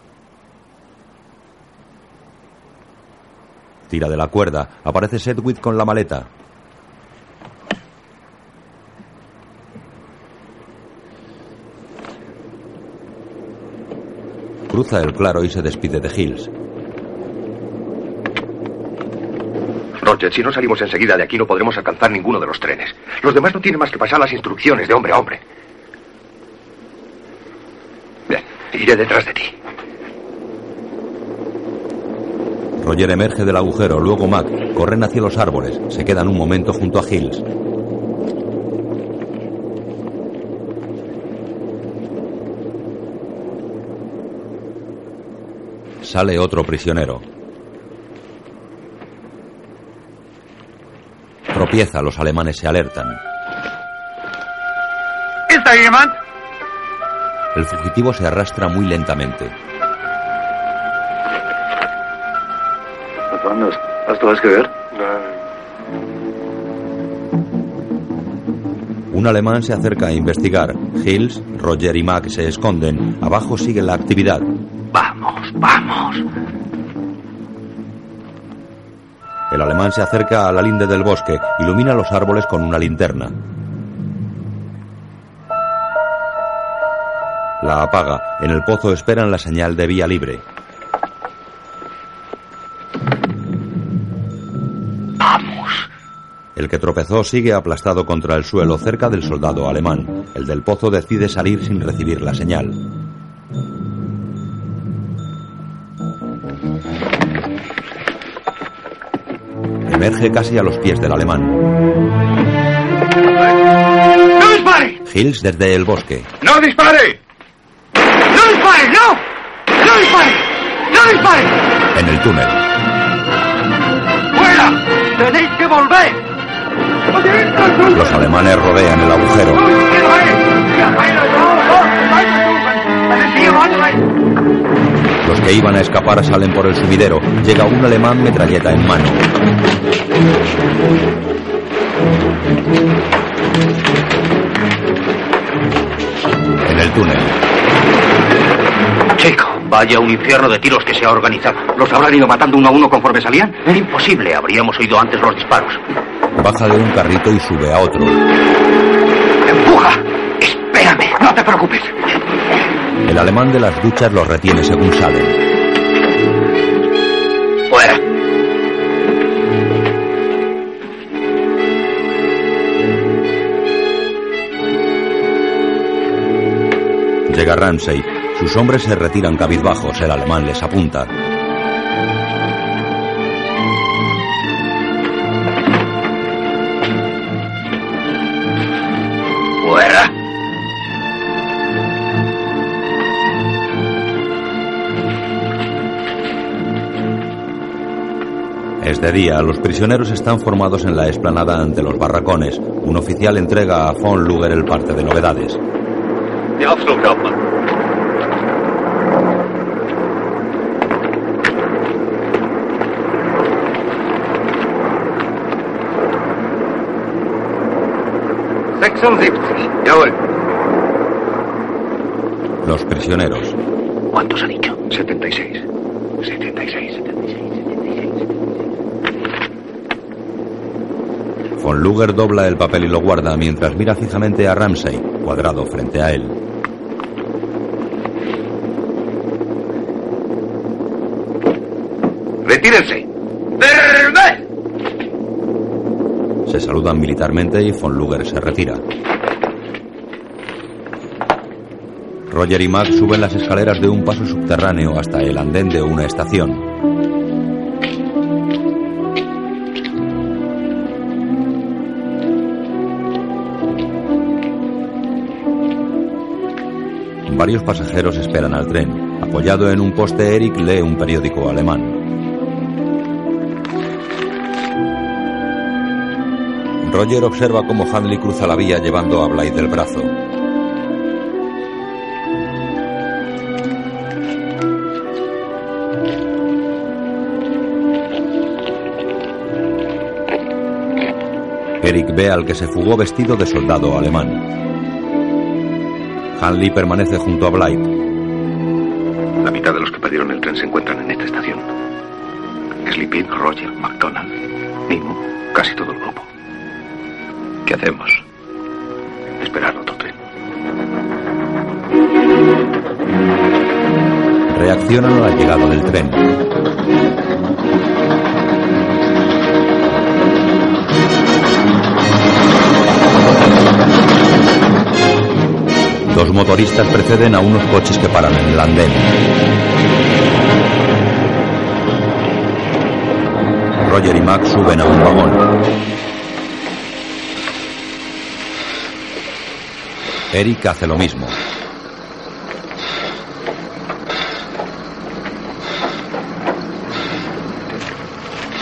Tira de la cuerda. Aparece Sedgwick con la maleta. Cruza el claro y se despide de Hills. Roger, si no salimos enseguida de aquí no podremos alcanzar ninguno de los trenes. Los demás no tienen más que pasar las instrucciones de hombre a hombre. Bien, iré detrás de ti. Roger emerge del agujero, luego Mac. Corren hacia los árboles. Se quedan un momento junto a Hills. Sale otro prisionero. Tropieza, los alemanes se alertan. ¿Está jemand? El fugitivo se arrastra muy lentamente. Was gehört? Un alemán se acerca a investigar. Hills, Roger y Mac se esconden. Abajo sigue la actividad. Vamos, vamos. El alemán se acerca a la linde del bosque, ilumina los árboles con una linterna. La apaga. En el pozo esperan la señal de vía libre. Vamos. El que tropezó sigue aplastado contra el suelo cerca del soldado alemán. El del pozo decide salir sin recibir la señal. Emerge casi a los pies del alemán. ¡No dispare! Hills desde el bosque. ¡No dispare! ¡No dispare! ¡No! ¡No dispare! ¡No dispare! En el túnel. ¡Fuera! ¡Tenéis que volver! Los alemanes rodean el agujero. Que iban a escapar salen por el subidero. Llega un alemán metralleta en mano. En el túnel. Chico, vaya un infierno de tiros que se ha organizado. ¿Los habrán ido matando uno a uno conforme salían? Imposible, habríamos oído antes los disparos. Baja de un carrito y sube a otro. ¡Empuja! Espérame, no te preocupes. El alemán de las duchas los retiene según salen. Fuera. Llega Ramsey. Sus hombres se retiran cabizbajos. El alemán les apunta. De día, los prisioneros están formados en la explanada ante los barracones. Un oficial entrega a von Luger el parte de novedades. Die Abflughauptmann. Jawohl. Los prisioneros. ¿Cuántos ha Von Luger dobla el papel y lo guarda mientras mira fijamente a Ramsey, cuadrado frente a él. ¡Retírense! Se saludan militarmente y von Luger se retira. Roger y Mac suben las escaleras de un paso subterráneo hasta el andén de una estación. Varios pasajeros esperan al tren. Apoyado en un poste, Eric lee un periódico alemán. Roger observa cómo Handley cruza la vía llevando a Blythe del brazo. Eric ve al que se fugó vestido de soldado alemán. Hanley permanece junto a Blythe. La mitad de los que perdieron el tren se encuentran en esta estación. Sleepy, Roger, McDonald, Nimo, casi todo el grupo. ¿Qué hacemos? Esperar otro tren. Reaccionan a la llegada del tren. Dos motoristas preceden a unos coches que paran en el andén. Roger y Max suben a un vagón. Eric hace lo mismo.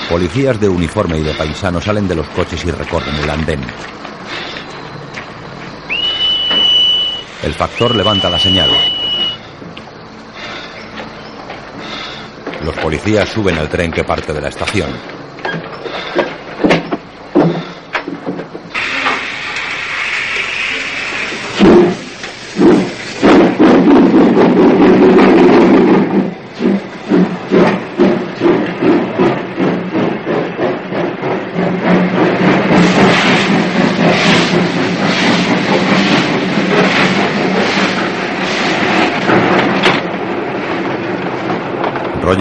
Policías de uniforme y de paisano salen de los coches y recorren el andén. El factor levanta la señal. Los policías suben al tren que parte de la estación.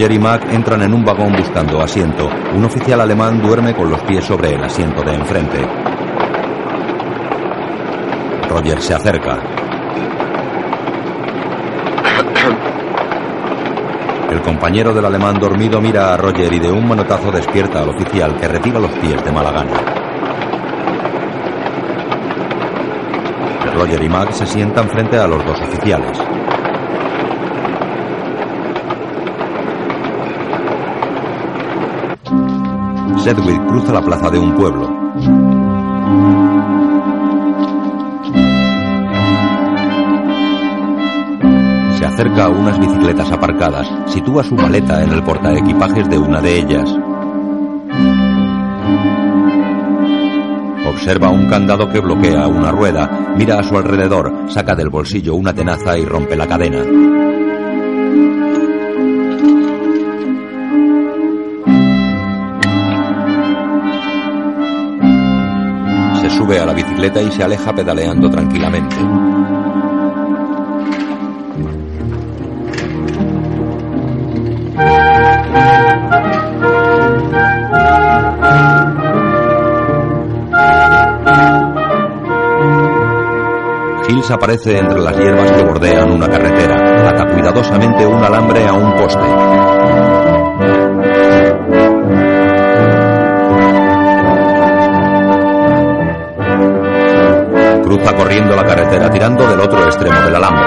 Roger y Mac entran en un vagón buscando asiento. Un oficial alemán duerme con los pies sobre el asiento de enfrente. Roger se acerca. El compañero del alemán dormido mira a Roger y de un manotazo despierta al oficial que retira los pies de mala gana. Roger y Mac se sientan frente a los dos oficiales. Sedgwick cruza la plaza de un pueblo. Se acerca a unas bicicletas aparcadas, sitúa su maleta en el portaequipajes de una de ellas. Observa un candado que bloquea una rueda, mira a su alrededor, saca del bolsillo una tenaza y rompe la cadena. Sube a la bicicleta y se aleja pedaleando tranquilamente. Hills aparece entre las hierbas que bordean una carretera. Ata cuidadosamente un alambre a un poste. La carretera tirando del otro extremo del alambre.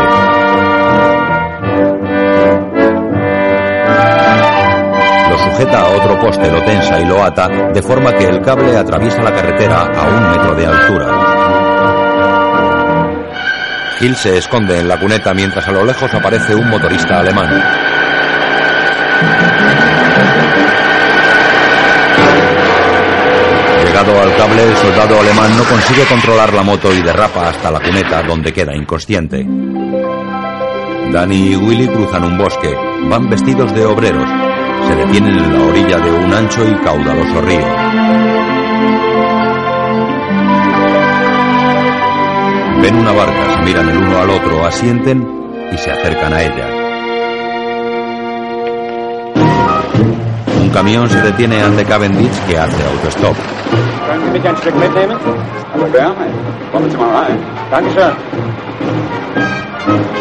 Lo sujeta a otro poste, lo tensa y lo ata, de forma que el cable atraviesa la carretera a un metro de altura. Hill se esconde en la cuneta mientras a lo lejos aparece un motorista alemán. Al cable, el soldado alemán no consigue controlar la moto y derrapa hasta la cuneta, donde queda inconsciente. Danny y Willy cruzan un bosque. Van vestidos de obreros. Se detienen en la orilla de un ancho y caudaloso río. Ven una barca, se miran el uno al otro, asienten y se acercan a ella. Un camión se detiene ante Cavendish que hace autostop. Sie mich ein Stück mitnehmen? Aber gerne. Kommen Sie mal rein. Dankeschön.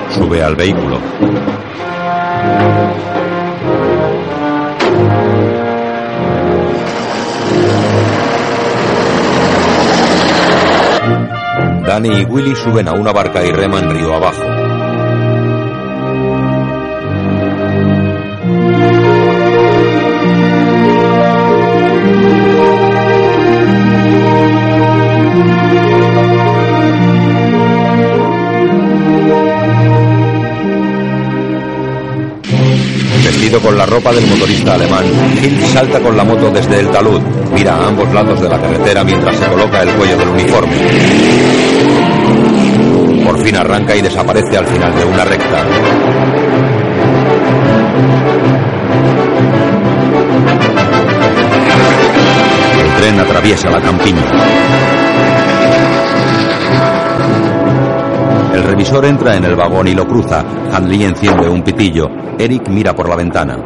Sube al vehículo. Danny y Willy suben a una barca y reman río abajo. Con la ropa del motorista alemán, Hill salta con la moto desde el talud. Mira a ambos lados de la carretera mientras se coloca el cuello del uniforme. Por fin arranca y desaparece al final de una recta. El tren atraviesa la campiña. El revisor entra en el vagón y lo cruza. Handley enciende un pitillo. Eric mira por la ventana.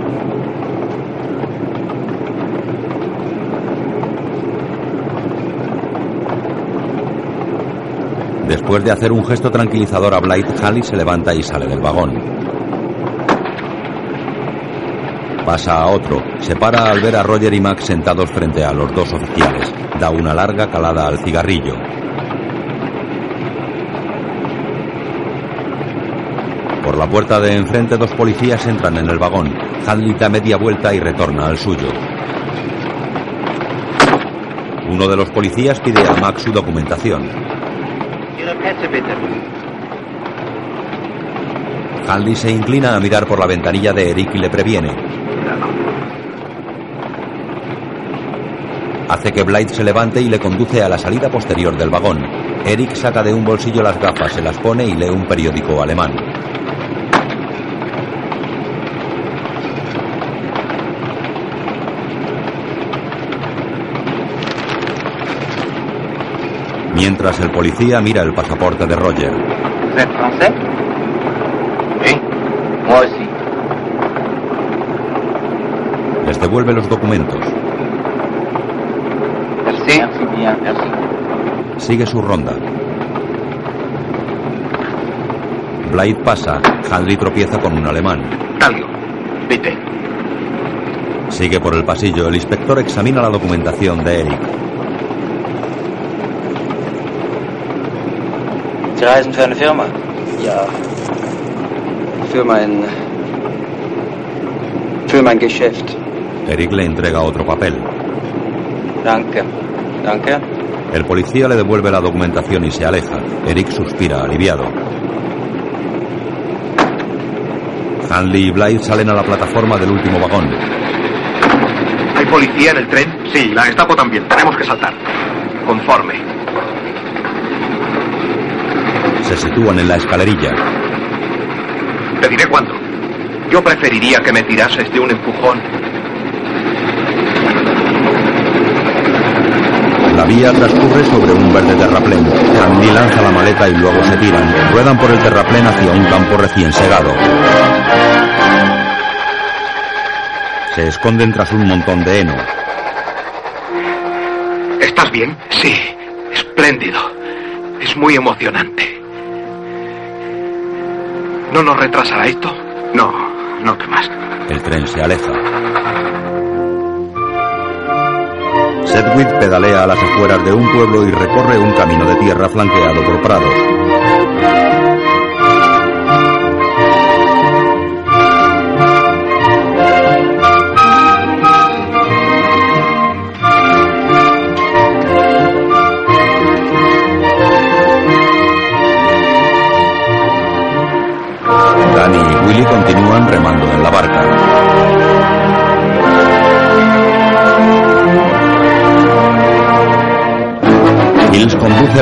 Después de hacer un gesto tranquilizador a Blight, Halley se levanta y sale del vagón. Pasa a otro. Se para al ver a Roger y Max sentados frente a los dos oficiales. Da una larga calada al cigarrillo. La puerta de enfrente dos policías entran en el vagón. Handley da media vuelta y retorna al suyo. Uno de los policías pide a Max su documentación. Handley se inclina a mirar por la ventanilla de Eric y le previene. Hace que Blight se levante y le conduce a la salida posterior del vagón. Eric saca de un bolsillo las gafas, se las pone y lee un periódico alemán. Mientras el policía mira el pasaporte de Roger. Êtes français Oui. Moi aussi. Les devuelve los documentos. Merci. Merci bien. Merci. Sigue su ronda. Blight pasa. Handley tropieza con un alemán. Talio, vete. Sigue por el pasillo. El inspector examina la documentación de Eric. Sie reisen für eine Firma? Ja. Für mein. Für mein Geschäft. Eric le entrega otro papel. Danke. Danke. El policía le devuelve la documentación y se aleja. Eric suspira aliviado. Hanley y Blight salen a la plataforma del último vagón. ¿Hay policía en el tren? Sí, la Gestapo también. Tenemos que saltar. Conforme. Se sitúan en la escalerilla. Te diré cuándo. Yo preferiría que me tirases de un empujón. La vía transcurre sobre un verde terraplén. Hanley lanza la maleta y luego se tiran. Ruedan por el terraplén hacia un campo recién segado. Se esconden tras un montón de heno. ¿Estás bien? Sí. Espléndido. Es muy emocionante. ¿No nos retrasará esto? No, no temas. El tren se aleja. Sedgwick pedalea a las afueras de un pueblo y recorre un camino de tierra flanqueado por prados.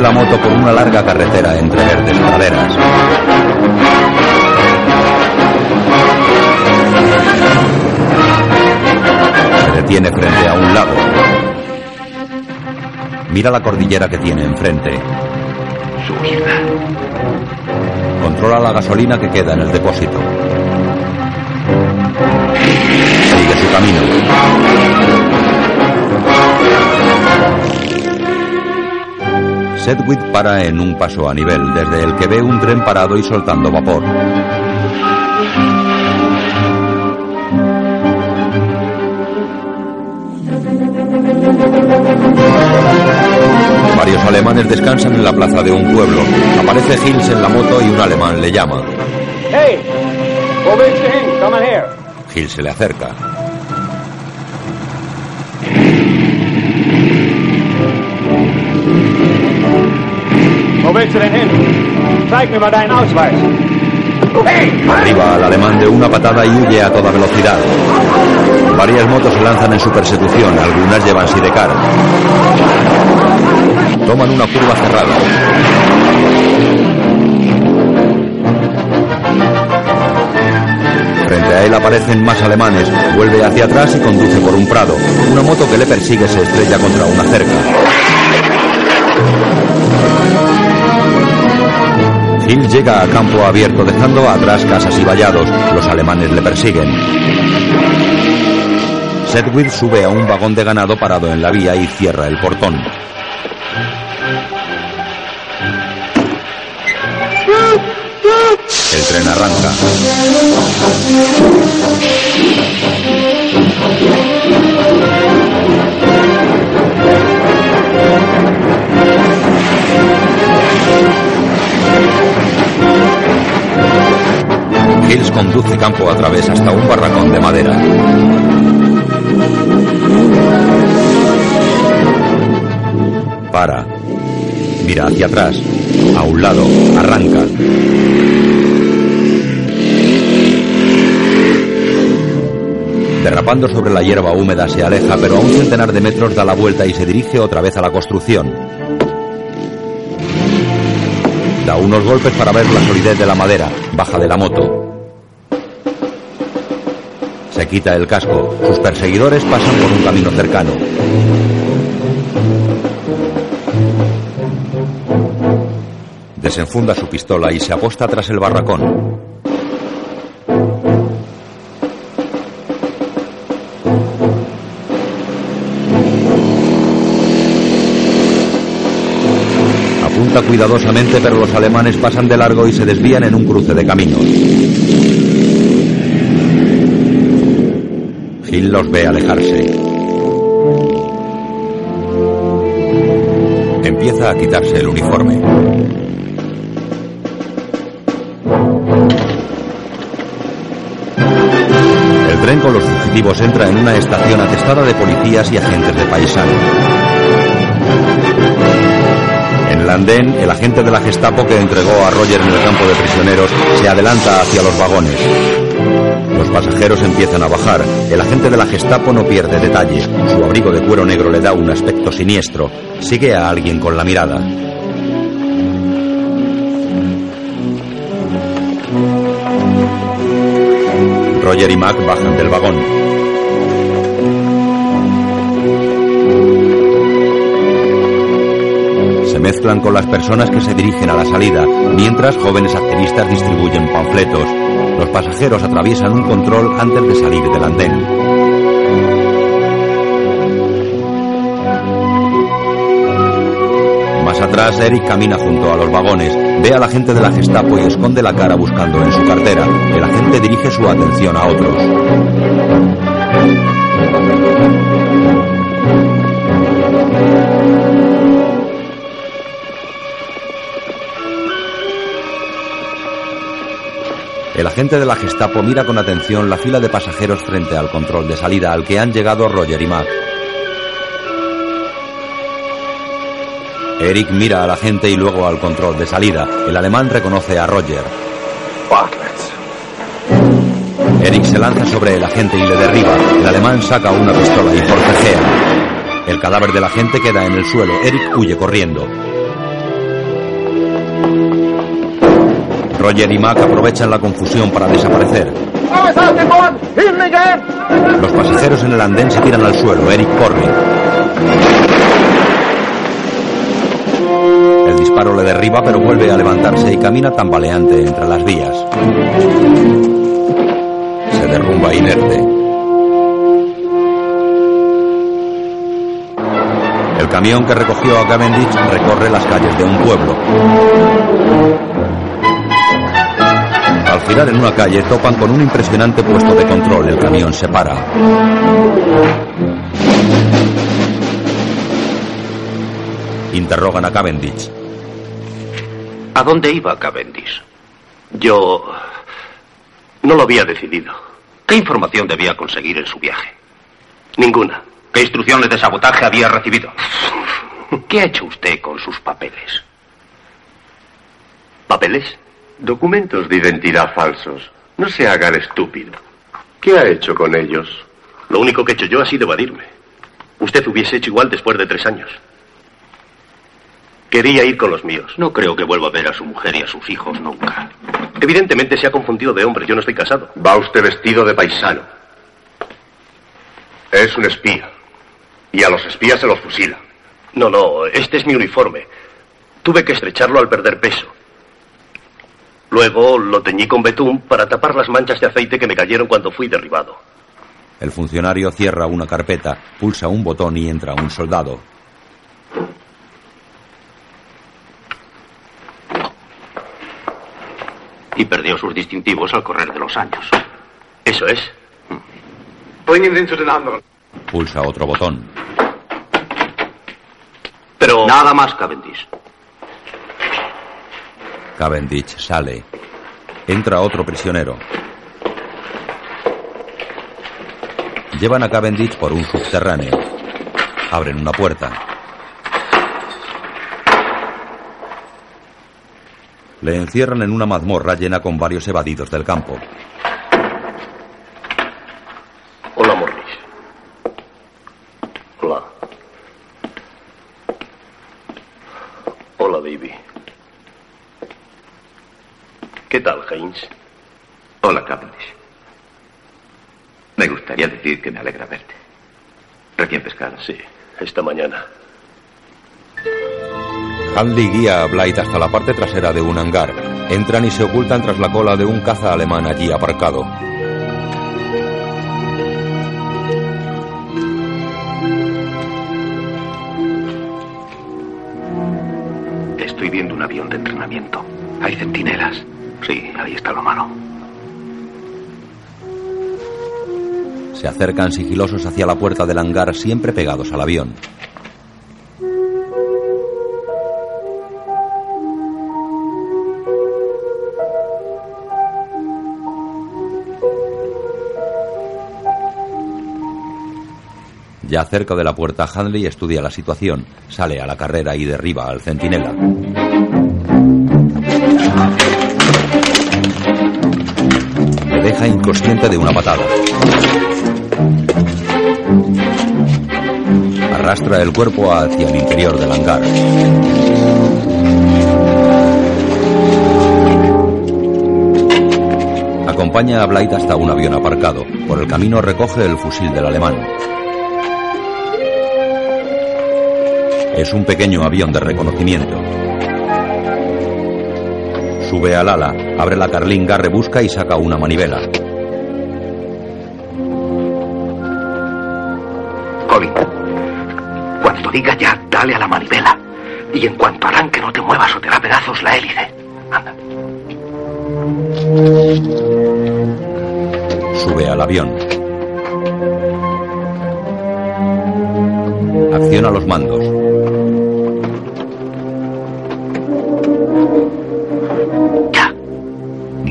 La moto por una larga carretera entre verdes praderas. Se detiene frente a un lago. Mira la cordillera que tiene enfrente. Controla la gasolina que queda en el depósito. Sigue su camino. Sedgwick para en un paso a nivel, desde el que ve un tren parado y soltando vapor. Varios alemanes descansan en la plaza de un pueblo. Aparece Hills en la moto y un alemán le llama. Hey. Hills se le acerca. Arriba al alemán de una patada y huye a toda velocidad. Varias motos se lanzan en su persecución, algunas llevan sidecar. Toman una curva cerrada. Frente a él aparecen más alemanes, vuelve hacia atrás y conduce por un prado. Una moto que le persigue se estrella contra una cerca. Hill llega a campo abierto dejando atrás casas y vallados. Los alemanes le persiguen. Sedgwick sube a un vagón de ganado parado en la vía y cierra el portón. El tren arranca. Hills conduce campo a través hasta un barracón de madera. Para. Mira hacia atrás. A un lado. Arranca. Derrapando sobre la hierba húmeda se aleja, pero a un centenar de metros da la vuelta y se dirige otra vez a la construcción. Da unos golpes para ver la solidez de la madera. Baja de la moto. Quita el casco. Sus perseguidores pasan por un camino cercano. Desenfunda su pistola y se aposta tras el barracón. Apunta cuidadosamente, pero los alemanes pasan de largo y se desvían en un cruce de caminos. Los ve alejarse. Empieza a quitarse el uniforme. El tren con los fugitivos entra en una estación atestada de policías y agentes de paisano. En el andén, el agente de la Gestapo que entregó a Roger en el campo de prisioneros se adelanta hacia los vagones. Los pasajeros empiezan a bajar. El agente de la Gestapo no pierde detalle. Su abrigo de cuero negro le da un aspecto siniestro. Sigue a alguien con la mirada. Roger y Mac bajan del vagón. Mezclan con las personas que se dirigen a la salida, mientras jóvenes activistas distribuyen panfletos. Los pasajeros atraviesan un control antes de salir del andén. Más atrás, Eric camina junto a los vagones, ve a la gente de la Gestapo y esconde la cara buscando en su cartera. El agente dirige su atención a otros. Agente de la Gestapo mira con atención la fila de pasajeros frente al control de salida al que han llegado Roger y Mac. Eric mira a la gente y luego al control de salida. El alemán reconoce a Roger. Eric se lanza sobre el agente y le derriba. El alemán saca una pistola y forcejea. El cadáver del agente queda en el suelo. Eric huye corriendo. Roger y Mac aprovechan la confusión para desaparecer. Los pasajeros en el andén se tiran al suelo. Eric corre. El disparo le derriba, pero vuelve a levantarse y camina tambaleante entre las vías. Se derrumba inerte. El camión que recogió a Cavendish recorre las calles de un pueblo. Girar en una calle topan con un impresionante puesto de control. El camión se para. Interrogan a Cavendish. ¿A dónde iba Cavendish? Yo no lo había decidido. ¿Qué información debía conseguir en su viaje? Ninguna. ¿Qué instrucciones de sabotaje había recibido? ¿Qué ha hecho usted con sus papeles? ¿Papeles? Documentos de identidad falsos. No se haga el estúpido. ¿Qué ha hecho con ellos? Lo único que he hecho yo ha sido evadirme. Usted hubiese hecho igual después de tres años. Quería ir con los míos. No creo que vuelva a ver a su mujer y a sus hijos nunca. Evidentemente se ha confundido de hombre. Yo no estoy casado. Va usted vestido de paisano. Es un espía. Y a los espías se los fusila. No, no, este es mi uniforme. Tuve que estrecharlo al perder peso. Luego lo teñí con betún para tapar las manchas de aceite que me cayeron cuando fui derribado. El funcionario cierra una carpeta, pulsa un botón y entra un soldado. Y perdió sus distintivos al correr de los años. Eso es. Pulsa otro botón. Pero... Nada más, Cavendish. Cavendish sale. Entra otro prisionero. Llevan a Cavendish por un subterráneo. Abren una puerta. Le encierran en una mazmorra llena con varios evadidos del campo. Hola, Morris. Hola. Hola, baby. ¿Qué tal, Haynes? Hola, Cavendish. Me gustaría decir que me alegra verte. Recién pescado. Sí, esta mañana. Handley guía a Blight hasta la parte trasera de un hangar. Entran y se ocultan tras la cola de un caza alemán allí aparcado. Estoy viendo un avión de entrenamiento. Hay centinelas. Sí, ahí está lo malo. Se acercan sigilosos hacia la puerta del hangar, siempre pegados al avión. Ya cerca de la puerta, Handley estudia la situación, sale a la carrera y derriba al centinela. Inconsciente de una patada. Arrastra el cuerpo hacia el interior del hangar. Acompaña a Blight hasta un avión aparcado. Por el camino recoge el fusil del alemán. Es un pequeño avión de reconocimiento. Sube al ala, abre la carlinga, rebusca y saca una manivela. Colin, cuando diga ya, dale a la manivela. Y en cuanto arranque, no te muevas o te da pedazos la hélice. Anda. Sube al avión. Acciona los mandos.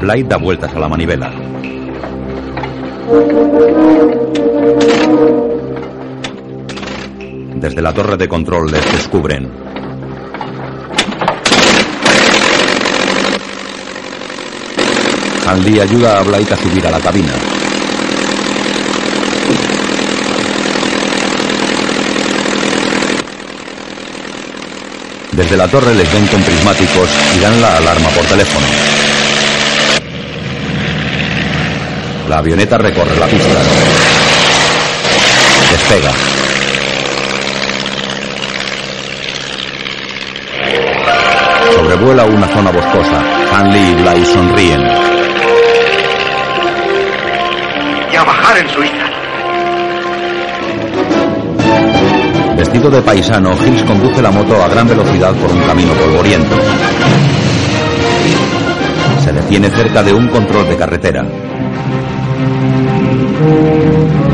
Blythe da vueltas a la manivela. Desde la torre de control les descubren. Hanley ayuda a Blight a subir a la cabina. Desde la torre les ven con prismáticos y dan la alarma por teléfono. La avioneta recorre la pista. Despega. Sobrevuela una zona boscosa. Hanley y Bly sonríen. Y a bajar en Suiza. Vestido de paisano, Hills conduce la moto a gran velocidad por un camino polvoriento. Se detiene cerca de un control de carretera.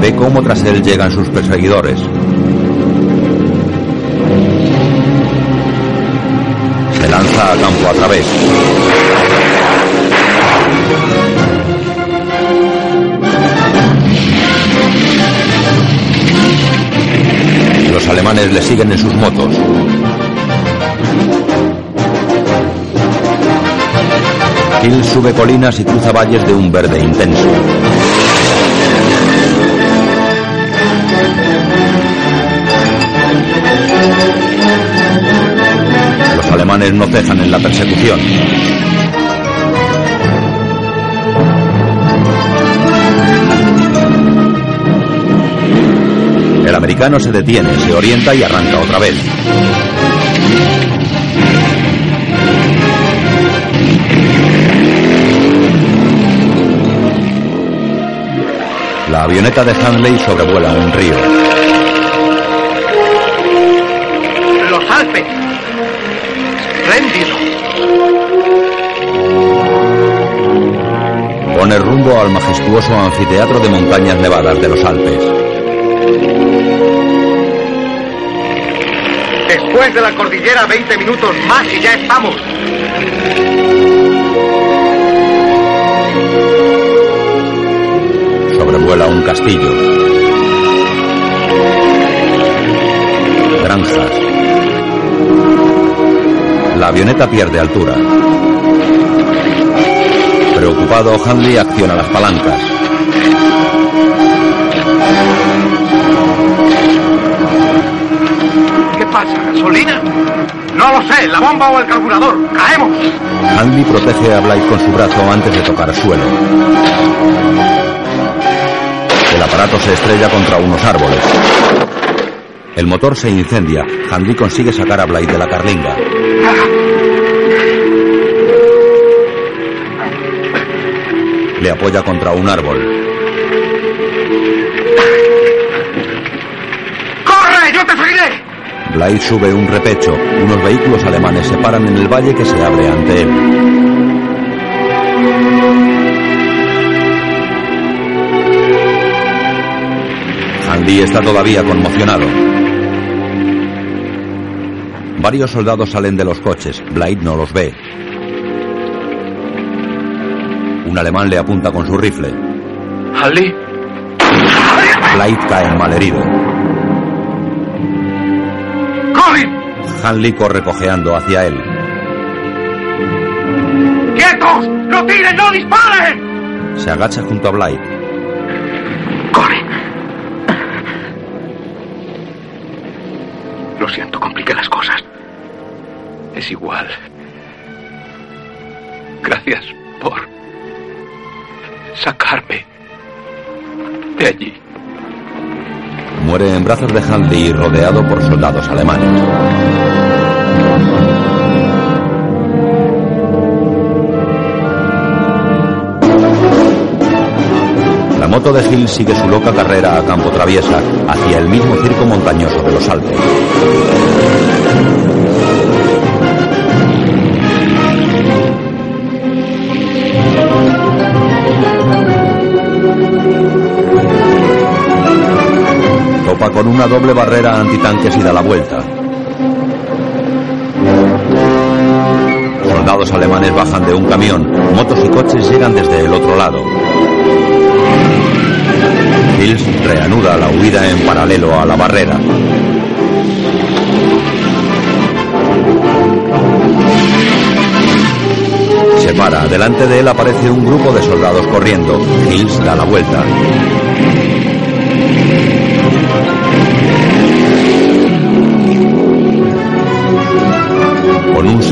Ve cómo tras él llegan sus perseguidores. Se lanza a campo a través. Los alemanes le siguen en sus motos. Hill sube colinas y cruza valles de un verde intenso. Alemanes no cejan en la persecución. El americano se detiene, se orienta y arranca otra vez. La avioneta de Hanley sobrevuela un río. Pone rumbo al majestuoso anfiteatro de montañas nevadas de los Alpes. Después de la cordillera, 20 minutos más y ya estamos. Sobrevuela un castillo. Granjas. La avioneta pierde altura. Preocupado, Hanley acciona las palancas. ¿Qué pasa? ¿Gasolina? No lo sé. ¿La bomba o el carburador? ¡Caemos! Hanley protege a Blythe con su brazo antes de tocar suelo. El aparato se estrella contra unos árboles. El motor se incendia. Hanley consigue sacar a Blythe de la carlinga. Le apoya contra un árbol. ¡Corre! ¡Yo te seguiré! Blythe sube un repecho. Unos vehículos alemanes se paran en el valle que se abre ante él. Hanley está todavía conmocionado. Varios soldados salen de los coches. Blythe no los ve. Un alemán le apunta con su rifle. ¿Hanley? Blythe cae malherido. ¡Colin! Hanley corre cojeando hacia él. ¡Quietos! ¡No tiren! ¡No disparen! Se agacha junto a Blythe. Lo siento, compliqué las cosas. Es igual. Gracias por sacarme de allí. Muere en brazos de Hanley rodeado por soldados alemanes. La moto de Hill sigue su loca carrera a campo traviesa hacia el mismo circo montañoso de los Alpes. Con una doble barrera antitanques y da la vuelta. Soldados alemanes bajan de un camión. Motos y coches llegan desde el otro lado. Hills reanuda la huida en paralelo a la barrera. Se para. Delante de él aparece un grupo de soldados corriendo. Hills da la vuelta.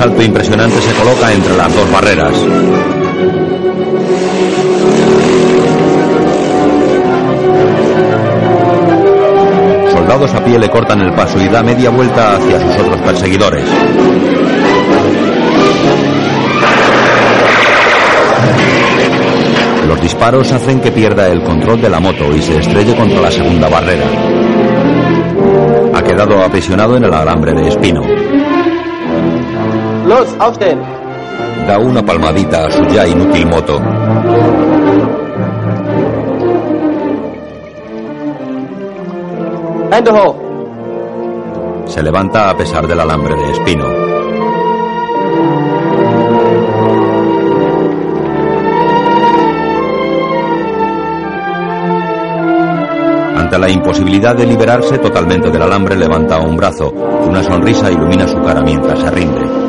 Salto impresionante se coloca entre las dos barreras. Soldados a pie le cortan el paso y da media vuelta hacia sus otros perseguidores. Los disparos hacen que pierda el control de la moto y se estrelle contra la segunda barrera. Ha quedado aprisionado en el alambre de espino. Los, aufstehen. Da una palmadita a su ya inútil moto. Hoch. Se levanta a pesar del alambre de espino. Ante la imposibilidad de liberarse totalmente del alambre, levanta un brazo. Una sonrisa ilumina su cara mientras se rinde.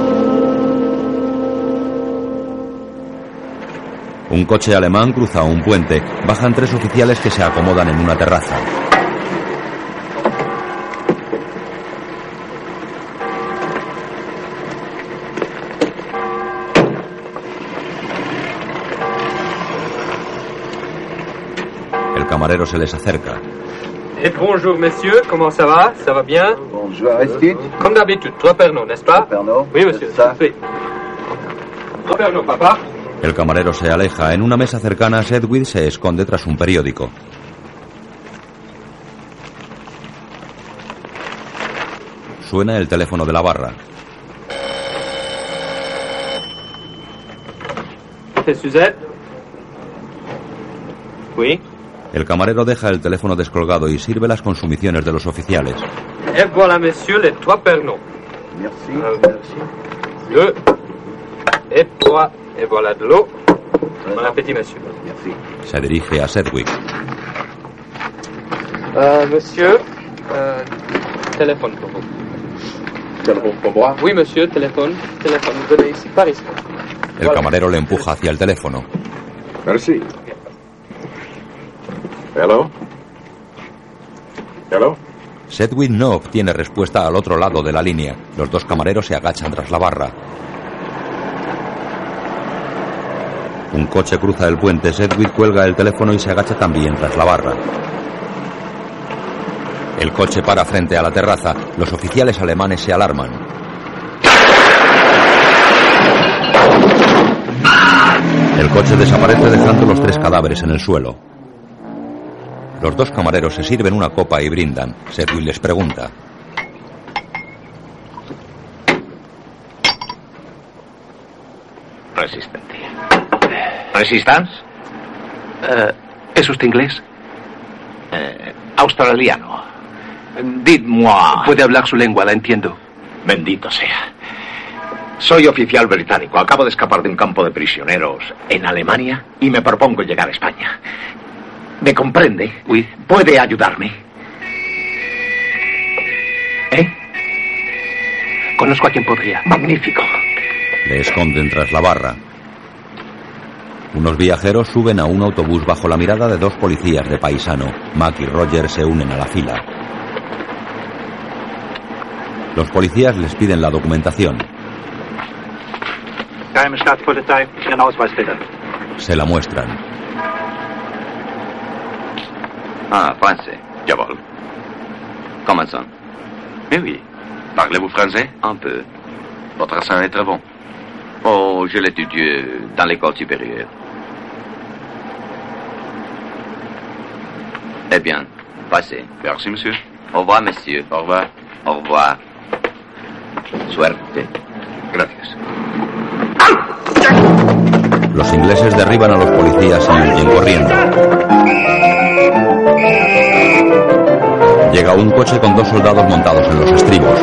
Un coche alemán cruza un puente. Bajan tres oficiales que se acomodan en una terraza. El camarero se les acerca. Et bonjour messieurs, comment ça va Ça va bien Bonjour Aristide. Comme d'habitude, trois Pernod, n'est-ce pas Oui monsieur, Ça. Trois Pernod, papa. El camarero se aleja. En una mesa cercana, Sedgwick se esconde tras un periódico. Suena el teléfono de la barra. C'est Suzette Oui El camarero deja el teléfono descolgado y sirve las consumiciones de los oficiales. Et voilà messieurs les trois Pernod. Merci. Euh, merci. Deux. Et trois. Et voilà de l'eau. Bon appétit messieurs. Merci. Se dirige a Sedgwick. Euh, monsieur, euh, téléphone pour vous. Téléphone pour moi Oui monsieur, téléphone. Téléphone, venez ici, par ici. El camarero le empuja hacia el teléfono. Merci. Hello? Hello? Sedgwick no obtiene respuesta al otro lado de la línea. Los dos camareros se agachan tras la barra. Un coche cruza el puente. Sedgwick cuelga el teléfono y se agacha también tras la barra. El coche para frente a la terraza. Los oficiales alemanes se alarman. El coche desaparece dejando los tres cadáveres en el suelo. Los dos camareros se sirven una copa y brindan. Sedgwick les pregunta. Resistencia. ¿Resistance? Eh, ¿Es usted inglés? Eh, australiano. Dites-moi. Puede hablar su lengua, la entiendo. Bendito sea. Soy oficial británico. Acabo de escapar de un campo de prisioneros en Alemania y me propongo llegar a España. ¿Me comprende? Oui. ¿Puede ayudarme? ¿Eh? Conozco a quien podría. Magnífico. Le esconden tras la barra. Unos viajeros suben a un autobús bajo la mirada de dos policías de paisano. Mac y Roger se unen a la fila. Los policías les piden la documentación. Se la muestran. Ah, français. Jawohl. Commençons. Mais oui. Parlez-vous français Un peu. Votre accent est très bon. Oh, je l'étudie dans l'école supérieure. Eh bien, passez. Merci, monsieur. Au revoir, monsieur. Au revoir. Au revoir. Suerte. Gracias. Los ingleses derriban a los policías y huyen corriendo. Llega un coche con dos soldados montados en los estribos.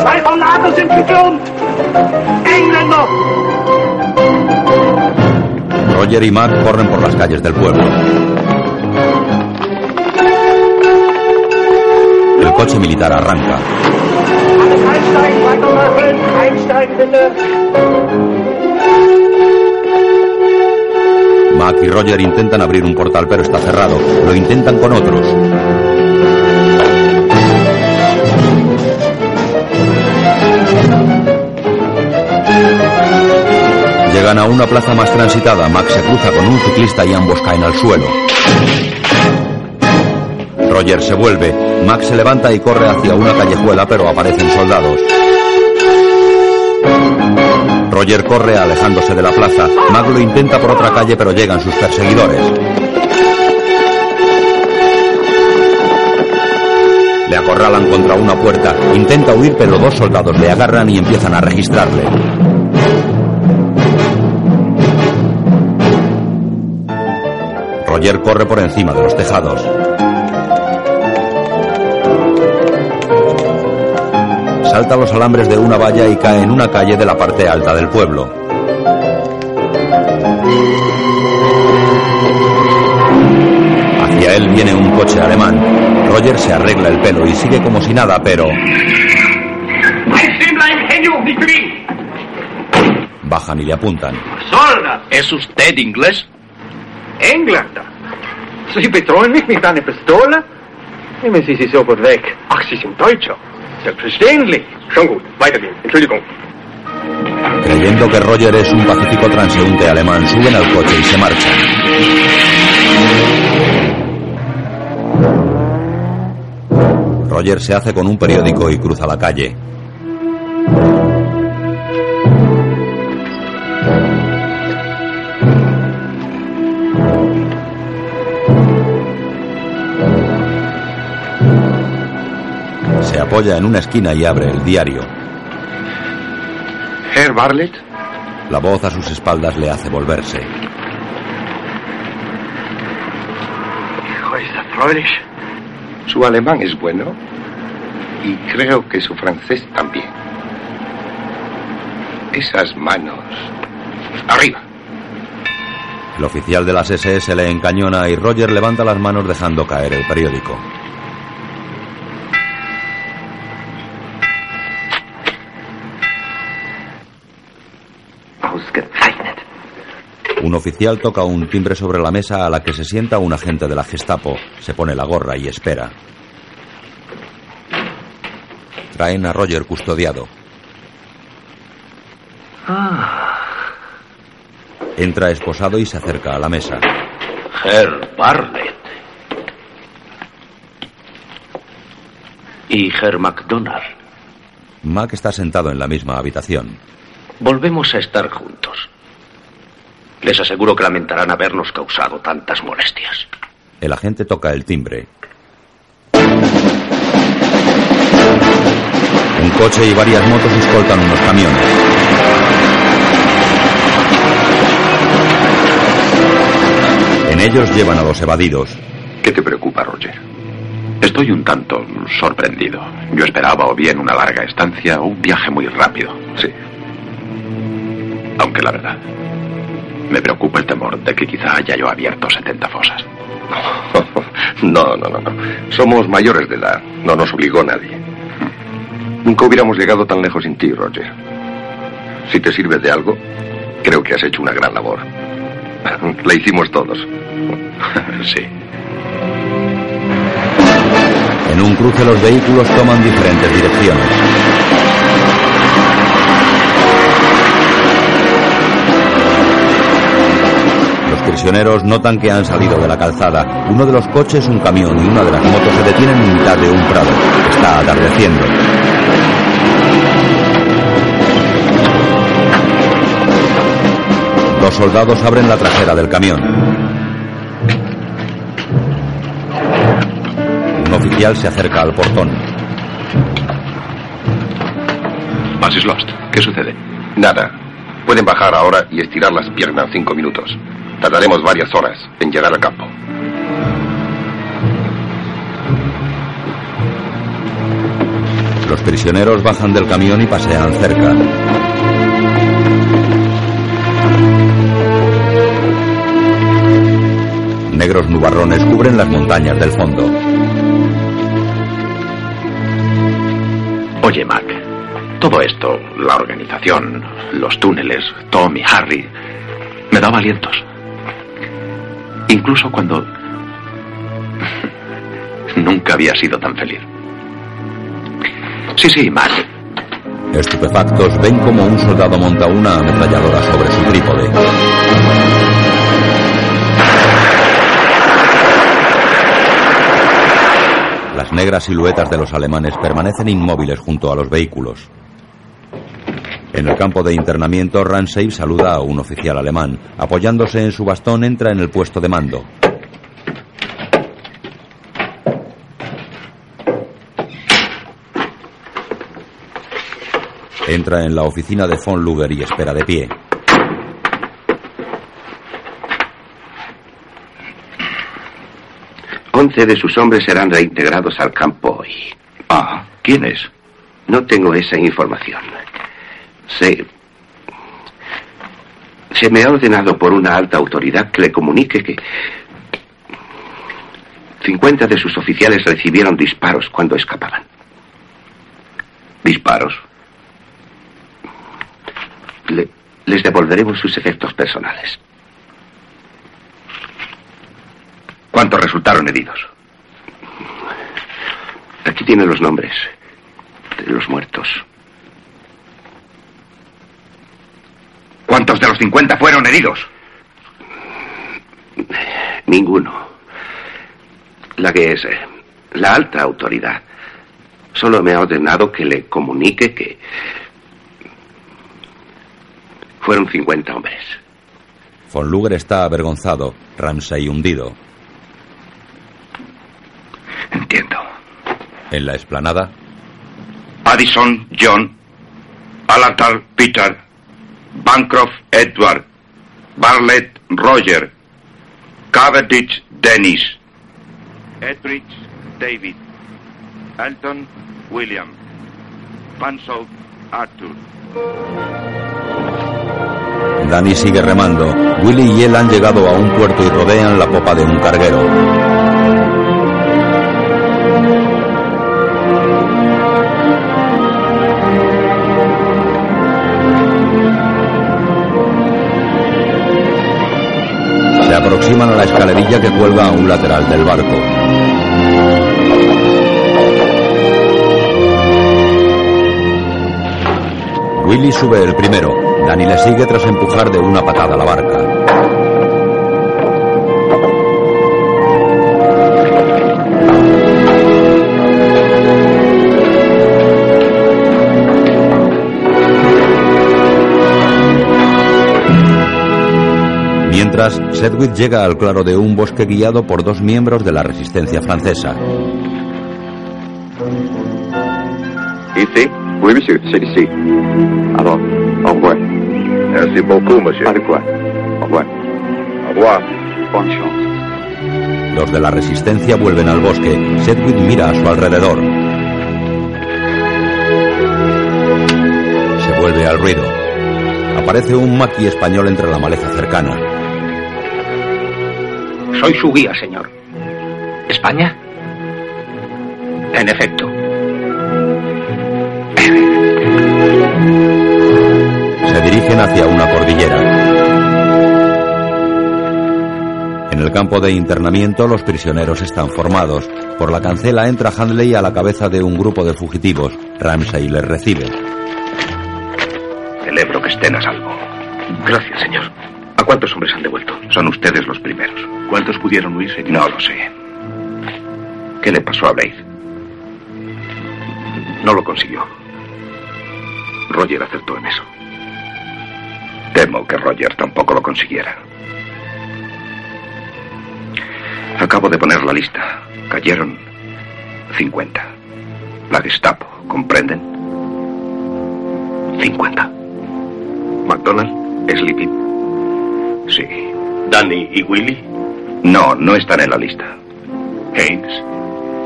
Zwei sind! Engländer! Roger y Mac corren por las calles del pueblo. El coche militar arranca. Mac y Roger intentan abrir un portal pero está cerrado. Lo intentan con otros. Llegan a una plaza más transitada. Mac se cruza con un ciclista y ambos caen al suelo. Roger se vuelve. Mac se levanta y corre hacia una callejuela pero aparecen soldados. Roger corre alejándose de la plaza. Mac lo intenta por otra calle pero llegan sus perseguidores. Le acorralan contra una puerta. Intenta huir pero dos soldados le agarran y empiezan a registrarle. Roger corre por encima de los tejados. Salta los alambres de una valla y cae en una calle de la parte alta del pueblo. Hacia él viene un coche alemán. Roger se arregla el pelo y sigue como si nada, pero bajan y le apuntan. ¿Es usted inglés? Engländer! Sie bedrohen mich mit einer Pistole? Nehmen Sie sie sofort weg. Ach, Sie sind Deutscher. Selbstverständlich. Schon gut, weitergehen. Entschuldigung. Creyendo que Roger es un pacífico transeúnte alemán, suben al coche y se marchan. Roger se hace con un periódico y cruza la calle. Apoya en una esquina y abre el diario. Herr Bartlett, La voz a sus espaldas le hace volverse. Su alemán es bueno y creo que su francés también. Esas manos. Arriba. El oficial de las SS le encañona y Roger levanta las manos dejando caer el periódico. Un oficial toca un timbre sobre la mesa a la que se sienta un agente de la Gestapo. Se pone la gorra y espera. Traen a Roger custodiado. Entra esposado y se acerca a la mesa. Herr Bartlett. Y Herr MacDonald. Mac está sentado en la misma habitación. Volvemos a estar juntos. Les aseguro que lamentarán habernos causado tantas molestias. El agente toca el timbre. Un coche y varias motos escoltan unos camiones. En ellos llevan a los evadidos. ¿Qué te preocupa, Roger? Estoy un tanto sorprendido. Yo esperaba o bien una larga estancia o un viaje muy rápido. Sí. Aunque la verdad, me preocupa el temor de que quizá haya yo abierto 70 fosas. No, no, no, no. Somos mayores de edad. No nos obligó nadie. Nunca hubiéramos llegado tan lejos sin ti, Roger. Si te sirve de algo, creo que has hecho una gran labor. La hicimos todos. sí. En un cruce los vehículos toman diferentes direcciones. Prisioneros notan que han salido de la calzada. Uno de los coches, un camión y una de las motos se detienen en mitad de un prado. Está atardeciendo. Los soldados abren la trasera del camión. Un oficial se acerca al portón. Basis Lost. ¿Qué sucede? Nada. Pueden bajar ahora y estirar las piernas cinco minutos. Tardaremos varias horas en llegar al campo. Los prisioneros bajan del camión y pasean cerca. Negros nubarrones cubren las montañas del fondo. Oye, Mac, todo esto, la organización, los túneles, Tom y Harry, me daba alientos. Incluso cuando nunca había sido tan feliz. Sí, sí, Mac. Estupefactos ven como un soldado monta una ametralladora sobre su trípode. Las negras siluetas de los alemanes permanecen inmóviles junto a los vehículos. En el campo de internamiento, Ramsey saluda a un oficial alemán. Apoyándose en su bastón, entra en el puesto de mando. Entra en la oficina de von Luger y espera de pie. Once de sus hombres serán reintegrados al campo hoy. Ah, ¿quiénes? No tengo esa información. Se. Se me ha ordenado por una alta autoridad que le comunique que. 50 de sus oficiales recibieron disparos cuando escapaban. ¿Disparos? Le- les devolveremos sus efectos personales. ¿Cuántos resultaron heridos? Aquí tienen los nombres de los muertos. ¿Cuántos de los 50 fueron heridos? Ninguno. La que es eh, la alta autoridad solo me ha ordenado que le comunique que fueron 50 hombres. Von Luger está avergonzado, Ramsey hundido. Entiendo. En la explanada, Addison, John. Alatar, Peter. Bancroft, Edward. Bartlett, Roger. Cavendish, Dennis. Edrich, David. Alton, William. Pansol, Arthur. Danny sigue remando. Willy y él han llegado a un puerto y rodean la popa de un carguero. Se aproximan a la escalerilla que cuelga a un lateral del barco. Willy sube el primero. Danny le sigue tras empujar de una patada la barca. Mientras, Sedgwick llega al claro de un bosque guiado por dos miembros de la resistencia francesa. Ici Oui, monsieur, c'est ici. Alors, au revoir. Merci beaucoup, monsieur. Pas de quoi. Au revoir. Au revoir. Bonne chance. Los de la resistencia vuelven al bosque. Sedgwick mira a su alrededor. Se vuelve al ruido. Aparece un maqui español entre la maleza cercana. Soy su guía, señor. ¿España? En efecto. Se dirigen hacia una cordillera. En el campo de internamiento los prisioneros están formados. Por la cancela entra Handley a la cabeza de un grupo de fugitivos. Ramsay les recibe. Celebro que estén a salvo. Gracias, señor. ¿A cuántos hombres han devuelto? Son ustedes los primeros. ¿Cuántos pudieron huir, señor? No lo sé. ¿Qué le pasó a Blade? No lo consiguió. Roger acertó en eso. Temo que Roger tampoco lo consiguiera. Acabo de poner la lista. Cayeron 50. La Gestapo, ¿comprenden? 50. McDonald, Sleepy. Sí. Danny y Willy. No, no están en la lista. ¿Haynes?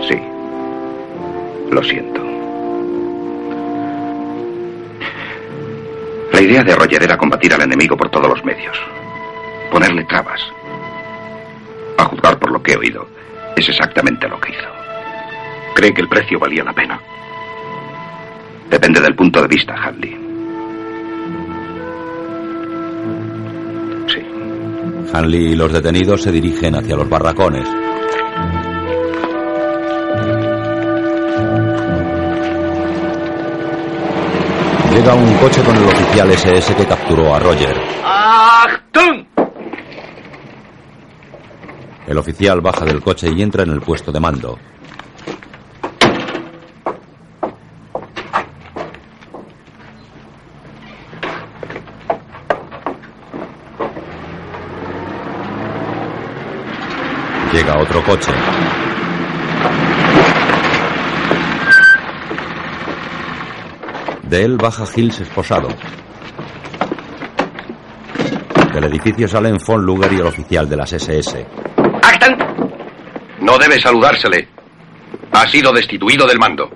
Sí. Lo siento. La idea de Roger era combatir al enemigo por todos los medios. Ponerle trabas. A juzgar por lo que he oído, es exactamente lo que hizo. Cree que el precio valía la pena. Depende del punto de vista, Hadley. Hanley y los detenidos se dirigen hacia los barracones. Llega un coche con el oficial SS que capturó a Roger. ¡Achtung! El oficial baja del coche y entra en el puesto de mando. Llega otro coche. De él baja Hills esposado. Del edificio salen von Luger y el oficial de las SS. No debe saludársele. Ha sido destituido del mando.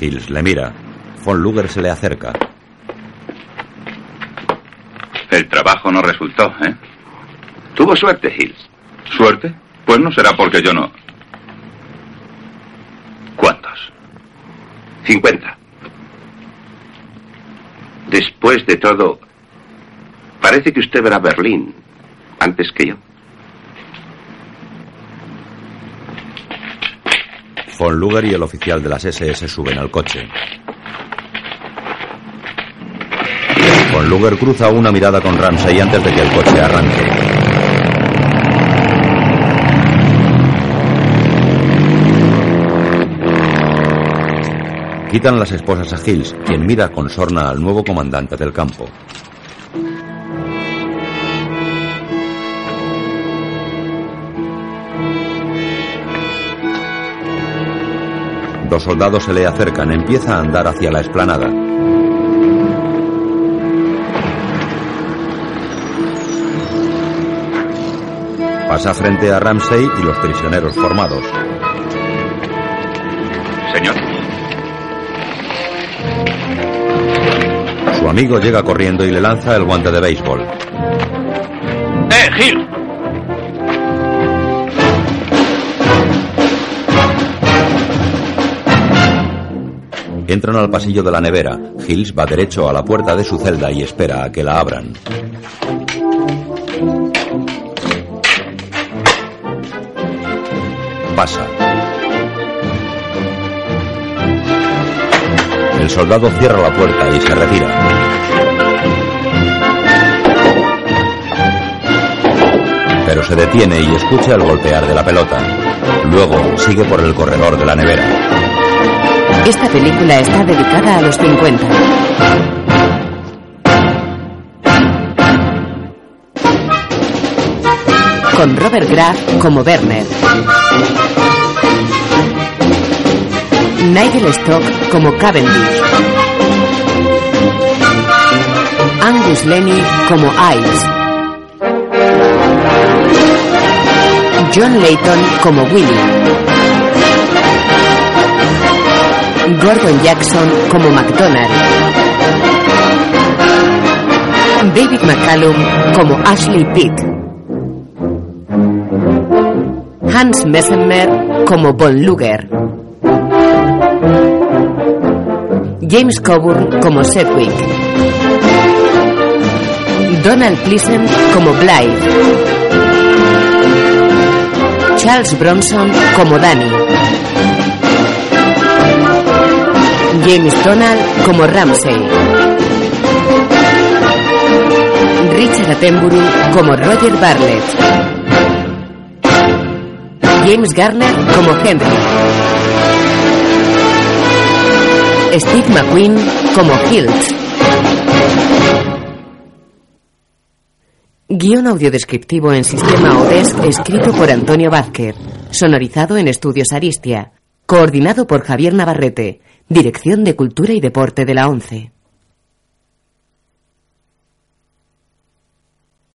Hills le mira. Von Luger se le acerca. El trabajo no resultó, ¿eh? Tuvo suerte, Hills. ¿Suerte? Pues no será porque yo no. ¿Cuántos? 50. Después de todo, parece que usted verá Berlín antes que yo. Von Luger y el oficial de las SS suben al coche. Von Luger cruza una mirada con Ramsey antes de que el coche arranque. Quitan las esposas a Hills, quien mira con sorna al nuevo comandante del campo. Dos soldados se le acercan, empieza a andar hacia la explanada. Pasa frente a Ramsey y los prisioneros formados. Señor. Amigo llega corriendo y le lanza el guante de béisbol. ¡Eh, Gil! Entran al pasillo de la nevera. Hills va derecho a la puerta de su celda y espera a que la abran. Pasa. El soldado cierra la puerta y se retira. Pero se detiene y escucha el golpear de la pelota. Luego sigue por el corredor de la nevera. Esta película está dedicada a los 50. Con Robert Graff como Werner. Nigel Stock como Cavendish. Angus Lenny como Ives. John Layton como Willy. Gordon Jackson como McDonald. David McCallum como Ashley Pitt. Hans Messemer como Von Luger. James Coburn como Sedgwick. Donald Pleasant como Blythe. Charles Bronson como Danny. James Donald como Ramsey. Richard Attenborough como Roger Bartlett. James Garner como Henry. Steve McQueen como Hills. Guión audiodescriptivo en sistema ODESC escrito por Antonio Vázquez. Sonorizado en Estudios Aristia. Coordinado por Javier Navarrete. Dirección de Cultura y Deporte de la ONCE.